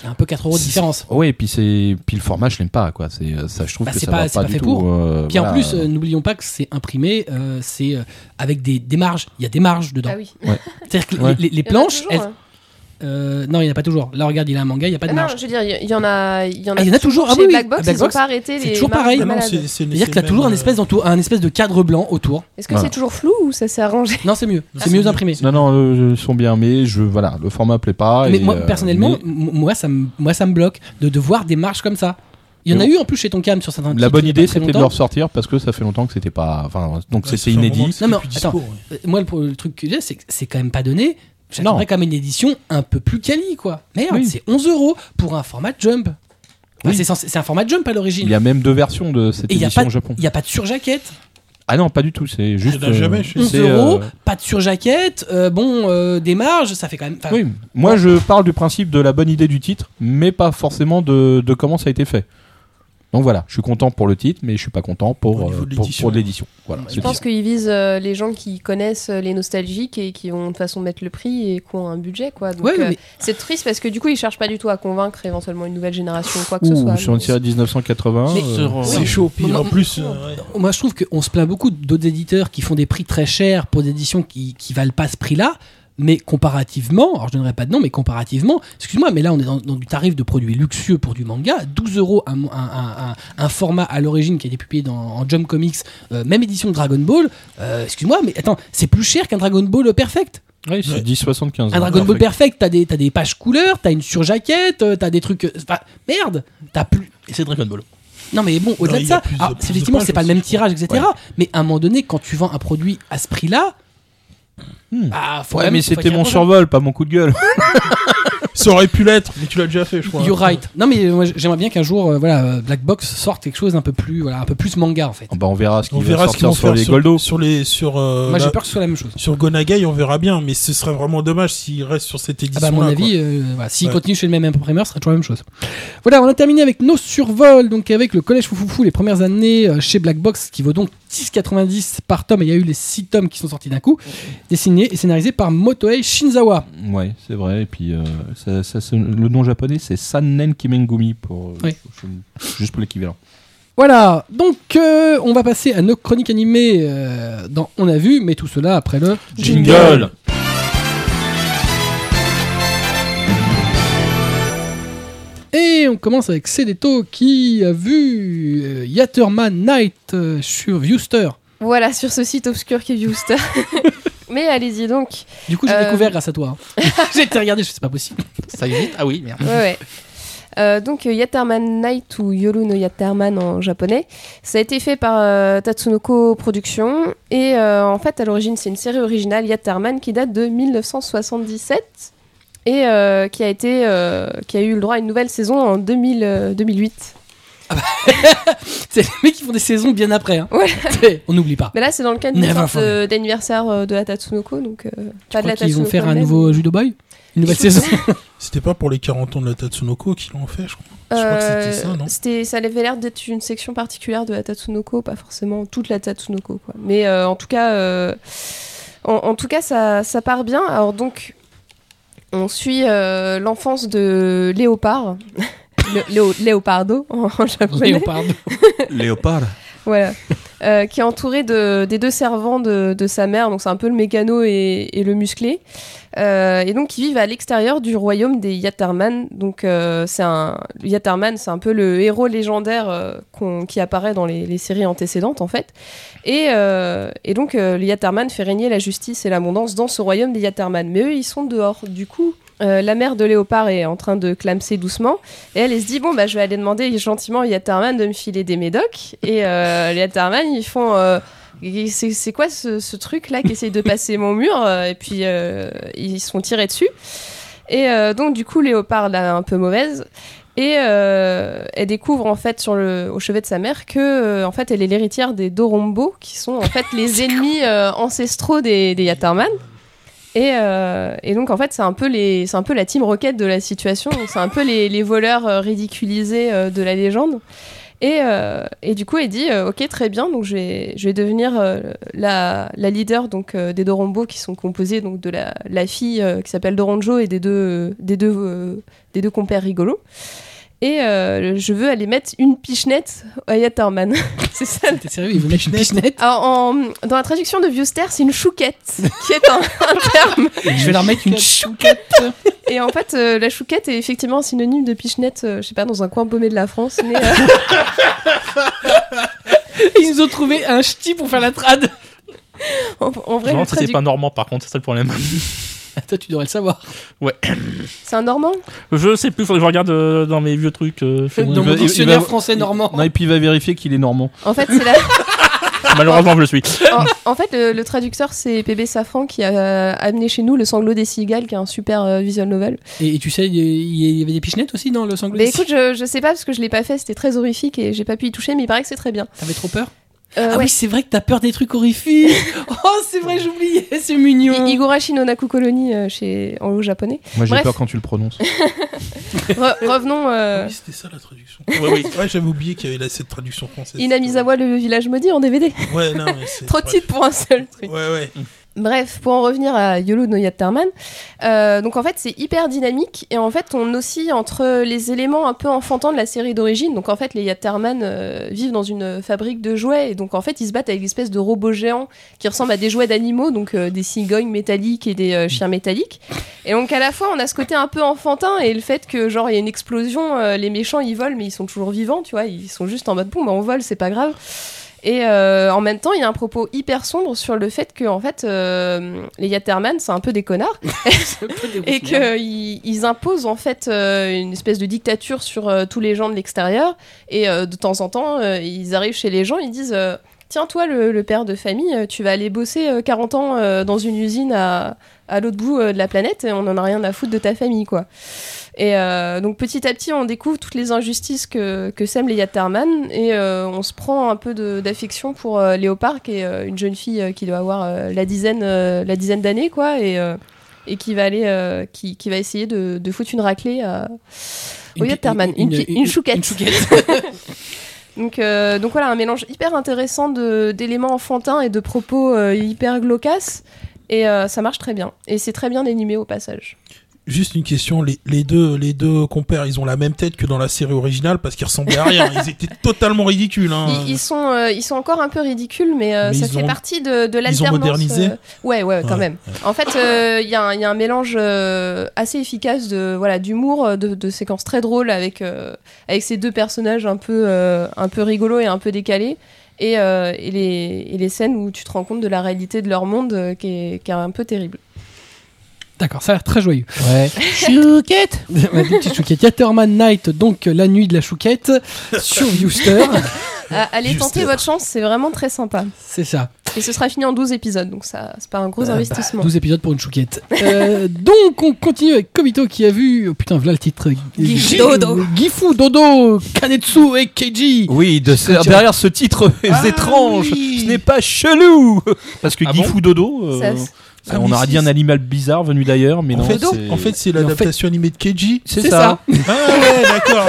il y a un peu 4 euros de différence. Oui, et puis c'est puis le format, je l'aime pas quoi. C'est euh, ça, je trouve Bah, que c'est ça pas- va c'est pas, pas du fait tout. pour. euh, Puis en voilà. plus, euh, n'oublions pas que c'est imprimé, euh, c'est euh, avec des, des marges. Il y a des marges dedans. Ah oui. C'est-à-dire que Ouais. les, les- les Il y en a planches, toujours, elles, hein. Euh, non, il n'y en a pas toujours. Là, regarde, il a un manga, il n'y a pas de Ah non, marge. je veux dire, il y en a, il y en a, Ah, il y en a toujours. Ah Chez oui, oui. Black Box, À Black ils n'ont Box, pas arrêté c'est toujours pareil. Ah C'est-à-dire que c'est t'as toujours un espèce, d'entour- un espèce de cadre blanc autour. Est-ce que Voilà. c'est toujours flou ou ça s'est arrangé Non, c'est mieux. Ah, C'est mieux imprimé. Non, non, euh, ils sont bien, mais je, voilà, le format plaît pas. Mais et, moi, euh, personnellement, moi, ça me, moi, ça me bloque de, de voir des marges comme ça. Il y en a eu en plus chez ton cam sur certains la bonne y a idée, c'était de le ressortir parce que ça fait longtemps que c'était pas. Enfin, donc Ouais, c'était inédit. Non, mais attends. dispo, ouais. Euh, Moi, le, le truc que j'ai, c'est que c'est quand même pas donné. J'attendrais quand même une édition un peu plus quali, quoi. Merde, Oui. c'est 11 euros pour un format jump. Enfin, Oui. c'est un format jump à Il l'origine. y a même deux versions de cette Et il n'y édition au Japon. il y a pas de surjaquette. Ah non, pas du tout. C'est juste. jamais chez- 11 c'est, euros, euh, pas de surjaquette. euh, bon, euh, des marges, ça fait quand même. Oui, moi je parle du principe de la bonne idée du titre, mais pas forcément de, de comment ça a été fait. Donc voilà, je suis content pour le titre, mais je suis pas content pour, euh, pour, l'édition. pour de l'édition. Voilà, Je pense qu'ils visent euh, les gens qui connaissent euh, les nostalgiques et qui vont de toute façon mettre le prix et qui ont un budget. quoi. Donc, Ouais, euh, mais- C'est triste parce que du coup, ils cherchent pas du tout à convaincre éventuellement une nouvelle génération ou quoi que ce soit. sur une série de 1980. Mais- euh, Sur, euh, C'est chaud. Puis en plus, euh, ouais. Moi, je trouve qu'on se plaint beaucoup d'autres éditeurs qui font des prix très chers pour des éditions qui, qui valent pas ce prix-là. Mais comparativement, alors je donnerai pas de nom, mais comparativement, excuse-moi, mais là on est dans, dans du tarif de produits luxueux pour du manga, 12 euros un, un- un- un- un format à l'origine qui a été publié dans, en Jump Comics, euh, même édition de Dragon Ball. euh, excuse-moi, mais attends, c'est plus cher qu'un Dragon Ball Perfect. Oui, c'est Ouais. 10,75. Un Dragon Ball Perfect, t'as des, t'as des pages couleurs, t'as une surjaquette, euh, t'as des trucs. Enfin, merde, t'as plus. Et c'est Dragon Ball. Non mais bon, au-delà de ça, plus de- alors, plus de effectivement c'est pas le même tirage, etc. Mais à un moment donné, quand tu vends un produit à ce prix-là, Hmm. bah, faut Ouais, mais c'était mon survol, pas mon coup de gueule. Ça aurait pu l'être, mais tu l'as déjà fait, je crois. You're right. Non mais moi, j'aimerais bien qu'un jour, euh, voilà, euh, Black Box sorte quelque chose un peu plus, voilà, un peu plus manga en fait. Oh, bah, on verra ce On qu'ils vont verra ce qu'ils sortir vont sur faire les sur, Goldo. sur les sur euh, Moi j'ai la- peur que ce soit la même chose. sur Gonagai, on verra bien, mais ce serait vraiment dommage s'il reste sur cette Ah édition. bah à mon avis, euh, voilà, s'il Ouais. continue chez le même imprimeur, ce serait toujours la même chose. Voilà, on a terminé avec nos survols, donc avec le collège Foufoufou, les premières années euh, chez Black Box, qui vaut donc 10,90 par tome, et il y a eu les 6 tomes qui sont sortis d'un coup, dessiné et scénarisé par Motoei Shinzawa. Ouais, c'est vrai. Et puis, euh, ça, ça le nom japonais, c'est Sannen Kimengumi, pour, euh, Oui. juste pour l'équivalent. Voilà, donc euh, on va passer à nos chroniques animées euh, dans On a vu, mais tout cela après le Jingle Et on commence avec Cédéto qui a vu euh, Yatterman Night euh, sur Viewster. Voilà, sur ce site obscur qui est Viewster. Mais allez-y donc. Du coup, j'ai euh, découvert grâce à toi. Hein. J'ai été regardé, je sais pas possible. Ça existe Ah oui, merde. Euh, donc euh, Yaterman Night ou Yoru no Yaterman en japonais, ça a été fait par Tatsunoko Productions et en fait à l'origine c'est une série originale Yaterman qui date de 1977 et qui a été qui a eu le droit à une nouvelle saison en 2008. c'est les mecs qui font des saisons bien après. Hein. On n'oublie pas. Mais là, c'est dans le cadre euh, d'anniversaire euh, de la Tatsunoko, donc euh, pas de la Ils vont faire un nouveau Judo Boy Une nouvelle saison C'était pas pour les 40 ans de la Tatsunoko qu'ils l'ont fait, je crois. Je crois que c'était ça, non? C'était, Ça avait l'air d'être une section particulière de la Tatsunoko, pas forcément toute la Tatsunoko. Mais en tout cas, en, tout cas ça, ça part bien. Alors donc, on suit l'enfance de Léopard. Le- Léopardo en, en japonais. Léopard. Léopard. Voilà. Euh, qui est entouré de, des deux servants de, de sa mère, donc c'est un peu le mécano et, et le musclé. Euh, et donc, ils vivent à l'extérieur du royaume des Yatarman. Donc, euh, c'est un Yatarman, c'est un peu le héros légendaire euh, qui apparaît dans les, séries antécédentes, en fait. Et, euh, et donc, le Yatarman fait régner la justice et l'abondance dans ce royaume des Yatarman. Mais eux, ils sont dehors. Du coup, la mère de Léopard est en train de clamser doucement. Et elle, elle se dit bon bah je vais aller demander gentiment à Yatarman de me filer des médocs. Et euh, les Yatarman ils font c'est quoi ce, ce truc là qui essaye de passer mon mur Euh, Et puis euh, ils se font tirer dessus. Et euh, donc du coup Léopard là un peu mauvaise. Et euh, elle découvre en fait sur le, au chevet de sa mère que euh, en fait elle est l'héritière des Dorombo qui sont en fait les ennemis euh, ancestraux des, des Yatarman. Et, et donc en fait c'est un peu les c'est un peu la team Rocket de la situation c'est un peu les, les voleurs ridiculisés de la légende et, euh, et du coup elle dit euh, ok très bien donc je vais je vais devenir euh, la, la leader donc euh, des Dorombo qui sont composés donc de la, la fille euh, qui s'appelle Doronjo et des deux des deux euh, des deux compères rigolos Et euh, je veux aller mettre une pichenette à Yatterman. c'est ça. T'es sérieux, il veut mettre une pichenette Alors, en- dans la traduction de Viewster, c'est une chouquette, qui est un, un terme. Je vais leur mettre une chouquette. Et en fait, euh, la chouquette est effectivement synonyme de pichenette, euh, je sais pas, dans un coin paumé de la France. Mais, euh, Ils nous ont trouvé un ch'ti pour faire la trad. en, en vrai, Non, le ça, c'est pas normand par contre, c'est ça le problème. Toi, tu devrais le savoir. c'est un normand? Je sais plus, faudrait que je regarde euh, dans mes vieux trucs. euh, chez moi. Dans va- mon il dictionnaire va- français normand. Non, et puis il va vérifier qu'il est normand. En fait, c'est la... Malheureusement, je le suis. en, en fait, le, le traducteur, c'est PB Safran qui a euh, amené chez nous Le Sanglot des Cigales, qui est un super euh, visual novel. Et, et tu sais, il y avait des pichenettes aussi dans le sanglot Mais écoute, je, je sais pas parce que je l'ai pas fait, c'était très horrifique et j'ai pas pu y toucher, mais il paraît que c'est très bien. T'avais trop peur? Euh, Ah ouais. oui, c'est vrai que t'as peur des trucs horrifiques. oh, c'est vrai, j'oubliais, c'est mignon. I- Higurashi no Naku Colony euh, chez en japonais. Moi j'ai peur quand tu le prononces. Re- revenons euh, Oui, c'était ça la traduction. Ouais, oui. Ouais, j'avais oublié qu'il y avait là, cette traduction française. Inamizawa le village maudit en DVD. Ouais, non, mais c'est. Trop de titres pour un seul truc. Ouais, ouais. Bref, pour en revenir à Yolo no Yatterman, euh, donc en fait c'est hyper dynamique et en fait on oscille entre les éléments un peu enfantins de la série d'origine. Donc en fait les Yatterman euh, vivent dans une fabrique de jouets et donc en fait ils se battent avec des espèces de robots géants qui ressemblent à des jouets d'animaux, donc euh, des cigognes métalliques et des chiens métalliques. Et donc à la fois on a ce côté un peu enfantin et le fait que genre il y a une explosion, les méchants ils volent mais ils sont toujours vivants, tu vois, ils sont juste en mode bon bah on vole c'est pas grave. Et euh, en même temps, il y a un propos hyper sombre sur le fait que en fait, euh, les Yatterman, c'est un peu des connards et qu'ils ils imposent en fait euh, une espèce de dictature sur tous les gens de l'extérieur. Et de temps en temps, ils arrivent chez les gens, ils disent Tiens, toi, le, le père de famille, tu vas aller bosser euh, 40 ans dans une usine à, à l'autre bout euh, de la planète et on en a rien à foutre de ta famille, quoi. Et euh, donc petit à petit, on découvre toutes les injustices que, que sèment les Yatterman et euh, on se prend un peu d'affection pour euh, Léopard, qui est une jeune fille qui doit avoir la dizaine, la dizaine d'années, quoi, et, et qui va aller, qui, qui va essayer de, de foutre une raclée à, au pi- Yatterman, une, une chouquette. Une chouquette. Donc, euh, donc voilà, un mélange hyper intéressant d'éléments enfantins et de propos euh, hyper glauques. Et euh, ça marche très bien. Et c'est très bien animé au passage. Juste une question, les, les deux les deux compères, ils ont la même tête que dans la série originale parce qu'ils ressemblaient à rien. Ils étaient totalement ridicules. Hein. Ils, ils sont, euh, ils sont encore un peu ridicules, mais, euh, Mais ça fait ont- partie de, de ils ont l'alternance. modernisé Ouais, ouais, quand Ouais, même. En fait, euh, il y, a un- il y a un mélange assez efficace de voilà d'humour, de, de séquences très drôles avec avec ces deux personnages un peu un peu rigolos et un peu décalés. Et, euh, et, les, et les scènes où tu te rends compte de la réalité de leur monde euh, qui, est, qui est un peu terrible. D'accord, ça a l'air très joyeux. Ouais. Chouquette Ouais, des petites chouquettes. Yatterman Night, donc la nuit de la chouquette, sur Viewster. Ah, allez tenter votre chance, c'est vraiment très sympa. C'est ça. Et ce sera fini en 12 épisodes, donc ça c'est pas un gros Euh, bah, investissement. 12 épisodes pour une chouquette. Euh, donc, on continue avec Kobito qui a vu. Oh putain, voilà le titre. Gifu Gi- Dodo. Gifu Dodo, Kanetsu et Keiji. Oui, de ce- derrière ce titre Ah étrange, oui. ce n'est pas chelou Parce que Ah Gifu Dodo, euh, Ça, ça, Ah, on aurait dit un animal bizarre venu d'ailleurs, mais en, non. fait, c'est- en fait, c'est en l'adaptation animée de Keiji. c'est c'est ça. Ah ouais, d'accord.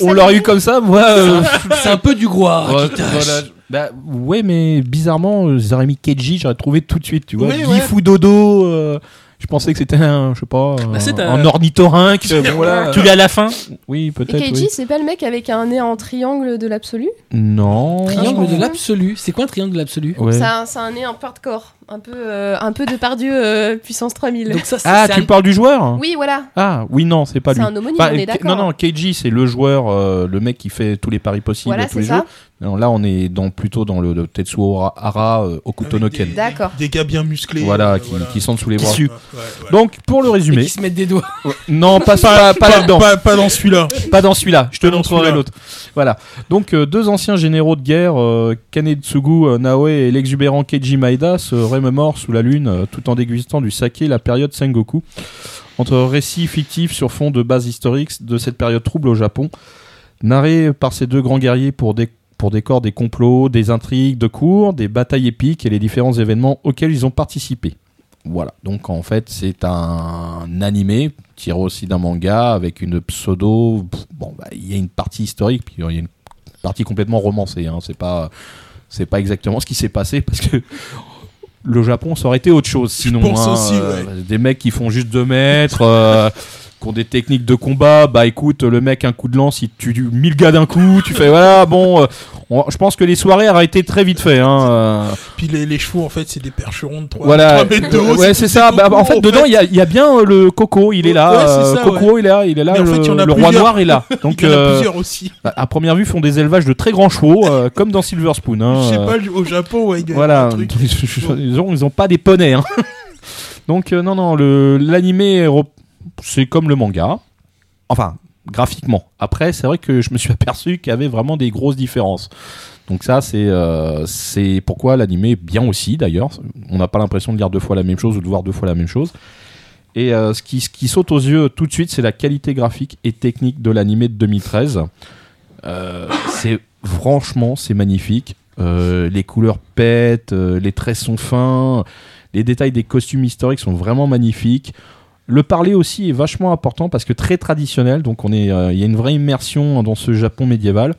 Euh, on l'aurait eu comme ça, moi. euh, C'est un peu du gros ouais, voilà. Bah, ouais, mais bizarrement, euh, j'aurais mis Keiji, j'aurais trouvé tout de suite, tu vois. Oui, ouais. Gifu Dodo, euh, je pensais que c'était un, je sais pas, un, c'est un- un ornithorynque. bon, voilà. Tu l'as à la fin Oui, Et peut-être. Keiji, oui. c'est pas le mec avec un nez en triangle de l'absolu? Non. Triangle de Ah. l'absolu. C'est quoi un triangle de l'absolu? Ouais. C'est un, c'est un nez un peu hardcore, un peu, euh, un peu de Pardieu euh, puissance 3000. Donc ça, c'est Ah, c'est tu un- parles du joueur? Oui, voilà, Ah, oui, non, c'est pas c'est lui. un homonyme, Enfin, on est d'accord. non, non, Keiji, c'est le joueur, euh, le mec qui fait tous les paris possibles voilà, tous c'est les ça. jeux. Non, là, on est dans, plutôt dans le, le Tetsuo Hara- euh, Okuto no Avec Ken. des- D'accord. Des gars bien musclés. Voilà, qui, voilà. qui sont sous les Qui bras. suent. Ouais, ouais. Donc, pour le et résumé, qui se mettent des doigts. non, pas, pas, pas là-dedans. Pas, pas dans celui-là. Pas dans celui-là, je te montrerai l'autre. Voilà. Donc euh, deux anciens généraux de guerre, euh, Kanetsugu euh, Naoe et l'exubérant Keiji Maeda, se remémorent sous la lune euh, tout en dégustant du saké la période Sengoku. Entre récits fictifs sur fond de bases historiques de cette période trouble au Japon, narrés par ces deux grands guerriers pour des pour décor des complots, des intrigues de cours, des batailles épiques et les différents événements auxquels ils ont participé. Voilà, donc en fait c'est un animé tiré aussi d'un manga avec une pseudo. Bon, bah, il y a une partie historique, puis il y a une partie complètement romancée. Hein. C'est pas, c'est pas exactement ce qui s'est passé parce que le Japon ça aurait été autre chose sinon. pense hein, aussi, euh, ouais. Des mecs qui font juste 2 mètres. qui ont des techniques de combat. Bah écoute, le mec, un coup de lance, il tue 1000 gars d'un coup. Tu fais, voilà, bon, euh, on- je pense que les soirées auraient été très vite fait. Hein, euh. Puis les, les chevaux, en fait, c'est des percherons de 3, Voilà, mètres de haut. ouais, c'est ça. Bah, en fait, dedans, il y a, il y a bien euh, le Coco, il est là. Ouais, c'est euh, Coco, il est là, il est là. Mais en fait, le il y en a le roi plusieurs. noir est là. Donc, Il y en a euh, plusieurs aussi. bah, à première vue, font des élevages de très grands chevaux, euh, comme dans Silver Spoon. Hein, Je sais euh. pas, au Japon, ouais, il y a Voilà, ils ont, ils ont pas des poneys. Hein. Donc euh, non, non, le l'animé c'est comme le manga. Enfin, graphiquement. Après, c'est vrai que je me suis aperçu qu'il y avait vraiment des grosses différences. Donc ça, c'est euh, c'est pourquoi l'animé est bien aussi d'ailleurs. On n'a pas l'impression de lire deux fois la même chose ou de voir deux fois la même chose. Et euh, ce, qui, ce qui saute aux yeux tout de suite, c'est la qualité graphique et technique de l'animé de 2013. Euh, c'est franchement, c'est magnifique. Les couleurs pètent, les traits sont fins, les détails des costumes historiques sont vraiment magnifiques. Le parler aussi est vachement important parce que très traditionnel, donc on est, euh, il y a une vraie immersion dans ce Japon médiéval.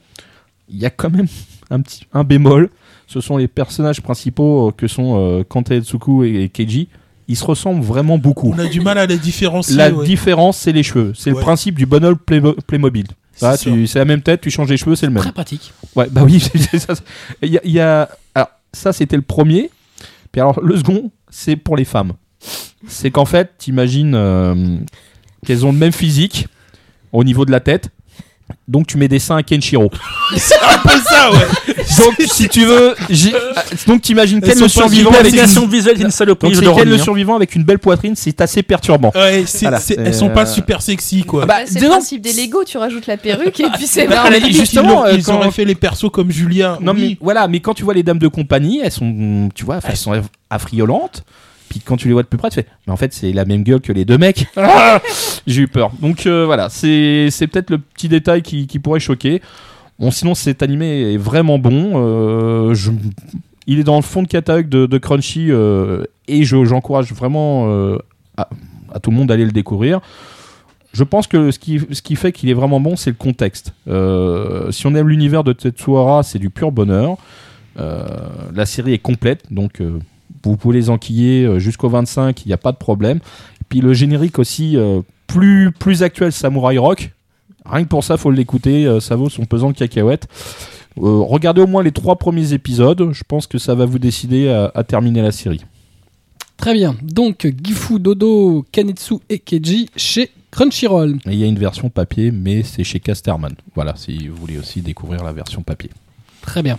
Il y a quand même un petit, un bémol. Ce sont les personnages principaux euh, que sont euh, Kante Etsuku et, et Keiji. Ils se ressemblent vraiment beaucoup. On a du mal à les différencier. La ouais. différence, c'est les cheveux. C'est le principe du bonhomme Playmo- Playmobil. Ah, C'est la même tête, tu changes les cheveux, c'est le même. Très pratique. Ouais, bah oui, c'est ça. Il y a, y a- Alors, ça, c'était le premier. Puis alors, le second, c'est pour les femmes. C'est qu'en fait, t'imagines euh, qu'elles ont le même physique au niveau de la tête. Donc, tu mets des seins à Kenshiro. C'est un peu ça, ouais. Donc, si tu veux. j'ai- Donc, t'imagines Elles Ken le sont pas survivant avec une... L'application visuelle, une saloperie. Donc, je c'est le Ken le remets, survivant avec une belle poitrine, c'est assez perturbant. Ouais, c'est- Voilà, c'est- c'est- elles sont pas euh, super sexy, quoi. Bah, c'est le principe des Lego, tu rajoutes la perruque et puis c'est Bah, bon. à la Limite, limite, justement, ils, l'ont- euh, ils quand- auraient fait les persos comme Julia. Non mais oui. voilà, mais quand tu vois les dames de compagnie, elles sont, tu vois, enfin, elles sont affriolantes. Puis quand tu les vois de plus près, tu fais, mais en fait c'est la même gueule que les deux mecs. Ah J'ai eu peur. Donc euh, voilà, c'est peut-être le petit détail qui, qui pourrait choquer. Bon, sinon cet animé est vraiment bon. Euh, je- il est dans le fond de catalogue de, de Crunchy euh, et je- j'encourage vraiment euh, à, à tout le monde d'aller le découvrir. Je pense que ce qui, ce qui fait qu'il est vraiment bon, c'est le contexte. Si on aime l'univers de Tetsuhara, c'est du pur bonheur. Euh, la série est complète, donc euh, vous pouvez les enquiller euh, jusqu'au 25, il n'y a pas de problème. Puis le générique aussi, euh, plus, plus actuel, Samurai Rock. Rien que pour ça, faut l'écouter, euh, ça vaut son pesant de cacahuètes. Euh, regardez au moins les trois premiers épisodes, je pense que ça va vous décider à, à terminer la série. Très bien. Donc, Gifu, Dodo, Kanetsu et Keiji chez Crunchyroll. Et il y a une version papier, mais c'est chez Casterman. Voilà, si vous voulez aussi découvrir la version papier. Très bien.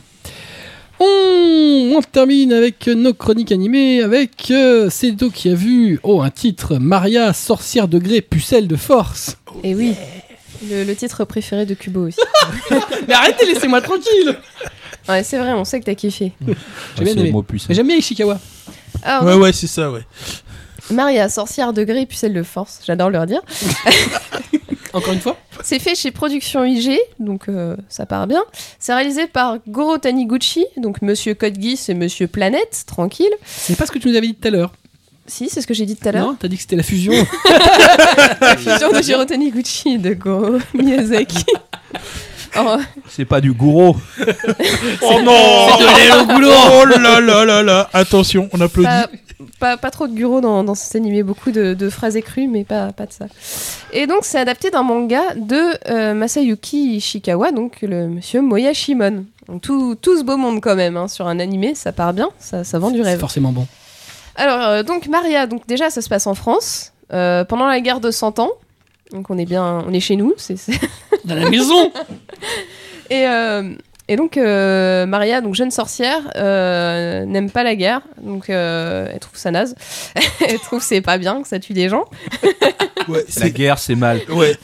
On, on termine avec nos chroniques animées avec euh, Seto qui a vu oh un titre Maria sorcière de gré pucelle de force. Et oui. Le, le titre préféré de Kubo aussi. Mais arrêtez, laissez-moi tranquille. Ouais, c'est vrai, on sait que t'as kiffé. J'ai bien le aimé. Mais j'aime bien Ishikawa. Alors, Ouais, ouais, c'est ça, ouais. Maria, sorcière de gré, pucelle de force, j'adore le redire. Encore une fois. C'est fait chez Production IG, donc euh, ça part bien. C'est réalisé par Goro Taniguchi, donc Monsieur Code Geass et Monsieur Planète, tranquille. C'est pas ce que tu nous avais dit tout à l'heure. Si, c'est ce que j'ai dit tout à l'heure. Non, t'as dit que c'était la fusion. La fusion de Goro Taniguchi et de Goro Miyazaki. Oh, C'est pas du gourou. Oh non Oh là là là là Attention, on applaudit. pas, pas, pas trop de Guro dans, dans cet animé, beaucoup de, de phrases écrues, mais pas, pas de ça. Et donc, c'est adapté d'un manga de euh, Masayuki Ishikawa, donc le monsieur Moyashimon. Donc, tout, tout ce beau monde, quand même, hein, sur un animé, ça part bien, ça, ça vend du C'est rêve. forcément bon. Alors, euh, donc, Maria, donc déjà, ça se passe en France, euh, pendant la guerre de 100 ans. Donc, on est bien, on est chez nous, c'est c'est- Dans la maison. Et, euh, et donc, euh, Maria, donc jeune sorcière, euh, n'aime pas la guerre. Donc, euh, elle trouve ça naze. elle trouve que c'est pas bien, que ça tue des gens. Ouais, La c'est... guerre, c'est mal. Ouais.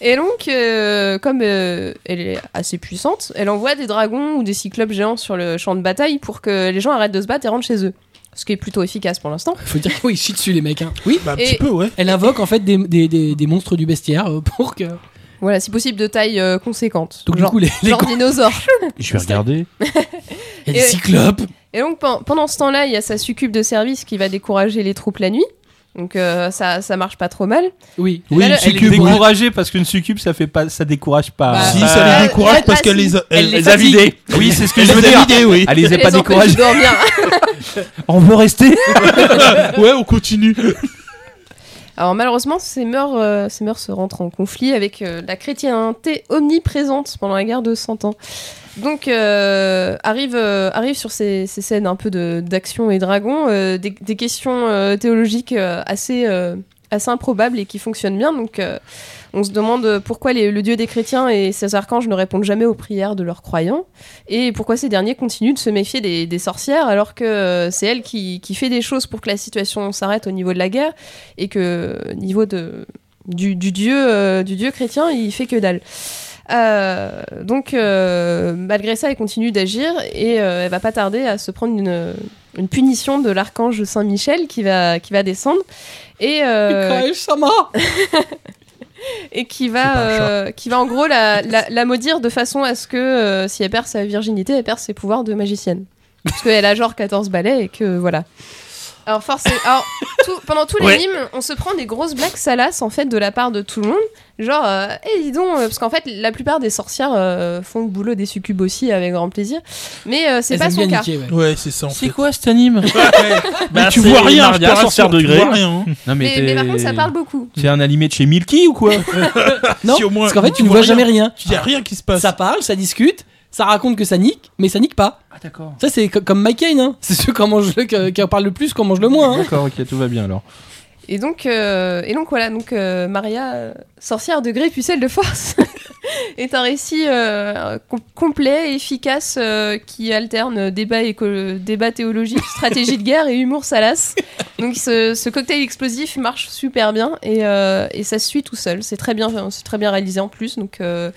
Et donc, euh, comme euh, elle est assez puissante, elle envoie des dragons ou des cyclopes géants sur le champ de bataille pour que les gens arrêtent de se battre et rentrent chez eux. Ce qui est plutôt efficace pour l'instant. Faut dire qu'ils chient dessus les mecs. hein. Oui. Bah, un Et- petit peu, ouais. Elle invoque en fait des, des, des, des monstres du bestiaire euh, pour que. Voilà, si possible de taille euh, conséquente. Donc genre du coup les, les genre dinosaure. Je vais regarder. il y a des Et- cyclopes. Et donc pen- pendant ce temps-là, il y a sa succube de service qui va décourager les troupes la nuit. Donc euh, ça, ça marche pas trop mal. Oui. Oui, elle, une elle est succube, découragée. Découragé parce qu'une succube, ça fait pas, ça décourage pas. Bah, si, bah, ça euh, les décourage parce qu'elle les a... Elle les a vidés. Oui, c'est ce que je veux dire. oui. Elle les a pas découragés. On veut rester. ouais, on continue. Alors malheureusement, ces mœurs, euh, ces mœurs se rentrent en conflit avec euh, la chrétienté omniprésente pendant la guerre de 100 ans. Donc euh, arrive, euh, arrive sur ces, ces scènes un peu d'action et dragon des, des questions théologiques assez, assez improbables et qui fonctionnent bien. Donc on se demande pourquoi les- le dieu des chrétiens et ses archanges ne répondent jamais aux prières de leurs croyants et pourquoi ces derniers continuent de se méfier des, des sorcières alors que euh, c'est elle qui, qui fait des choses pour que la situation s'arrête au niveau de la guerre et que au niveau de, du, du dieu, euh, du dieu chrétien, il fait que dalle. Euh, donc, euh, malgré ça, elle continue d'agir et euh, elle va pas tarder à se prendre une, une punition de l'archange Saint Michel qui va, qui va descendre et, euh, et qui va, euh, qui va en gros la, la, la maudire de façon à ce que euh, si elle perd sa virginité, elle perd ses pouvoirs de magicienne. Parce qu'elle a genre 14 balais et que voilà. Alors, forcément, alors tout- pendant tous les Ouais. mimes, on se prend des grosses blagues salaces en fait de la part de tout le monde. Genre, euh, Eh, dis donc, euh, parce qu'en fait, la plupart des sorcières euh, font le boulot des succubes aussi avec grand plaisir. Mais euh, c'est pas son cas. niquer, ouais. Ouais, c'est ça C'est fait. quoi cet anime Mais tu vois rien, Maria, je te tu gré. vois rien. hein. Non, Mais, t'es- mais par contre, ça parle beaucoup. C'est un animé de chez Milky ou quoi Non, Si au moins- parce qu'en fait, tu ne vois vois jamais rien. Il y a rien qui se passe. Ça parle, ça discute, ça raconte que ça nique, mais ça nique pas. Ah d'accord. Ça, c'est co- comme Mike Kane, hein. C'est ceux qui en mangent le, qui- qui en parlent le plus, qui en mangent le moins. Hein. D'accord, ok, tout va bien alors. Et donc, euh, et donc voilà, donc euh, Maria, euh, sorcière de gré pucelle de force, est un récit euh, com- complet, efficace, euh, qui alterne débat, éco- débat théologique, stratégie de guerre et humour salace. Donc ce, ce cocktail explosif marche super bien et, euh, et ça se suit tout seul. C'est très bien, c'est très bien réalisé en plus. Donc, euh,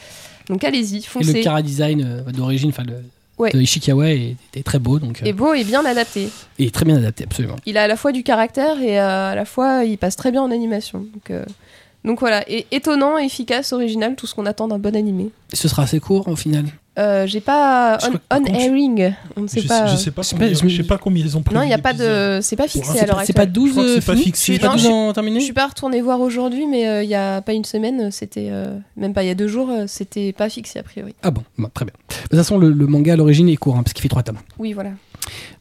donc allez-y, Et le foncez. cara design euh, d'origine, enfin, le, Ouais. de Ishikawa est, est très beau, donc. euh, Et beau et bien adapté. et très bien adapté, absolument. il a à la fois du caractère et euh, à la fois il passe très bien en animation. Donc, euh, donc voilà, et étonnant, efficace, original, tout ce qu'on attend d'un bon animé. Ce sera assez court au final. Euh, J'ai pas Je on, crois airing, on ne sait je, pas. sais, je sais pas Je sais combien, pas, je je sais pas combien ils ont pris. non, il n'y a pas de, c'est pas fixé C'est à C'est l'heure pas, c'est pas actuelle. 12 Je crois que euh, c'est pas fixé. C'est pas Non, 12 je- en terminé Je suis pas retournée voir aujourd'hui, mais euh, il y a pas une semaine, c'était euh, même pas il y a deux jours, euh, c'était pas fixé a priori. Ah bon, bah, très bien. De toute façon, le, le manga à l'origine est court, hein, parce qu'il fait 3 tomes. Oui, voilà.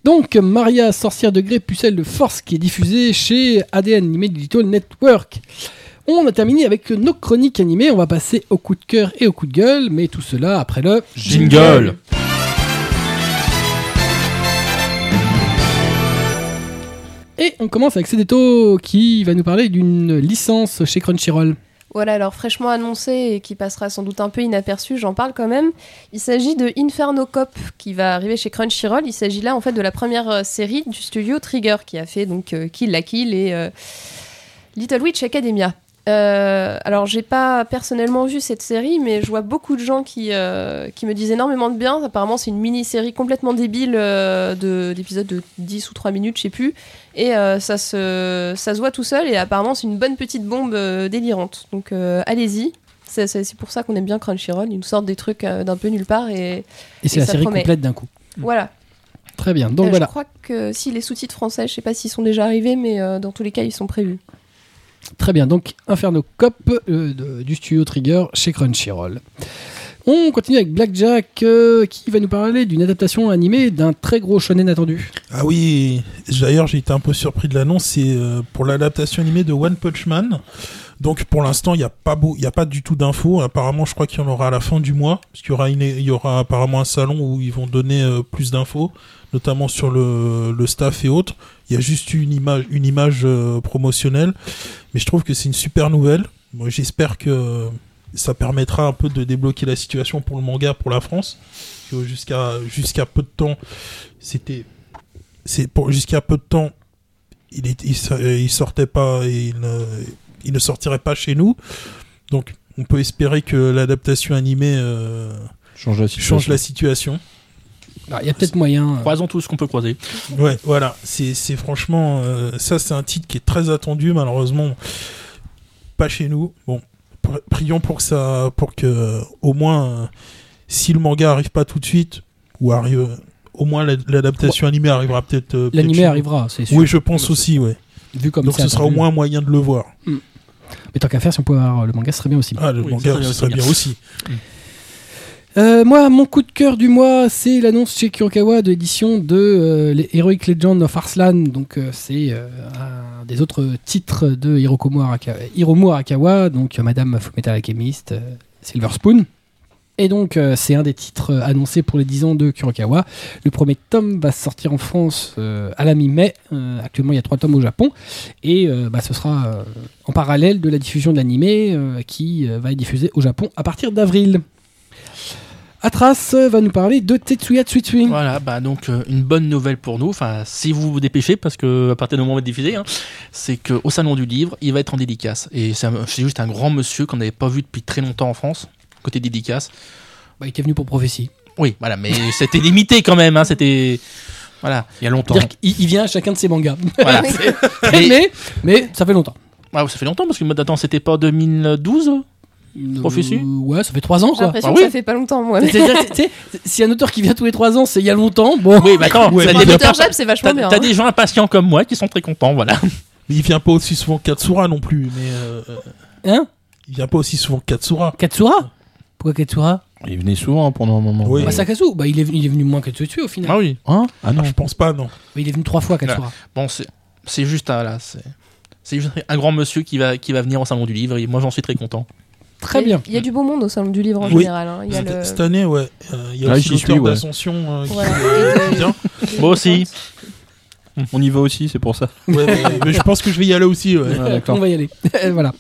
Donc, Maria, sorcière de gré, pucelle de force, qui est diffusée chez ADN Anime Digital Network. On a terminé avec nos chroniques animées. On va passer au coup de cœur et au coup de gueule, mais tout cela après le Jingle Et on commence avec Sedeto qui va nous parler d'une licence chez Crunchyroll. Voilà, alors fraîchement annoncé et qui passera sans doute un peu inaperçu, j'en parle quand même. Il s'agit de Inferno Cop qui va arriver chez Crunchyroll. Il s'agit là en fait de la première euh, série du studio Trigger qui a fait donc euh, Kill la Kill et euh, Little Witch Academia. Euh, alors j'ai pas personnellement vu cette série, mais je vois beaucoup de gens qui, euh, qui me disent énormément de bien. Apparemment c'est une mini-série complètement débile euh, de- d'épisodes de 10 ou 3 minutes, je sais plus. Et euh, ça, se, ça se voit tout seul et apparemment c'est une bonne petite bombe euh, délirante. Donc euh, allez-y. C'est pour ça qu'on aime bien Crunchyroll. Ils nous sortent des trucs euh, d'un peu nulle part et Et c'est la série promet. complète d'un coup. voilà. Très bien. Donc Euh, voilà. Je crois que si les sous-titres français, je sais pas s'ils sont déjà arrivés, mais euh, dans tous les cas ils sont prévus. Très bien. Donc Inferno Cop euh, du studio Trigger chez Crunchyroll. On continue avec Blackjack euh, qui va nous parler d'une adaptation animée d'un très gros shonen attendu. Ah oui, d'ailleurs j'ai été un peu surpris de l'annonce, c'est euh, pour l'adaptation animée de One Punch Man. Donc pour l'instant il n'y a pas beau, il y a pas du tout d'infos. Apparemment je crois qu'il y en aura à la fin du mois, parce qu'il y aura une, il y aura apparemment un salon où ils vont donner euh, plus d'infos, notamment sur le, le staff et autres. Il y a juste une image, une image euh, promotionnelle, mais je trouve que c'est une super nouvelle. Moi j'espère que ça permettra un peu de débloquer la situation pour le manga pour la France. Jusqu'à jusqu'à peu de temps, c'était c'est pour jusqu'à peu de temps, il, est, il, so- il sortait pas il il ne sortirait pas chez nous. Donc, on peut espérer que l'adaptation animée euh, Change la situation. change la situation. Ah, Il y a peut-être moyen. euh, Croisons tout ce qu'on peut croiser. Ouais, voilà. C'est franchement, euh, ça c'est un titre qui est très attendu. Malheureusement, pas chez nous. Bon, pr- prions pour que ça, pour que euh, au moins, euh, si le manga arrive pas tout de suite, ou arrive, au moins l'ad- l'adaptation animée arrivera peut-être. euh, L'animé arrivera, c'est sûr. Oui, je pense aussi, ouais. Vu comme Donc ce sera au moins un moyen de le voir. Mais tant qu'à faire, si on pouvait avoir le manga, ce serait bien aussi. Ah, le Oui, manga, ce serait bien bien aussi. Euh, moi, mon coup de cœur du mois, c'est l'annonce chez Kurokawa de l'édition de euh, les Heroic Legend of Arslan. Donc, euh, c'est euh, un des autres titres de Hirokomo Arakawa, Hiromu Arakawa, donc euh, Madame Fullmetal Alchemist, euh, Silver Spoon. Et donc, euh, c'est un des titres euh, annoncés pour les 10 ans de Kurokawa. Le premier tome va sortir en France euh, à la mi-mai. Actuellement, il y a trois tomes au Japon. Et bah, ce sera en parallèle de la diffusion de l'animé qui va être diffusé au Japon à partir d'avril. Atras va nous parler de Tetsuya Tsuitsui. Voilà, bah donc une bonne nouvelle pour nous. Enfin, si vous vous dépêchez, parce que à partir du moment où il est diffusé, hein, c'est que au salon du livre, il va être en dédicace. Et c'est juste un grand monsieur qu'on n'avait pas vu depuis très longtemps en France, côté dédicace. Bah, il était venu pour prophétie. Oui, voilà, mais c'était limité quand même. Hein, c'était voilà. Il y a longtemps. Il vient à chacun de ses mangas. voilà. mais, mais, mais, ça fait longtemps. ah, ça fait longtemps parce que moi, attends, c'était pas 2012 Prophétie Euh, Ouais, ça fait trois ans J'ai quoi. l'impression Ah que oui ça fait pas longtemps, moi. Si un auteur qui vient tous les trois ans, c'est il y a longtemps, bon. Oui, mais attends, Ouais, c'est vachement t'as- bien. t'as hein. des gens impatients comme moi qui sont très contents, voilà. Mais il vient pas aussi souvent que Katsura non plus. Mais euh, Hein? il vient pas aussi souvent que Katsura. Katsura? Pourquoi Katsura? Il venait souvent pendant un moment. Oui. Bah, Sakazu, bah, il, est, venu- il est venu moins que Tsutsu au final. Ah oui. Hein? Ah non. Je pense pas, non. Mais il est venu trois fois Katsura. Bon, c'est c'est juste un, là, c'est c'est juste un grand monsieur qui va qui va venir au salon du livre et moi j'en suis très content. Très Il y a- bien. Il y a du beau monde au salon du livre en Oui. général. hein. Il y a Cette, le. cette année, ouais. euh, Il y a Ah, aussi l'auteur ouais. d'Ascension euh, qui Voilà. de- vient. Moi aussi. On y va aussi, c'est pour ça. Ouais, mais, mais je pense que je vais y aller aussi. Ouais. Ah. On va y aller. voilà.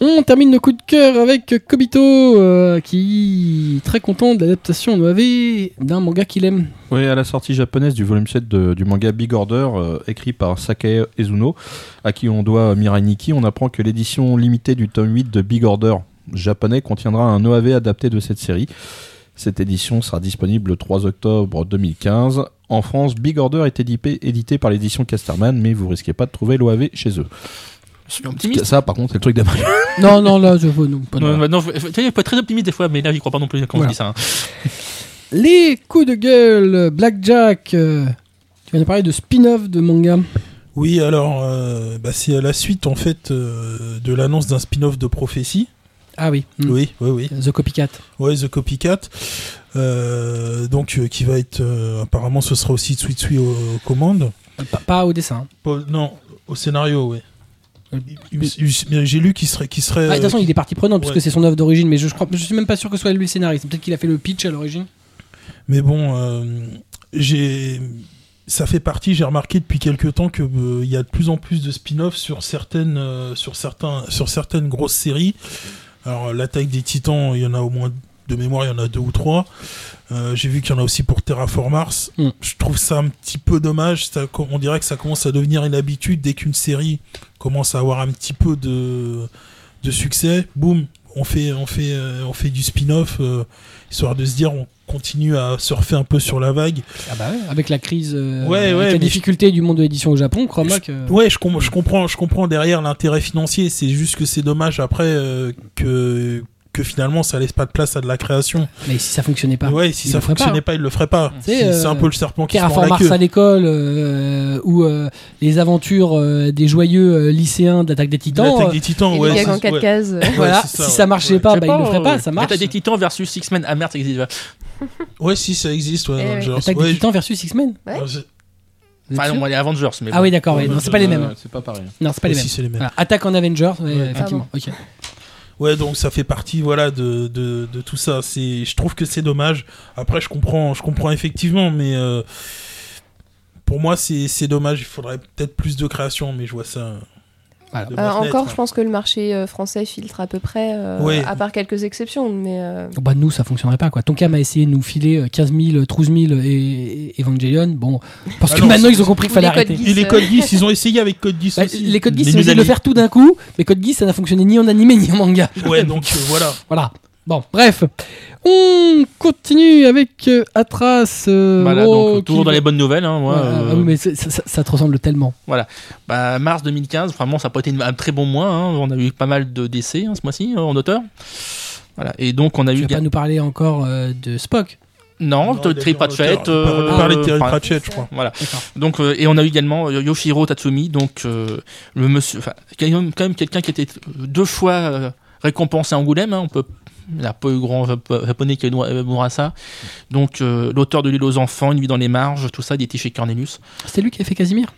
On termine le coup de cœur avec Kobito, euh, qui est très content de l'adaptation en OAV d'un manga qu'il aime. Oui, à la sortie japonaise du volume 7 de- du manga Big Order, euh, écrit par Sakae Ezuno, à qui on doit Mirai Nikki, on apprend que l'édition limitée du tome 8 de Big Order japonais contiendra un OAV adapté de cette série. Cette édition sera disponible le 3 octobre 2015. En France, Big Order est édité, édité par l'édition Casterman, mais vous risquez pas de trouver l'OAV chez eux. Je suis optimiste. Ça, par contre, c'est le truc d'après. Non, non, là, je veux. Non, pas de- Non, non, non, faut- faut- tu sais, faut être très optimiste des fois, mais là j'y crois pas non plus quand Voilà. on dit ça. hein. Les coups de gueule, Blackjack. euh, tu vas nous parler de spin-off de manga. Oui, alors, euh, bah, c'est à la suite, en fait, euh, de l'annonce d'un spin-off de Prophétie. Ah oui. mm. Oui, oui, oui. The Copycat. Ouais, The Copycat. Euh, donc, euh, qui va être. euh, apparemment, ce sera aussi Tsuitsui aux, aux commandes. Pas, pas au dessin. Pas- non, au scénario, oui. Euh, J'ai lu qu'il serait. Qu'il serait Ah, de toute façon, il est partie prenante puisque c'est son œuvre d'origine, mais je, je crois, je suis même pas sûr que ce soit lui le scénariste. Peut-être qu'il a fait le pitch à l'origine. Mais bon, euh, j'ai. Ça fait partie, j'ai remarqué depuis quelques temps que euh, il y a de plus en plus de spin-offs sur certaines, euh, sur certains, sur certaines grosses séries. Alors l'attaque des Titans, il y en a au moins de mémoire, il y en a deux ou trois. Euh, j'ai vu qu'il y en a aussi pour Terraform Mars. Mm. Je trouve ça un petit peu dommage. Ça, on dirait que ça commence à devenir une habitude dès qu'une série commence à avoir un petit peu de, de succès. Boum, on fait, on fait, euh, on fait du spin-off euh, histoire de se dire on continue à surfer un peu sur la vague. Ah bah ouais, avec la crise, euh, Ouais, avec ouais, la difficulté du monde de l'édition au Japon, crois-moi que. Ouais, je, com- je comprends, je comprends derrière l'intérêt financier. C'est juste que c'est dommage après euh, que que finalement ça laisse pas de place à de la création. Mais si ça fonctionnait pas. ouais, si ça fonctionnait pas. pas, il le ferait pas. C'est, C'est euh, un peu le serpent qui se mord la Mars queue. à l'école euh, ou euh, les aventures euh, des joyeux euh, lycéens d'attaque des titans. L'attaque des titans, Et ouais. en 4 ouais. cases. voilà, ça, si ça marchait Ouais. pas, bah, il le ferait pas, ça marche. T'as des titans versus Six-Men. Ah merde, ça existe. déjà. Ouais, si ça existe, ouais. Eh. Attaque Ouais, des titans versus X-Men. Enfin, non, les Avengers. Mais Ah bon. oui, d'accord, c'est pas les mêmes. C'est pas pareil. Non, c'est pas les mêmes. si, c'est les mêmes. Voilà, Attaque en Avengers, ouais, Ouais. effectivement. ok. Ouais, donc ça fait partie, voilà, de, tout ça. C'est, je trouve que c'est dommage. Après, je comprends, je comprends effectivement, mais euh, pour moi, c'est, c'est dommage. Il faudrait peut-être plus de création, mais je vois ça. Voilà. Euh, encore, je pense que le marché euh, français filtre à peu près, euh, Oui. à part quelques exceptions. Mais euh, Bon, Bah, nous, ça fonctionnerait pas, quoi. Tonkam a essayé de nous filer euh, 15 000, 12 000 et, Evangelion. Bon, parce Ah que non, maintenant, ils ont compris qu'il fallait arrêter. Et les codes Geass, ils ont essayé avec Code Geass Bah, aussi. les codes Geass, Les ils ont essayé de le faire tout d'un coup, mais Code Geass, ça n'a fonctionné ni en animé ni en manga. Ouais, donc euh, voilà. Voilà. Bon, bref. On continue avec euh, Atras. euh, Voilà, oh, donc toujours qui- dans les bonnes nouvelles. Hein, moi, Ouais, euh, ah oui, mais c'est- ça, ça- ça te ressemble tellement. bah, mars 2015, vraiment, ça n'a pas été une- un très bon mois. hein. On a eu pas mal de décès hein, ce mois-ci euh, en auteur. Voilà. Et donc, on a Tu eu. vas pas nous parler encore euh, de Spock? Non, Non, de il a Terry dit en Pratchett. auteur. euh, On parlait de Terry enfin, Pratchett, je crois. Voilà. D'accord. Donc, euh, et on a eu également euh, Yoshiro Tatsumi, donc euh, le monsieur, enfin, quand même, quand même quelqu'un qui était deux fois euh, récompensé à Angoulême. hein, on peut il n'y a pas eu grand Jap- japonais qui a eu droit à ça. Donc, euh, l'auteur de l'île aux enfants, Une vie dans les marges, tout ça, il était chez Cornelius. C'était lui qui a fait Casimir?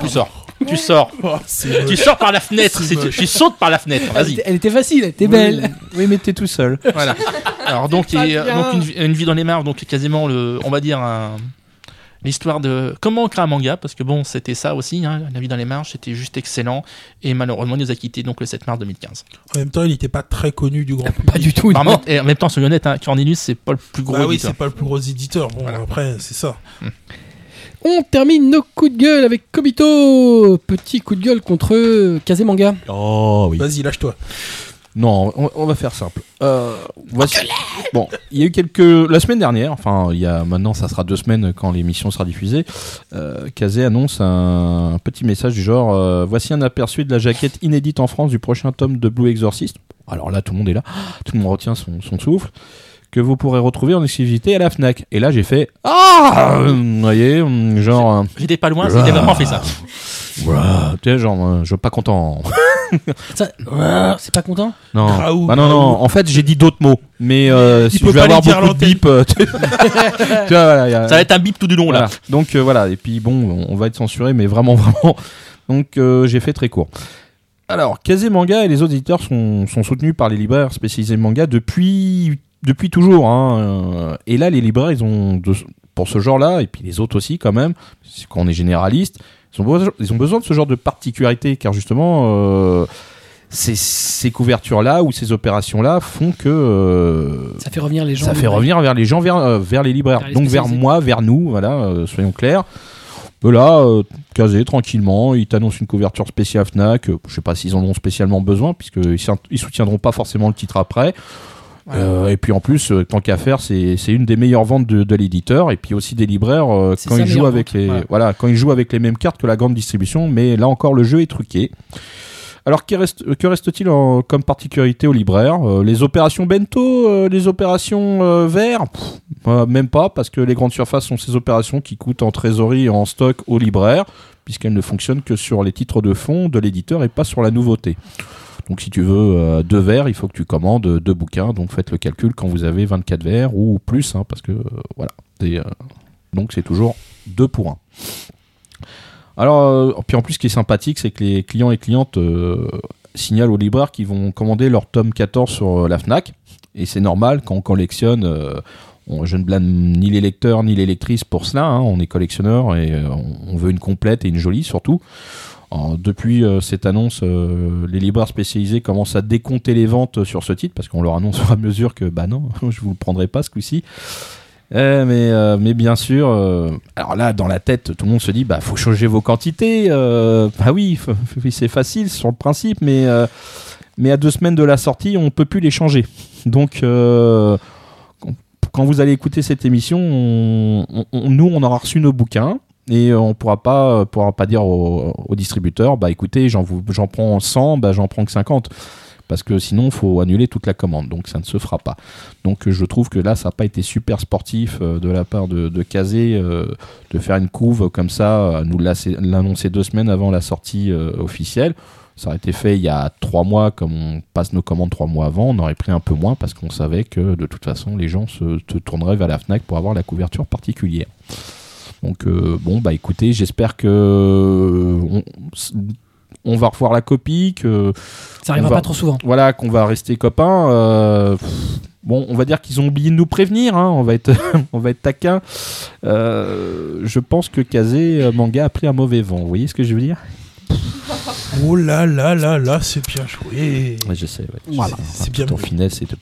Tu sors. Tu sors. Oh, Tu sors par la fenêtre. Moche. Tu sautes par la fenêtre. elle Vas-y. était, elle était facile, elle était belle. Oui, mais t'es tout seul. Voilà. Alors donc, bien. donc une, vie- une vie dans les marges, donc quasiment le, on va dire un- l'histoire de comment on crée un manga, parce que bon, c'était ça aussi, hein, la vie dans les marges, c'était juste excellent, et malheureusement, il nous a quittés donc le 7 mars 2015. En même temps, il n'était pas très connu du grand public. Pas du tout. En, non. même, et en même temps, soyons honnêtes, hein, Cornelius, c'est pas le plus gros Bah oui, éditeur. c'est pas le plus gros éditeur. Bon, après, c'est ça. On termine nos coups de gueule avec Kobito. Petit coup de gueule contre Kazemanga. Oh oui. Vas-y, lâche-toi. Non, on, on va faire simple. Euh, voici. Bon, il y a eu quelques. La semaine dernière, enfin, il y a maintenant, ça sera deux semaines quand l'émission sera diffusée. Euh, Kazé annonce un, un petit message du genre euh, Voici un aperçu de la jaquette inédite en France du prochain tome de Blue Exorcist. Alors là, tout le monde est là, tout le monde retient son, son souffle. Que vous pourrez retrouver en exclusivité à la Fnac. Et là, j'ai fait Ah Vous voyez, genre. euh, J'étais pas loin, c'était vraiment fait ça. Ouah, tu sais, genre, euh, je suis pas content. Ça- euh, c'est pas content Non. Raoult, Ah non, en fait, j'ai dit d'autres mots. Mais euh, si peut je vais pas avoir les dire à beaucoup de l'antenne. bip. euh, tu tu vois, voilà, il y a- Ça va être un bip tout du long là. Donc euh, voilà, et puis bon, on va être censuré, mais vraiment, vraiment. Donc euh, j'ai fait très court. Alors, Kazé Manga et les autres éditeurs sont, sont soutenus par les libraires spécialisés manga depuis, depuis toujours. hein. Euh, Et là, les libraires, ils ont, de- pour ce genre-là, et puis les autres aussi quand même, c'est quand on est généraliste, ils ont, besoin, ils ont besoin de ce genre de particularité, car justement, euh, ces, ces couvertures-là ou ces opérations-là font que... euh, Ça fait revenir les gens. ça fait revenir vers les gens, vers, euh, vers les libraires. Vers les Donc vers spécialisés. moi, vers nous, voilà, euh, soyons clairs. Là, euh, casé tranquillement, ils t'annoncent une couverture spéciale Fnac. Euh, Je sais pas s'ils en ont spécialement besoin, puisqu'ils ils soutiendront pas forcément le titre après. Euh, et puis en plus, euh, tant qu'à faire, c'est une des meilleures ventes de, de l'éditeur. Et puis aussi des libraires euh, quand ils jouent avec vente, les voilà. voilà quand ils jouent avec les mêmes cartes que la grande distribution. Mais là encore, le jeu est truqué. Alors, que reste- que reste-t-il en- comme particularité aux libraires Euh, Les opérations bento, euh, les opérations euh, verts? Pff, euh, Même pas, parce que les grandes surfaces sont ces opérations qui coûtent en trésorerie et en stock aux libraires, puisqu'elles ne fonctionnent que sur les titres de fond de l'éditeur et pas sur la nouveauté. Donc si tu veux euh, deux verres, il faut que tu commandes deux bouquins. Donc faites le calcul quand vous avez 24 verres ou plus, hein, parce que euh, voilà. Euh, donc c'est toujours deux pour un. Alors, puis en plus, ce qui est sympathique, c'est que les clients et clientes signalent aux libraires qu'ils vont commander leur tome 14 sur la Fnac. Et c'est normal quand on collectionne. on- je ne blâme ni les lecteurs ni les lectrices pour cela. hein, on est collectionneur et on veut une complète et une jolie surtout. Depuis euh, cette annonce, euh, les libraires spécialisés commencent à décompter les ventes sur ce titre parce qu'on leur annonce à mesure que bah non, je vous le prendrai pas ce coup-ci. Euh, mais, euh, mais bien sûr, euh, alors là, dans la tête, tout le monde se dit bah faut changer vos quantités. euh, bah oui, c'est facile sur le principe, mais, euh, mais à deux semaines de la sortie, on peut plus les changer. Donc, euh, quand- vous allez écouter cette émission, on- on- on- nous, on aura reçu nos bouquins. Et on pourra pas, pourra pas dire au, au distributeur, bah écoutez, j'en j'en prends 100, bah j'en prends que 50. Parce que sinon, faut annuler toute la commande. Donc ça ne se fera pas. Donc je trouve que là, ça n'a pas été super sportif euh, de la part de, de Kazé euh, de faire une couve comme ça, nous l'annoncer deux semaines avant la sortie euh, officielle. Ça aurait été fait il y a trois mois, comme on passe nos commandes trois mois avant, on aurait pris un peu moins parce qu'on savait que de toute façon, les gens se tourneraient vers la Fnac pour avoir la couverture particulière. Donc euh, bon, bah écoutez, j'espère que euh, on, on va revoir la copie, que Ça arrivera va- pas trop souvent. voilà, qu'on va rester copains. euh, pff, bon, on va dire qu'ils ont oublié de nous prévenir. hein, on va être, on va être taquin. Euh, je pense que Kazé Manga a pris un mauvais vent. Vous voyez ce que je veux dire? Oh là là là là, c'est bien joué. Ouais, Je sais. ouais. Voilà. C'est- bien en joué. finesse et de.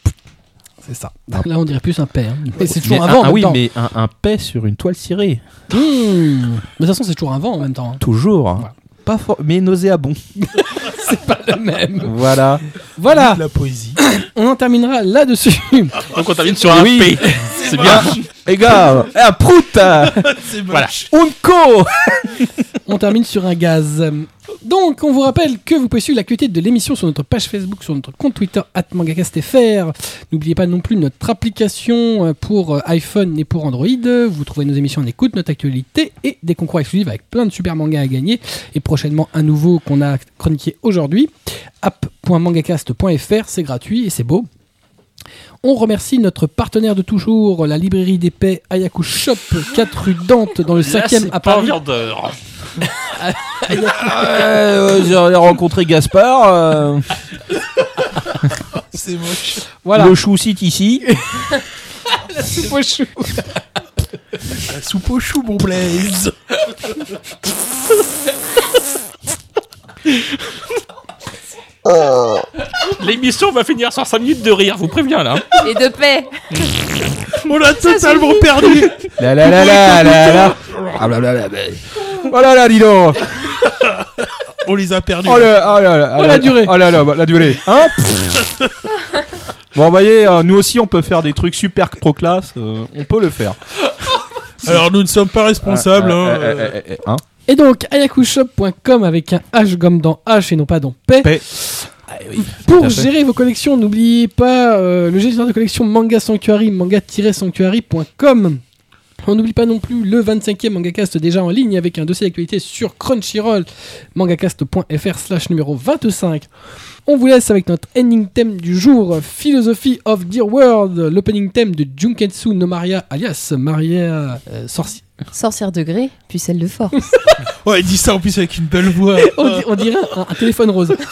C'est ça. Là, on dirait plus un paix. hein. Mais c'est toujours un un- vent. en ah même oui, temps. mais un, un paix sur une toile cirée. Mmh. Mais de toute façon, c'est toujours un vent en même temps. hein. Toujours. hein. Pas for- mais nauséabond. C'est pas le même. voilà. Voilà, La poésie. on en terminera là-dessus. Donc on termine sur un Oui. P. C'est bien. Les gars, un prout C'est Voilà. Unko On termine sur un gaz. Donc, on vous rappelle que vous pouvez suivre l'actualité de l'émission sur notre page Facebook, sur notre compte Twitter, @mangacastfr. N'oubliez pas non plus notre application euh, pour euh, iPhone et pour Android. Vous trouvez nos émissions en écoute, notre actualité et des concours exclusifs avec plein de super mangas à gagner. Et prochainement, un nouveau qu'on a chroniqué aujourd'hui. app.mangacast.fr, c'est gratuit et c'est beau. On remercie notre partenaire de toujours, la librairie d'épais Ayaku Shop, 4 rue Dante, dans le 5e à Paris. viandeur. Euh, J'ai rencontré Gaspard. euh, C'est moche. Voilà. Le chou site ici. La soupe au chou, mon Blaise. L'émission va finir sur 5 minutes de rire, vous préviens là. Et de paix. On l'a totalement perdu. La la la la la la. Ah là là là. Oh là là, dis donc. On les a perdus. Oh là, oh là, là, Oh, la durée. Oh là là, bah, la durée. Hein Bon, vous voyez, euh, nous aussi, on peut faire des trucs super pro classe. euh, on peut le faire. Alors nous ne sommes pas responsables. Euh, hein, euh, euh, euh, euh, hein Et donc, ayakushop.com avec un H comme dans H et non pas dans P. P. Pour gérer vos collections, n'oubliez pas euh, le gestionnaire de collection Manga Sanctuary, manga-sanctuary.com. On n'oublie pas non plus le 25e MangaCast déjà en ligne avec un dossier d'actualité sur Crunchyroll, mangacast.fr slash numéro 25. On vous laisse avec notre ending theme du jour, Philosophy of Dear World, l'opening theme de Junketsu no Maria, alias Maria euh, sorcière. Sorcière de gré, puis celle de force. Ouais, il dit ça en plus avec une belle voix. On, di- on dirait un, un téléphone rose.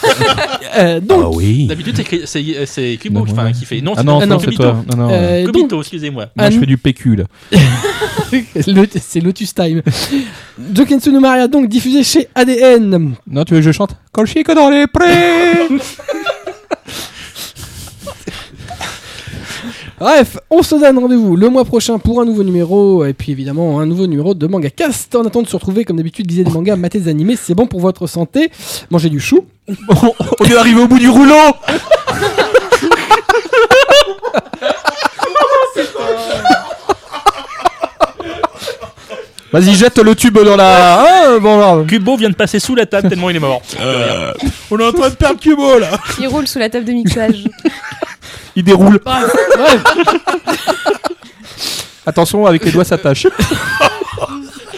Euh, donc, oui. D'habitude, c'est c'est Kubo ouais. qui fait. Non, Ah c'est non, Ah non, non. c'est toi. Non, non. euh, donc, Kobito, excusez-moi. Moi, je fais du PQ là. Le- c'est Lotus Time. Joketsu no Maria, donc diffusé chez ADN. Non, tu veux que je chante? Est dans les prés Bref, on se donne rendez-vous le mois prochain pour un nouveau numéro, et puis évidemment un nouveau numéro de Manga Cast. En attendant de se retrouver, comme d'habitude, lisez des mangas, matez des animés, c'est bon pour votre santé. Mangez du chou. On est arrivé au bout du rouleau Vas-y, jette le tube dans la. Ah, bon, alors. Kubo vient de passer sous la table tellement il est mort. On est en train de perdre Kubo là. Il roule sous la table de mixage. Il déroule. Ouais. Attention, avec les doigts, ça tâche.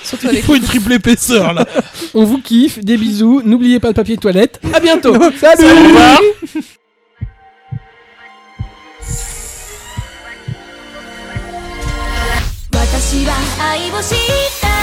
Surtout Il avec faut une triple épaisseur là. On vous kiffe, des bisous, n'oubliez pas le papier toilette. À bientôt. Salut Au revoir. 私は愛を知った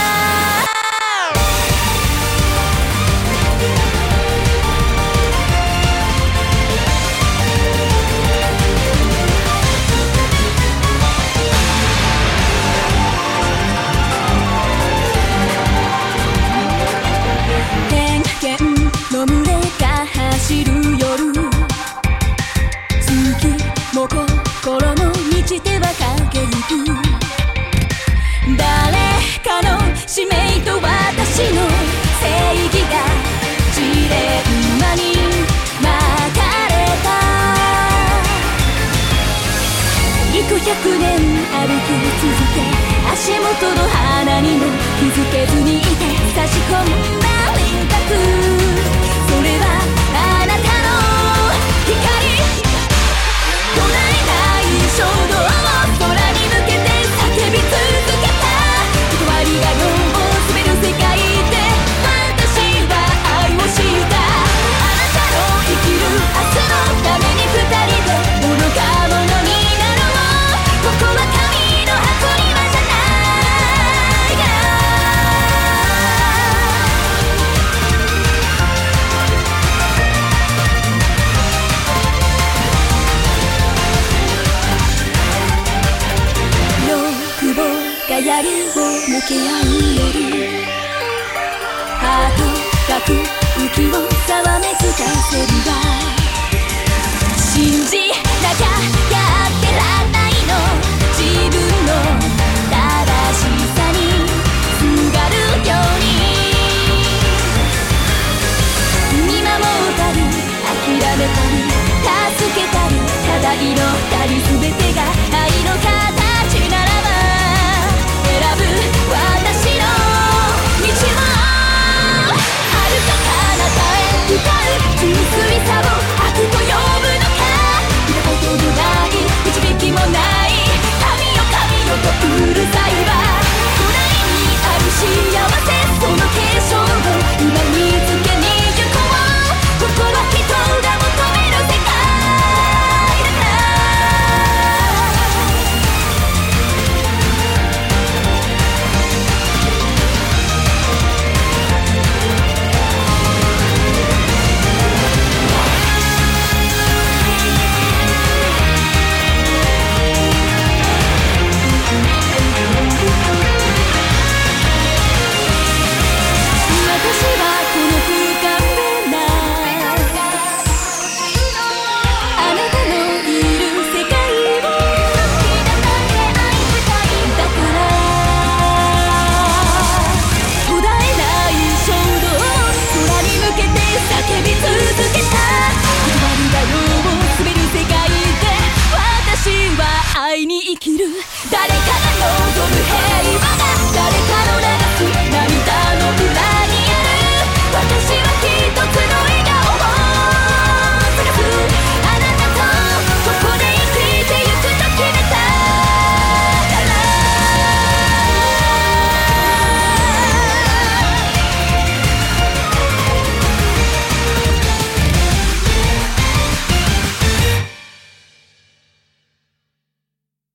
足元の花にも気づけずにいて差し込んだ輪郭溶合う夜ハートがくきをざわめく風には信じなきゃやってらんないの自分の正しさにすがるように。見守ったり諦めたり助けたりただ祈ったり全てが